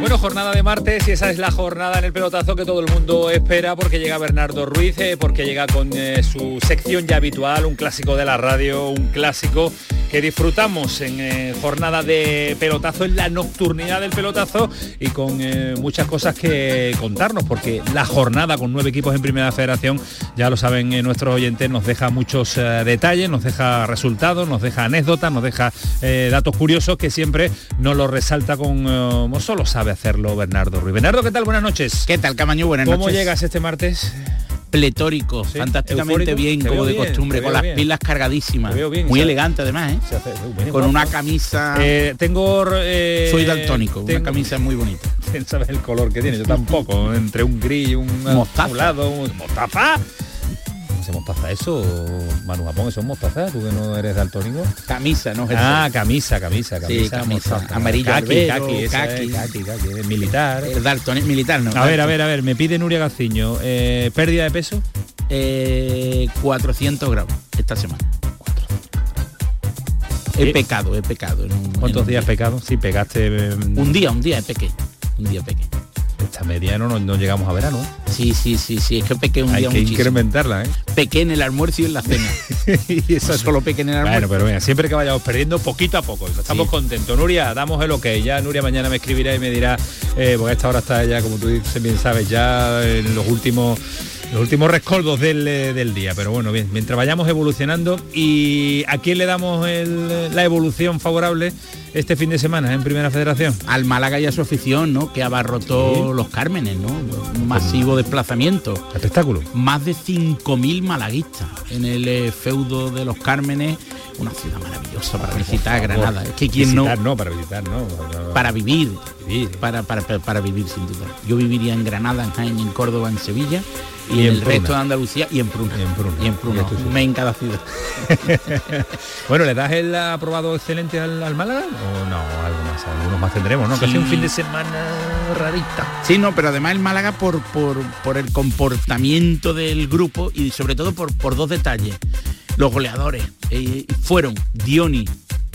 Bueno, jornada de martes y esa es la jornada en el pelotazo que todo el mundo espera porque llega Bernardo Ruiz, eh, porque llega con eh, su sección ya habitual, un clásico de la radio, un clásico que disfrutamos en eh, jornada de pelotazo, en la nocturnidad del pelotazo y con muchas cosas que contarnos, porque la jornada con nueve equipos en Primera Federación, ya lo saben nuestros oyentes, nos deja muchos detalles, nos deja resultados, nos deja anécdotas, nos deja datos curiosos que siempre nos lo resalta con, solo sabe hacerlo Bernardo Ruiz. Bernardo, ¿qué tal? Buenas noches. ¿Qué tal, Camaño? Buenas ¿Cómo noches. ¿Cómo llegas este martes? pletórico, fantásticamente bien, como de costumbre, con las pilas cargadísimas. Bien, muy elegante además, ¿eh? Con una camisa... Eh, tengo... Eh, Soy daltónico, tengo, una camisa muy bonita. ¿Sabes el color que tiene? Yo tampoco, entre un gris y un mostaza. Un lado, un mostaza. ¿Se mostaza eso? Manu Japón, ¿eso es mostaza? ¿Tú que no eres daltónico? Camisa, ¿no? Ah, camisa, camisa, camisa. Sí, camisa. Amarillo, albero, kaki. Es, es militar. El daltónico, militar, ¿no? A ver, a ver, a ver, me pide Nuria Gaciño, eh, ¿pérdida de peso? Eh, 400 gramos esta semana. He pecado, he pecado. En un, ¿Cuántos en días día. pecado? Sí, pegaste... Un día, un día he pequé. Un día pequé. Esta media no, no llegamos a verano. Sí, sí, sí, sí, es que pequé un Hay día que muchísimo. incrementarla, ¿eh? Pequé en el almuerzo y en la cena. y eso solo pequé en el almuerzo. Bueno, pero venga, siempre que vayamos perdiendo, poquito a poco. Estamos Sí. contentos. Nuria, damos el ok. Ya Nuria mañana me escribirá y me dirá, eh, porque a esta hora está ya, como tú dices, bien sabes, ya en los últimos los últimos rescoldos del, eh, del día. Pero bueno, bien, mientras vayamos evolucionando y a quién le damos el- la evolución favorable este fin de semana en Primera Federación. Al Málaga y a su afición, ¿no? Que abarrotó los Cármenes, ¿no? Un masivo desplazamiento. Espectáculo. Más de 5.000 malaguistas en el eh, feudo de los Cármenes. Una ciudad maravillosa para visitar Granada. Es que quien no... No, para visitar, no. Para vivir. Para, para- para vivir, sin duda. Yo viviría en Granada, en Jaén, en Córdoba, en Sevilla y, Y en en el Pruna. resto de Andalucía y en Pruna. Y en Pruna. Y en Pruna. Y sí. Me en cada ciudad. Bueno, ¿le das el aprobado excelente al, al Málaga? O no, algo más, algunos más tendremos, ¿no? Que ha sido un Sí. fin de semana rarita. Sí, no, pero además el Málaga por, por, por el comportamiento del grupo y sobre todo por, por dos detalles. Los goleadores eh, fueron Dioni,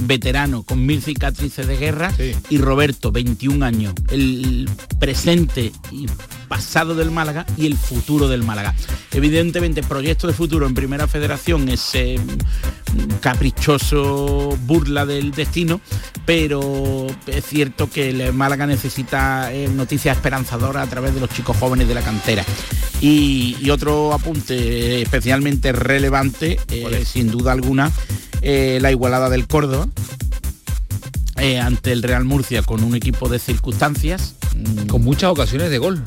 veterano con mil cicatrices de guerra, y Roberto, 21 años, el presente y pasado del Málaga y el futuro del Málaga. Evidentemente, proyecto de futuro en Primera Federación es eh, caprichoso burla del destino, pero es cierto que el Málaga necesita eh, noticias esperanzadoras a través de los chicos jóvenes de la cantera. Y, y otro apunte especialmente relevante, eh, sin duda alguna, eh, la igualada del Córdoba. eh, ante el Real Murcia con un equipo de circunstancias. Con muchas ocasiones de gol.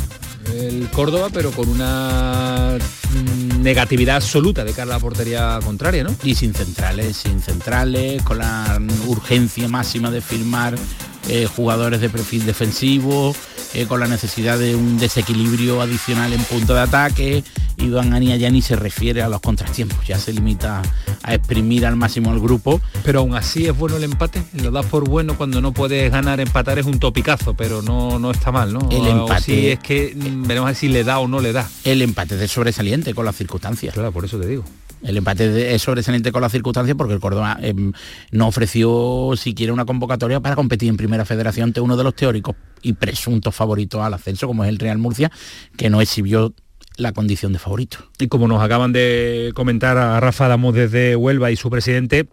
El Córdoba, pero con una mm, negatividad absoluta de cara a la portería contraria, ¿no? Y sin centrales, sin centrales, con la urgencia máxima de firmar eh, jugadores de perfil defensivo, eh, con la necesidad de un desequilibrio adicional en punto de ataque. Iván Ania ya ni se refiere a los contratiempos, ya se limita a exprimir al máximo el grupo. Pero aún así es bueno el empate. Lo das por bueno cuando no puedes ganar, empatar es un topicazo, pero no, no está mal, ¿no? El O empate- si es que mm, veremos a ver si le da o no le da. El empate es de sobresaliente con las circunstancias. Claro, por eso te digo. El empate es sobresaliente con las circunstancias porque el Córdoba em, no ofreció siquiera una convocatoria para competir en Primera Federación ante uno de los teóricos y presuntos favoritos al ascenso, como es el Real Murcia, que no exhibió la condición de favorito. Y como nos acaban de comentar a Rafa Damos desde Huelva y su presidente,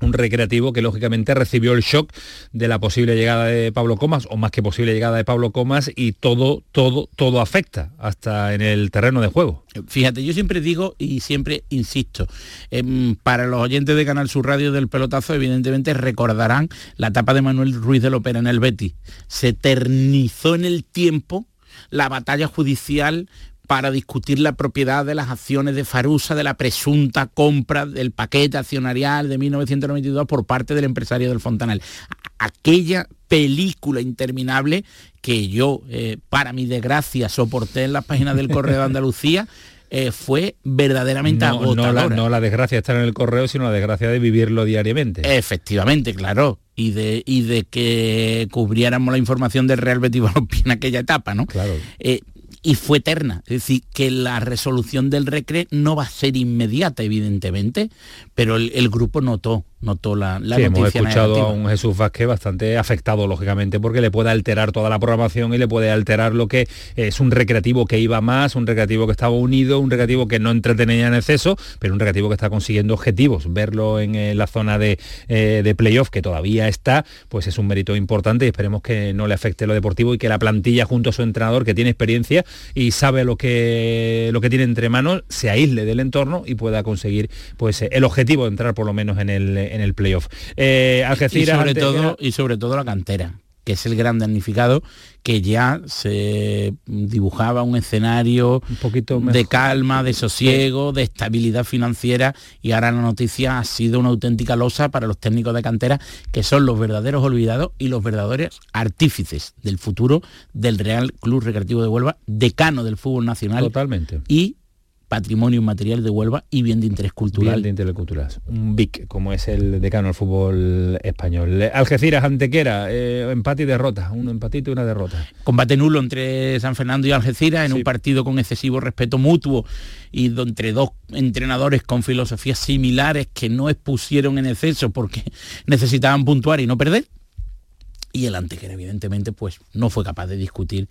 un recreativo que lógicamente recibió el shock de la posible llegada de Pablo Comas o más que posible llegada de Pablo Comas y todo todo todo afecta hasta en el terreno de juego. Fíjate, yo siempre digo y siempre insisto, em, para los oyentes de Canal Sur Radio del pelotazo, evidentemente recordarán la etapa de Manuel Ruiz de Lopera en el Betis. Se eternizó en el tiempo la batalla judicial para discutir la propiedad de las acciones de Farusa, de la presunta compra del paquete accionarial de 1992 por parte del empresario del Fontanal. Aquella película interminable que yo, eh, para mi desgracia, soporté en las páginas del Correo de Andalucía, eh, fue verdaderamente no, agotadora. No la, no la desgracia de estar en el correo, sino la desgracia de vivirlo diariamente. Efectivamente, claro. Y de, y de que cubriéramos la información del Real Betis Balompié en aquella etapa, ¿no? Claro. Eh, y fue eterna. Es decir, que la resolución del recre no va a ser inmediata, evidentemente, pero el, el grupo notó, notó la, la Sí, hemos noticia escuchado negativa. a un Jesús Vázquez bastante afectado, lógicamente, porque le puede alterar toda la programación y le puede alterar lo que es un recreativo que iba más, un recreativo que estaba unido, un recreativo que no entretenía en exceso, pero un recreativo que está consiguiendo objetivos. Verlo en eh, la zona de, eh, de playoff, que todavía está, pues es un mérito importante y esperemos que no le afecte lo deportivo y que la plantilla junto a su entrenador, que tiene experiencia y sabe lo que, lo que tiene entre manos, se aísle del entorno y pueda conseguir pues el objetivo de entrar por lo menos en el, en el playoff. Eh, y Algeciras, sobre ante- todo y sobre todo la cantera que es el gran damnificado que ya se dibujaba un escenario de calma, de sosiego, de estabilidad financiera y ahora la noticia ha sido una auténtica losa para los técnicos de cantera que son los verdaderos olvidados y los verdaderos artífices del futuro del Real Club Recreativo de Huelva, decano del fútbol nacional Totalmente. y patrimonio inmaterial de Huelva y bien de interés cultural. Bien de interés cultural. Un BIC, como es el decano del fútbol español. Algeciras, Antequera, eh, empate y derrota. Un empatito y una derrota. combate nulo entre San Fernando y Algeciras en un partido con excesivo respeto mutuo y entre dos entrenadores con filosofías similares que no expusieron en exceso porque necesitaban puntuar y no perder. Y el Antequera, evidentemente, pues no fue capaz de discutir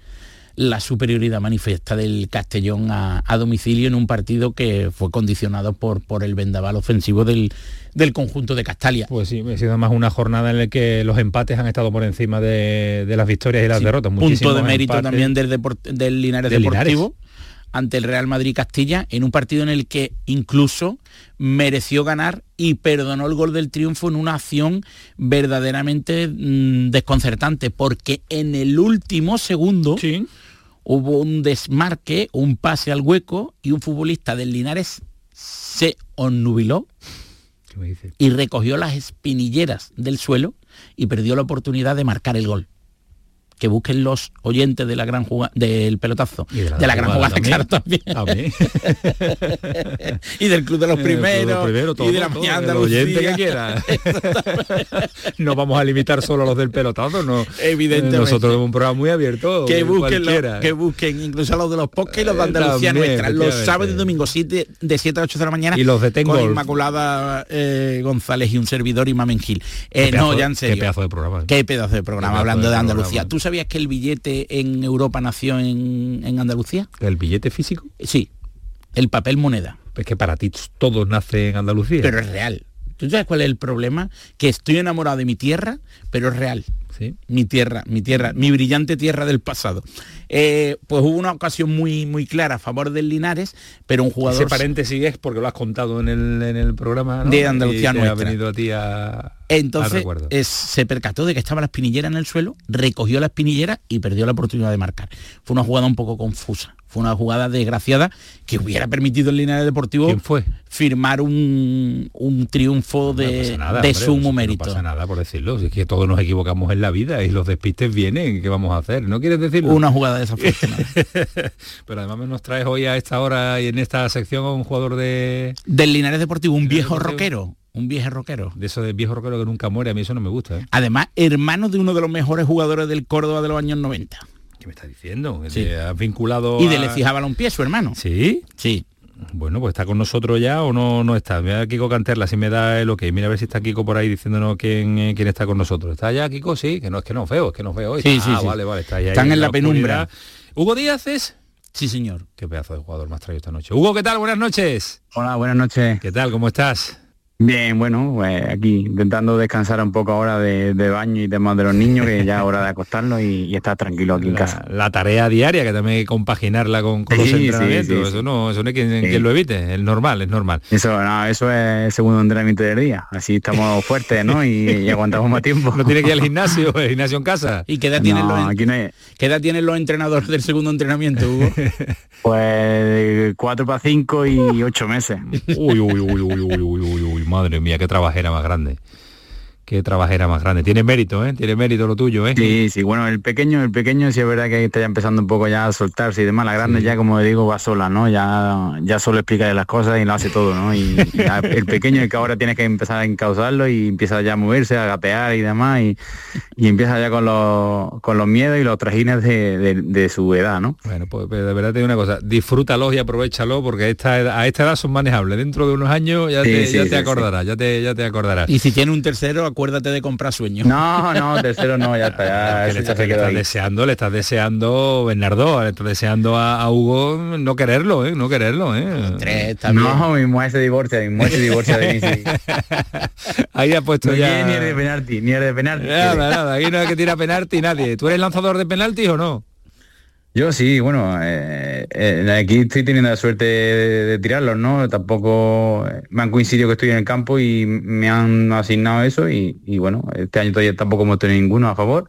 la superioridad manifiesta del Castellón a, a domicilio en un partido que fue condicionado por, por el vendaval ofensivo del, del conjunto de Castalia. Pues sí, ha sido más una jornada en la que los empates han estado por encima de, de las victorias y las derrotas. punto de Muchísimos mérito empates. también del, deport- del Linares Del Deportivo ante el Real Madrid Castilla en un partido en el que incluso mereció ganar y perdonó el gol del triunfo en una acción verdaderamente mm, desconcertante porque en el último segundo hubo un desmarque, un pase al hueco y un futbolista del Linares se onnubiló y recogió las espinilleras del suelo y perdió la oportunidad de marcar el gol. Que busquen los oyentes de la gran jugada, del pelotazo, Y de la de la gran jugada jugada, también. claro, también. Y del club de los de los primeros, todo, y de la todo, mañana el oyente que Andalucía. quiera. no vamos a limitar solo a los del pelotazo, no. Evidentemente. Nosotros un programa muy abierto. que busquen, lo- cualquiera. que busquen incluso a los de los podcasts y los de Eh, Andalucía también, nuestra, los sábados y domingos siete- de 7 a 8 de la mañana Y los de Ten con Golf. Inmaculada eh, González y un servidor y Mamen Gil. Eh, no, ya en serio. Qué pedazo de programa. Qué pedazo de programa, pedazo hablando de de, programa. Andalucía. ¿Tú sabías que el billete en Europa nació en, en Andalucía? ¿El billete físico? Sí, el papel moneda. Es que para ti todo nace en Andalucía. Pero es real. ¿Tú sabes cuál es el problema? Que estoy enamorado de mi tierra, pero es real. Sí. Mi tierra, mi tierra, mi brillante tierra del pasado. Eh, pues hubo una ocasión muy, muy clara a favor del Linares, pero un jugador... Ese paréntesis es porque lo has contado en el, en el programa ¿no? De Andalucía y te ha venido a ti a, Entonces recuerdo. es- se percató de que estaba la espinillera en el suelo, recogió la espinillera y perdió la oportunidad de marcar. Fue una jugada un poco confusa, fue una jugada desgraciada que hubiera permitido al Linares Deportivo ¿Quién fue? firmar un, un triunfo de, No nada, de hombre, sumo no mérito. pasa nada por decirlo. Si es que todos nos equivocamos en la vida y los despistes vienen. ¿Qué vamos a hacer? ¿No quieres decirlo? Una jugada desafortunada. Pero además nos traes hoy a esta hora y en esta sección a un jugador de... Del Linares Deportivo, un viejo Deportivo. rockero, un viejo rockero. De eso de viejo rockero que nunca muere, a mí eso no me gusta. ¿eh? Además, hermano de uno de los mejores jugadores del Córdoba de los años 90. ¿Qué me estás diciendo? Sí. ¿Te has vinculado Y de a- Lecija Balompié, su hermano. ¿Sí? Sí. Bueno, pues está con nosotros ya o no, no está. Mira Kiko Canterla, si me da el ok. Mira a ver si está Kiko por ahí diciéndonos quién, eh, quién está con nosotros. ¿Está ya Kiko? Sí, que no es que no veo, es que no veo hoy. Sí, ah, sí, sí. vale, vale, está ahí, ahí Están en la penumbra. oscuridad. ¿Hugo Díaz es? Sí, señor. Qué pedazo de jugador más traído esta noche. Hugo, ¿qué tal? Buenas noches. Hola, buenas noches. ¿Qué tal? ¿Cómo estás? Bien, bueno, pues aquí intentando descansar un poco ahora de, de baño y demás de los niños, que ya es hora de acostarlos y, y estar tranquilo aquí en La, casa. la tarea diaria, que también hay que compaginarla con, con los Sí, entrenamientos. sí, sí. Eso no, eso no hay quien, Sí. quien lo evite, es normal, es normal. Eso, no, eso es el segundo entrenamiento del día. Así estamos fuertes, ¿no? Y, y aguantamos más tiempo. No tiene que ir al gimnasio, el gimnasio en casa. ¿Y qué edad tienen No, los aquí no hay- ¿Qué edad tienen los entrenadores del segundo entrenamiento, Hugo? Pues 4 para 5 y 8 meses. Uy, uy, uy, uy, uy, uy, uy, uy, madre mía, qué trabajera más grande. Qué trabajera más grande. Tiene mérito, ¿eh? Tiene mérito lo tuyo, ¿eh? Sí, sí, bueno, el pequeño, el pequeño sí es verdad que está ya empezando un poco ya a soltarse y demás. La grande ya, como digo, va sola, ¿no? Ya, ya solo explica las cosas y lo hace todo, ¿no? Y, y ya el pequeño es el que ahora tienes que empezar a encauzarlo y empieza ya a moverse, a gatear y demás, y, y empieza ya con los, con los miedos y los trajines de, de- de su edad, ¿no? Bueno, pues pero de verdad te digo una cosa, disfrútalo y aprovechalo porque a esta edad, a esta edad son manejables. Dentro de unos años ya Sí, te, sí, ya sí, te sí. acordarás, ya te, ya te acordarás. Y si tiene un tercero, acuérdate de comprar sueño. No, no, tercero no, ya está, ya, Que le ya estás, se le quedó estás ahí. deseando, le estás deseando, Bernardo, le estás deseando a, a Hugo no quererlo, ¿eh? No quererlo, ¿eh? No, mi mujer se divorcia, mi mujer se divorcia de mí, sí. Ahí ha puesto No ya... ni el de penalti, ni el de penalti. Nada, nada, aquí no hay que tirar penalti nadie. ¿Tú eres lanzador de penaltis o no? Yo sí, bueno, eh, eh, aquí estoy teniendo la suerte de, de tirarlos, ¿no? Tampoco eh, me han coincidido que estoy en el campo y me han asignado eso y, bueno, este año todavía tampoco hemos tenido ninguno a favor,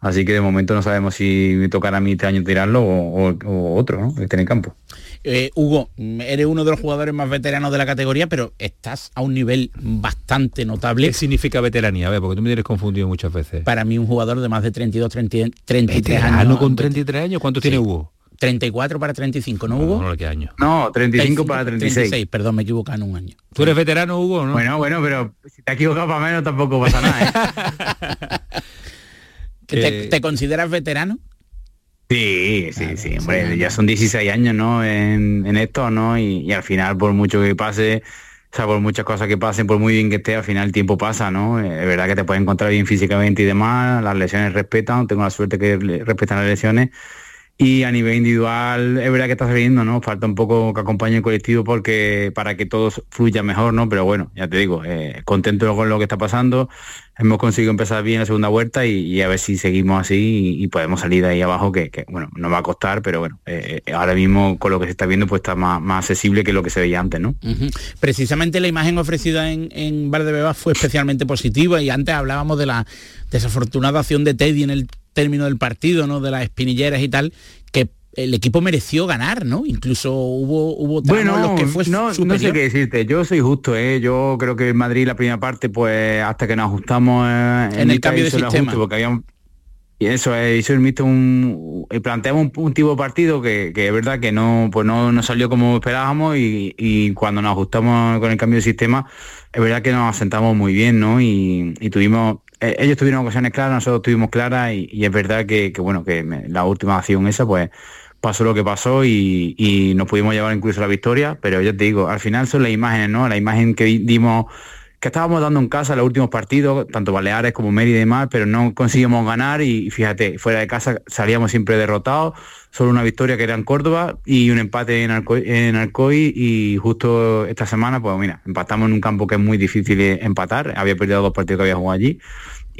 así que de momento no sabemos si me tocará a mí este año tirarlo o, o- o otro, ¿no? Que esté en el campo. Eh, Hugo, eres uno de los jugadores más veteranos de la categoría, pero estás a un nivel bastante notable. ¿Qué significa veteranía? A ver, porque tú me tienes confundido muchas veces. Para mí un jugador de más de 32, 30, 33 Veterano años. con 33 años, ¿cuánto tiene Hugo? 34 para 35, ¿no, Hugo? No, no, ¿qué año? No, 35 para 36. 36, perdón, me he equivocado en un año. ¿Tú eres veterano, Hugo, no? Bueno, bueno, pero si te has equivocado para menos tampoco pasa nada, ¿eh? ¿Te, te consideras veterano? Sí, sí, sí, hombre, ya son 16 años, ¿no? En, en esto, ¿no? Y, y al final, por mucho que pase, o sea, por muchas cosas que pasen, por muy bien que esté, al final el tiempo pasa, ¿no? Es verdad que te puedes encontrar bien físicamente y demás, las lesiones respetan, tengo la suerte que respetan las lesiones. Y a nivel individual, es verdad que está saliendo, ¿no? Falta un poco que acompañe el colectivo porque para que todo fluya mejor, ¿no? Pero bueno, ya te digo, eh, contento con lo que está pasando. Hemos conseguido empezar bien la segunda vuelta y, a ver si seguimos así y, podemos salir de ahí abajo, que, bueno, nos va a costar, pero bueno, eh, ahora mismo con lo que se está viendo, pues está más, más accesible que lo que se veía antes, ¿no? Precisamente la imagen ofrecida en, en Valdebebas fue especialmente positiva y antes hablábamos de la desafortunada acción de Teddy en el término del partido, ¿no? De las espinilleras y tal, que el equipo mereció ganar, ¿no? Incluso hubo hubo tramos en Bueno, los que fue no, no sé qué decirte, yo soy justo, ¿eh? yo creo que el Madrid la primera parte, pues hasta que nos ajustamos eh, En el cambio de sistema. porque y eso es, hizo el míster un planteamos un, tipo de partido que, que es verdad que no pues no, no salió como esperábamos y, y cuando nos ajustamos con el cambio de sistema es verdad que nos asentamos muy bien no y, y tuvimos eh, ellos tuvieron ocasiones claras nosotros tuvimos claras y, es verdad que, bueno que la última acción esa pues pasó lo que pasó y, y nos pudimos llevar incluso la victoria pero yo te digo al final son las imágenes no la imagen que di- dimos que estábamos dando en casa los últimos partidos, tanto Baleares como Mérida y demás, pero no conseguimos ganar y fíjate, fuera de casa salíamos siempre derrotados, solo una victoria que era en Córdoba y un empate en Alcoy, en y justo esta semana, pues mira, empatamos en un campo que es muy difícil de empatar, había perdido dos partidos que había jugado allí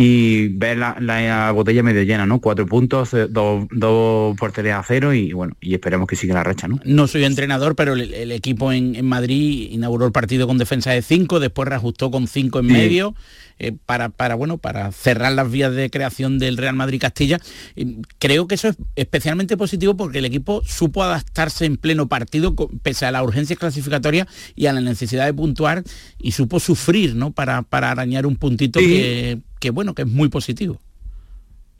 y ver la, la botella medio llena, ¿no? Cuatro puntos, eh, dos, dos porterías a cero y bueno, y esperemos que siga la racha, ¿no? No soy entrenador, pero el, el equipo en, en Madrid inauguró el partido con defensa de 5, después reajustó con 5 en Sí. medio eh, para, para, bueno, para cerrar las vías de creación del Real Madrid Castilla. Y creo que eso es especialmente positivo porque el equipo supo adaptarse en pleno partido pese a las urgencias clasificatorias y a la necesidad de puntuar y supo sufrir ¿no? para, para arañar un puntito Sí. que, que, bueno, que es muy positivo.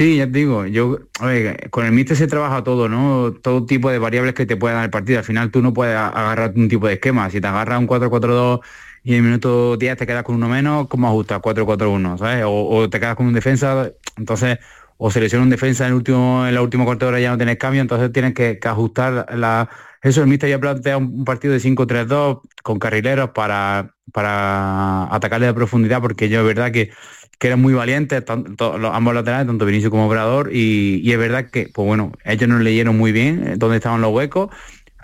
Sí, ya te digo, yo, a ver, con el míster se trabaja todo, ¿no? Todo tipo de variables que te puede dar el partido. Al final tú no puedes agarrar un tipo de esquema. Si te agarras un 4-4-2 y en el minuto 10 te quedas con uno menos, ¿cómo ajustas? 4-4-1, ¿sabes? O, o te quedas con un defensa, entonces, o selecciona un defensa en el último, en la última cuarta hora ya no tienes cambio, entonces tienes que, ajustar la. Eso el míster ya plantea un, partido de 5-3-2 con carrileros para, para atacarle de profundidad, porque yo es verdad que que eran muy valientes, tanto, los, ambos laterales, tanto Vinicio como Obrador, y, y es verdad que, pues bueno, ellos nos leyeron muy bien eh, dónde estaban los huecos,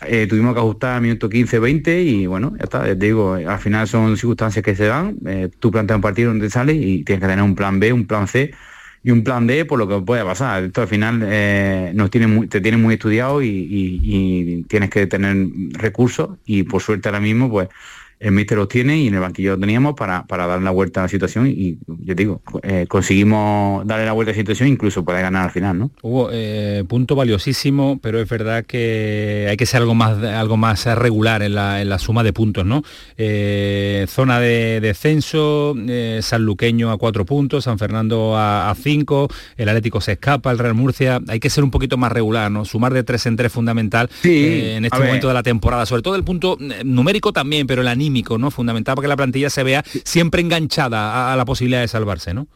eh, tuvimos que ajustar a minuto 15, 20 y bueno, ya está, ya te digo, al final son circunstancias que se dan, eh, tú planteas un partido donde sales y tienes que tener un plan B, un plan C y un plan D por lo que pueda pasar. Esto al final eh, nos tiene muy- te tiene muy estudiado y tienes que tener recursos y por suerte ahora mismo pues el míster los tiene y en el banquillo lo teníamos para, para dar la vuelta a la situación y yo digo, eh, conseguimos darle la vuelta a la situación incluso poder ganar al final, ¿no? Hubo eh, punto valiosísimo, pero es verdad que hay que ser algo más algo más regular en la, en la suma de puntos, ¿no? Eh, zona de descenso, Sanluqueño a cuatro puntos, San Fernando a, a cinco, el Atlético se escapa, el Real Murcia, hay que ser un poquito más regular, ¿no? Sumar de tres en tres fundamental eh, en este ver. momento de la temporada, sobre todo el punto numérico también, pero el anímico, ¿no? Fundamental para que la plantilla se vea siempre enganchada a, a la posibilidad de salvarse, ¿no?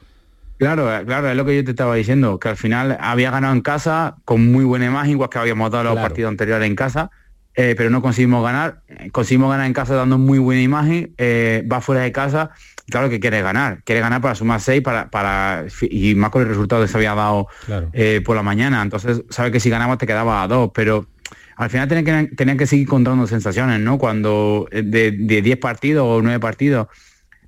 Claro, eh, claro, es lo que yo te estaba diciendo, que al final había ganado en casa con muy buena imagen, igual que habíamos dado los Claro. partidos anteriores en casa, eh, pero no conseguimos ganar. Eh, Conseguimos ganar en casa dando muy buena imagen, eh, va fuera de casa, claro que quiere ganar, quiere ganar para sumar seis, para, para, y más con el resultado que se había dado Claro. eh, por la mañana, entonces sabe que si ganabas te quedaba a dos, pero al final tenía que, tenía que seguir contando sensaciones, ¿no? Cuando eh, de de 10 partidos o 9 partidos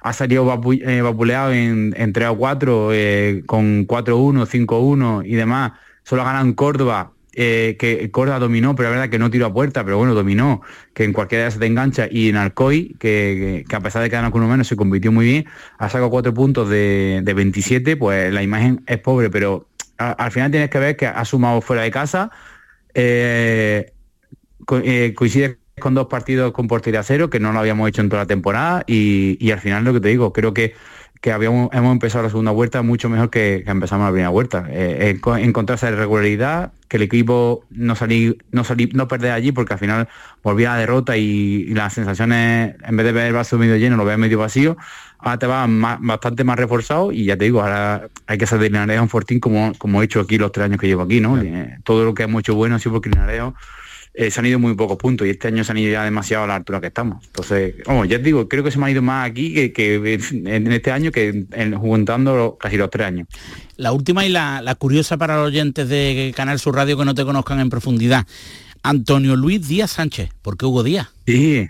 ha salido vapu- eh, vapuleado en, en 3 o 4, eh, con 4-1, 5-1 y demás. Solo en Córdoba, eh, que Córdoba dominó, pero es verdad que no tiró a puerta, pero bueno, dominó, que en cualquiera de esas te engancha. Y en Alcoy, que, que- a pesar de que ganó con uno menos, se convirtió muy bien, ha sacado 4 puntos de, de 27, pues la imagen es pobre, pero al final tienes que ver que ha sumado fuera de casa, eh, eh, coincide con dos partidos con portería cero, que no lo habíamos hecho en toda la temporada, y, y al final lo que te digo, creo que, que habíamos, hemos empezado la segunda vuelta mucho mejor que, que empezamos la primera vuelta. Eh, enco- encontrar esa regularidad, que el equipo no salí, no salí, no perder allí, porque al final volvía a la derrota y, y las sensaciones, en vez de ver el vaso medio lleno, lo ves medio vacío, ahora te vas más- bastante más reforzado y ya te digo, ahora hay que hacer de Linares un fortín como, como he hecho aquí los tres años que llevo aquí, ¿no? Eh, todo lo que hemos hecho bueno ha sido porque Linares eh, se han ido muy pocos puntos y este año se han ido ya demasiado a la altura que estamos. Entonces, vamos, ya te digo, creo que se me ha ido más aquí que, que en este año que en- juntando casi los tres años. La última y la, la curiosa para los oyentes de Canal Sur Radio que no te conozcan en profundidad. Antonio Luis Díaz Sánchez. ¿Por qué Hugo Díaz? Sí,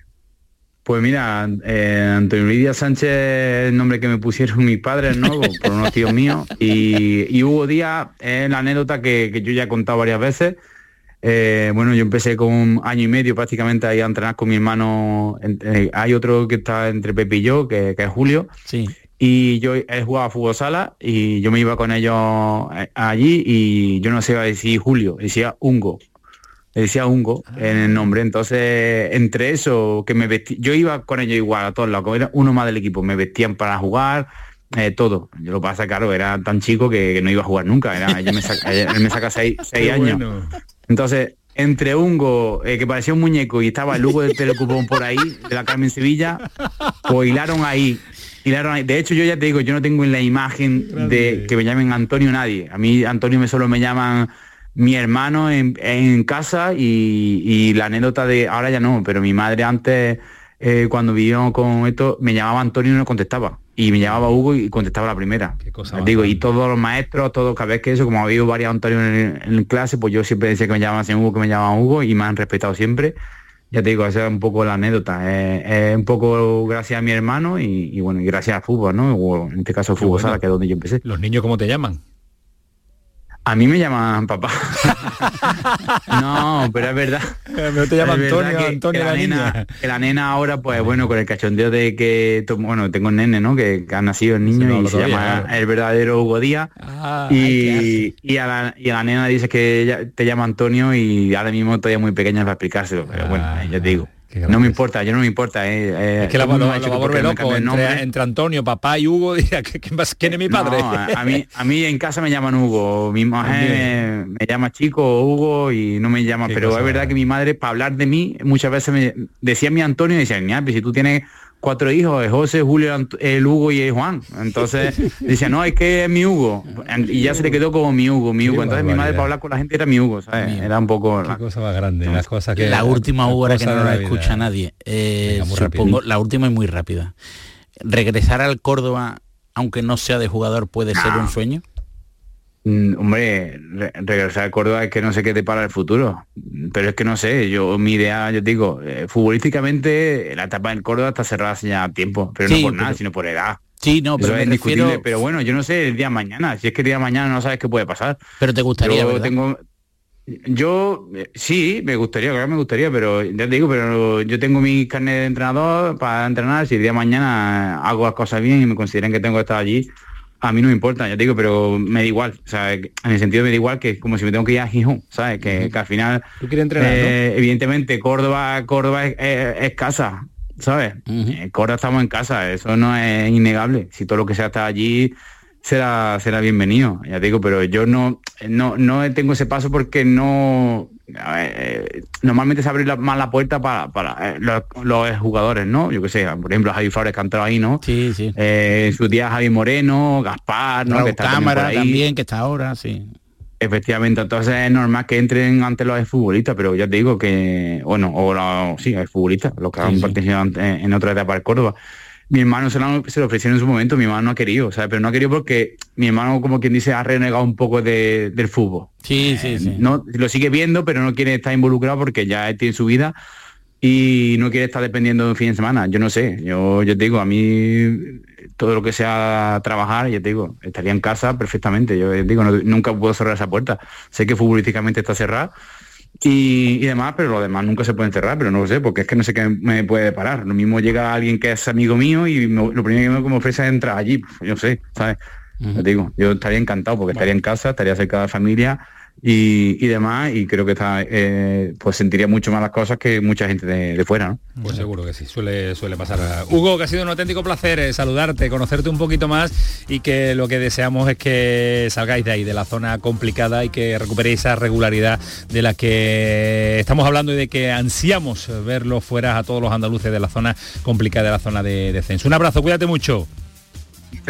pues mira, eh, Antonio Luis Díaz Sánchez es el nombre que me pusieron mis padres, ¿no? Por unos tíos míos. Y, y Hugo Díaz es la anécdota que, que yo ya he contado varias veces. Eh, bueno, yo empecé con un año y medio prácticamente ahí a entrenar con mi hermano. Eh, hay otro que está entre Pepe y yo, que, que es Julio. Sí. Y yo él jugaba fútbol sala y yo me iba con ellos eh, allí y yo no sé decir Julio, decía Ungo. Le decía Ungo en el nombre. Entonces, entre eso, que me vestí, yo iba con ellos igual a todos lados, era uno más del equipo, me vestían para jugar, eh, todo. Yo lo pasa, claro, era tan chico que, que no iba a jugar nunca. Era, ella me saca, él me saca seis, años. bueno. Entonces, entre Ungo, eh, que parecía un muñeco, y estaba el Hugo del Telecupón por ahí, de la Carmen Sevilla, pues hilaron ahí. Hilaron ahí. De hecho, yo ya te digo, yo no tengo en la imagen de que me llamen Antonio nadie. A mí Antonio me solo me llaman mi hermano en, en casa y, y la anécdota de, ahora ya no, pero mi madre antes, eh, cuando vivió con esto, me llamaba Antonio y no contestaba. Y me llamaba Hugo y contestaba la primera. cosa Digo, y todos los maestros, todos, cada vez que eso, como ha habido varios Antonio en, en clase, pues yo siempre decía que me llamaban Hugo, que me llamaban Hugo y me han respetado siempre. Ya te digo, esa es un poco la anécdota. Es, un poco gracias a mi hermano y, y bueno, y gracias al fútbol, ¿no? O en este caso fútbol bueno. sala, que es donde yo empecé. ¿Los niños cómo te llaman? A mí me llaman papá. no, pero es verdad. No te llama Antonio, que- Antonio que la, la nena, que la nena ahora, pues bueno, con el cachondeo de que, bueno, tengo un nene, ¿no? Que, que ha nacido el niño no y se todavía, llama claro. el verdadero Hugo Díaz. Ah, y, y, a la, y a la nena dice que te llama Antonio y ahora mismo todavía muy pequeña para explicárselo. Pero bueno, ya te digo. No me importa, yo no me importa. eh, eh, Es que la, lo, va a volver loco entre, Antonio, papá y Hugo. Dirá, ¿qué- ¿quién, es mi padre? No, a, mí, a mí en casa me llaman Hugo, mi mujer me llama chico Hugo y no me llama, pero cosa es verdad que mi madre para hablar de mí muchas veces me decía mi Antonio y decía, mira, si tú tienes cuatro hijos, el José, Julio, Ant- el Hugo y el Juan. Entonces decía, no, es que es mi Hugo. Y ya se le quedó como mi Hugo, mi Hugo. Entonces mi madre para hablar con la gente era mi Hugo, ¿sabes? Era un poco... Qué cosa más grande, las cosas que... la última hora que no la escucha nadie. Eh, Venga, supongo, rápido. la última es muy rápida. Regresar al Córdoba, aunque no sea de jugador, puede ser un sueño. Mm, hombre, re- regresar a Córdoba es que no sé qué te para el futuro. Pero es que no sé, yo mi idea, yo digo, eh, futbolísticamente la etapa del Córdoba está cerrada hace ya tiempo, pero Sí, no por nada, sino por edad. Sí, no, pero es indiscutible, refiero- pero bueno, yo no sé el día de mañana. Si es que el día de mañana no sabes qué puede pasar. Pero te gustaría, yo ¿verdad? tengo yo eh, sí, me gustaría, claro me gustaría, pero ya te digo, pero yo tengo mi carnet de entrenador para entrenar, si el día de mañana hago las cosas bien y me consideran que tengo que estar allí, a mí no me importa, ya te digo, pero me da igual, o sea, en el sentido me da igual que es como si me tengo que ir a Gijón, ¿sabes? Que, que al final, Tú quieres entrenar, ¿no? eh, evidentemente, Córdoba, Córdoba es, es- es casa, ¿sabes? En Córdoba estamos en casa, eso no es innegable. Si todo lo que sea está allí será será bienvenido, ya te digo, pero yo no no no tengo ese paso porque no eh, normalmente se abre la- más la puerta para, para eh, los, los jugadores, ¿no? Yo qué sé, por ejemplo, Javi Flores que ha entrado ahí, ¿no? Sí, sí. Eh, en su día Javi Moreno, Gaspar, ¿no? Raúl que está Cámara también, que está ahora, sí. Efectivamente, entonces es normal que entren ante los futbolistas, pero ya te digo que, bueno, o los, sí, futbolistas, los que han participado en, en otra etapa del Córdoba. Mi hermano se lo, se lo ofrecieron en su momento, mi hermano no ha querido, ¿sabes? Pero no ha querido porque mi hermano, como quien dice, ha renegado un poco de- del fútbol. Sí, sí, sí. No, lo sigue viendo, pero no quiere estar involucrado porque ya tiene su vida y no quiere estar dependiendo de un fin de semana. Yo no sé, yo, yo te digo, a mí todo lo que sea trabajar, ya te digo, estaría en casa perfectamente. Yo te digo, no- nunca puedo cerrar esa puerta. Sé que futbolísticamente está cerrada y, y demás, pero lo demás nunca se puede cerrar, pero no lo sé, porque es que no sé qué me puede parar. Lo mismo llega alguien que es amigo mío y me- lo primero que me ofrece es entrar allí, yo sé, ¿sabes? Te digo, yo estaría encantado porque estaría en casa, estaría cerca de la familia y, y demás, y creo que está, eh, pues sentiría mucho más las cosas que mucha gente de, de fuera, ¿no? Pues seguro que sí, suele, suele pasar. Hugo, que ha sido un auténtico placer eh, saludarte, conocerte un poquito más y que lo que deseamos es que salgáis de ahí, de la zona complicada y que recuperéis esa regularidad de la que estamos hablando y de que ansiamos verlo fuera a todos los andaluces de la zona complicada, de la zona de descenso. Un abrazo, cuídate mucho.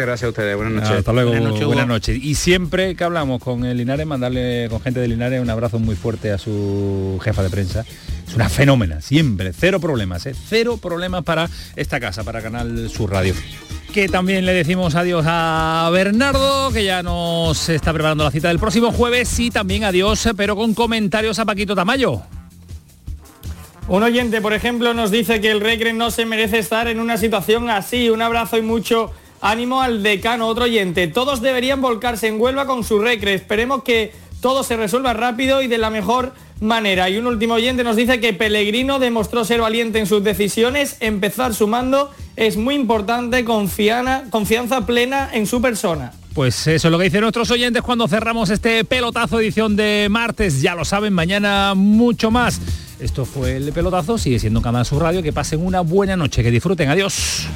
Muchas gracias a ustedes, buenas noches. Hasta luego, Buenas buenas noches, Hugo. Y siempre que hablamos con el Linares, mandarle con gente de Linares un abrazo muy fuerte a su jefa de prensa. Es una fenómena, siempre, cero problemas, ¿eh? cero problemas para esta casa, para Canal Sur Radio. Que también le decimos adiós a Bernardo, que ya nos está preparando la cita del próximo jueves, y también adiós, pero con comentarios a Paquito Tamayo. Un oyente, por ejemplo, nos dice que el Recre no se merece estar en una situación así. Un abrazo y mucho ánimo al decano. Otro oyente, todos deberían volcarse en Huelva con su Recre. Esperemos que todo se resuelva rápido y de la mejor manera. Y un último oyente nos dice que Pellegrino demostró ser valiente en sus decisiones. Empezar sumando es muy importante, confianza plena en su persona. Pues eso es lo que dicen nuestros oyentes cuando cerramos este pelotazo edición de martes. Ya lo saben, mañana mucho más. Esto fue el pelotazo, sigue siendo Canal Sur Radio. Que pasen una buena noche, que disfruten. Adiós.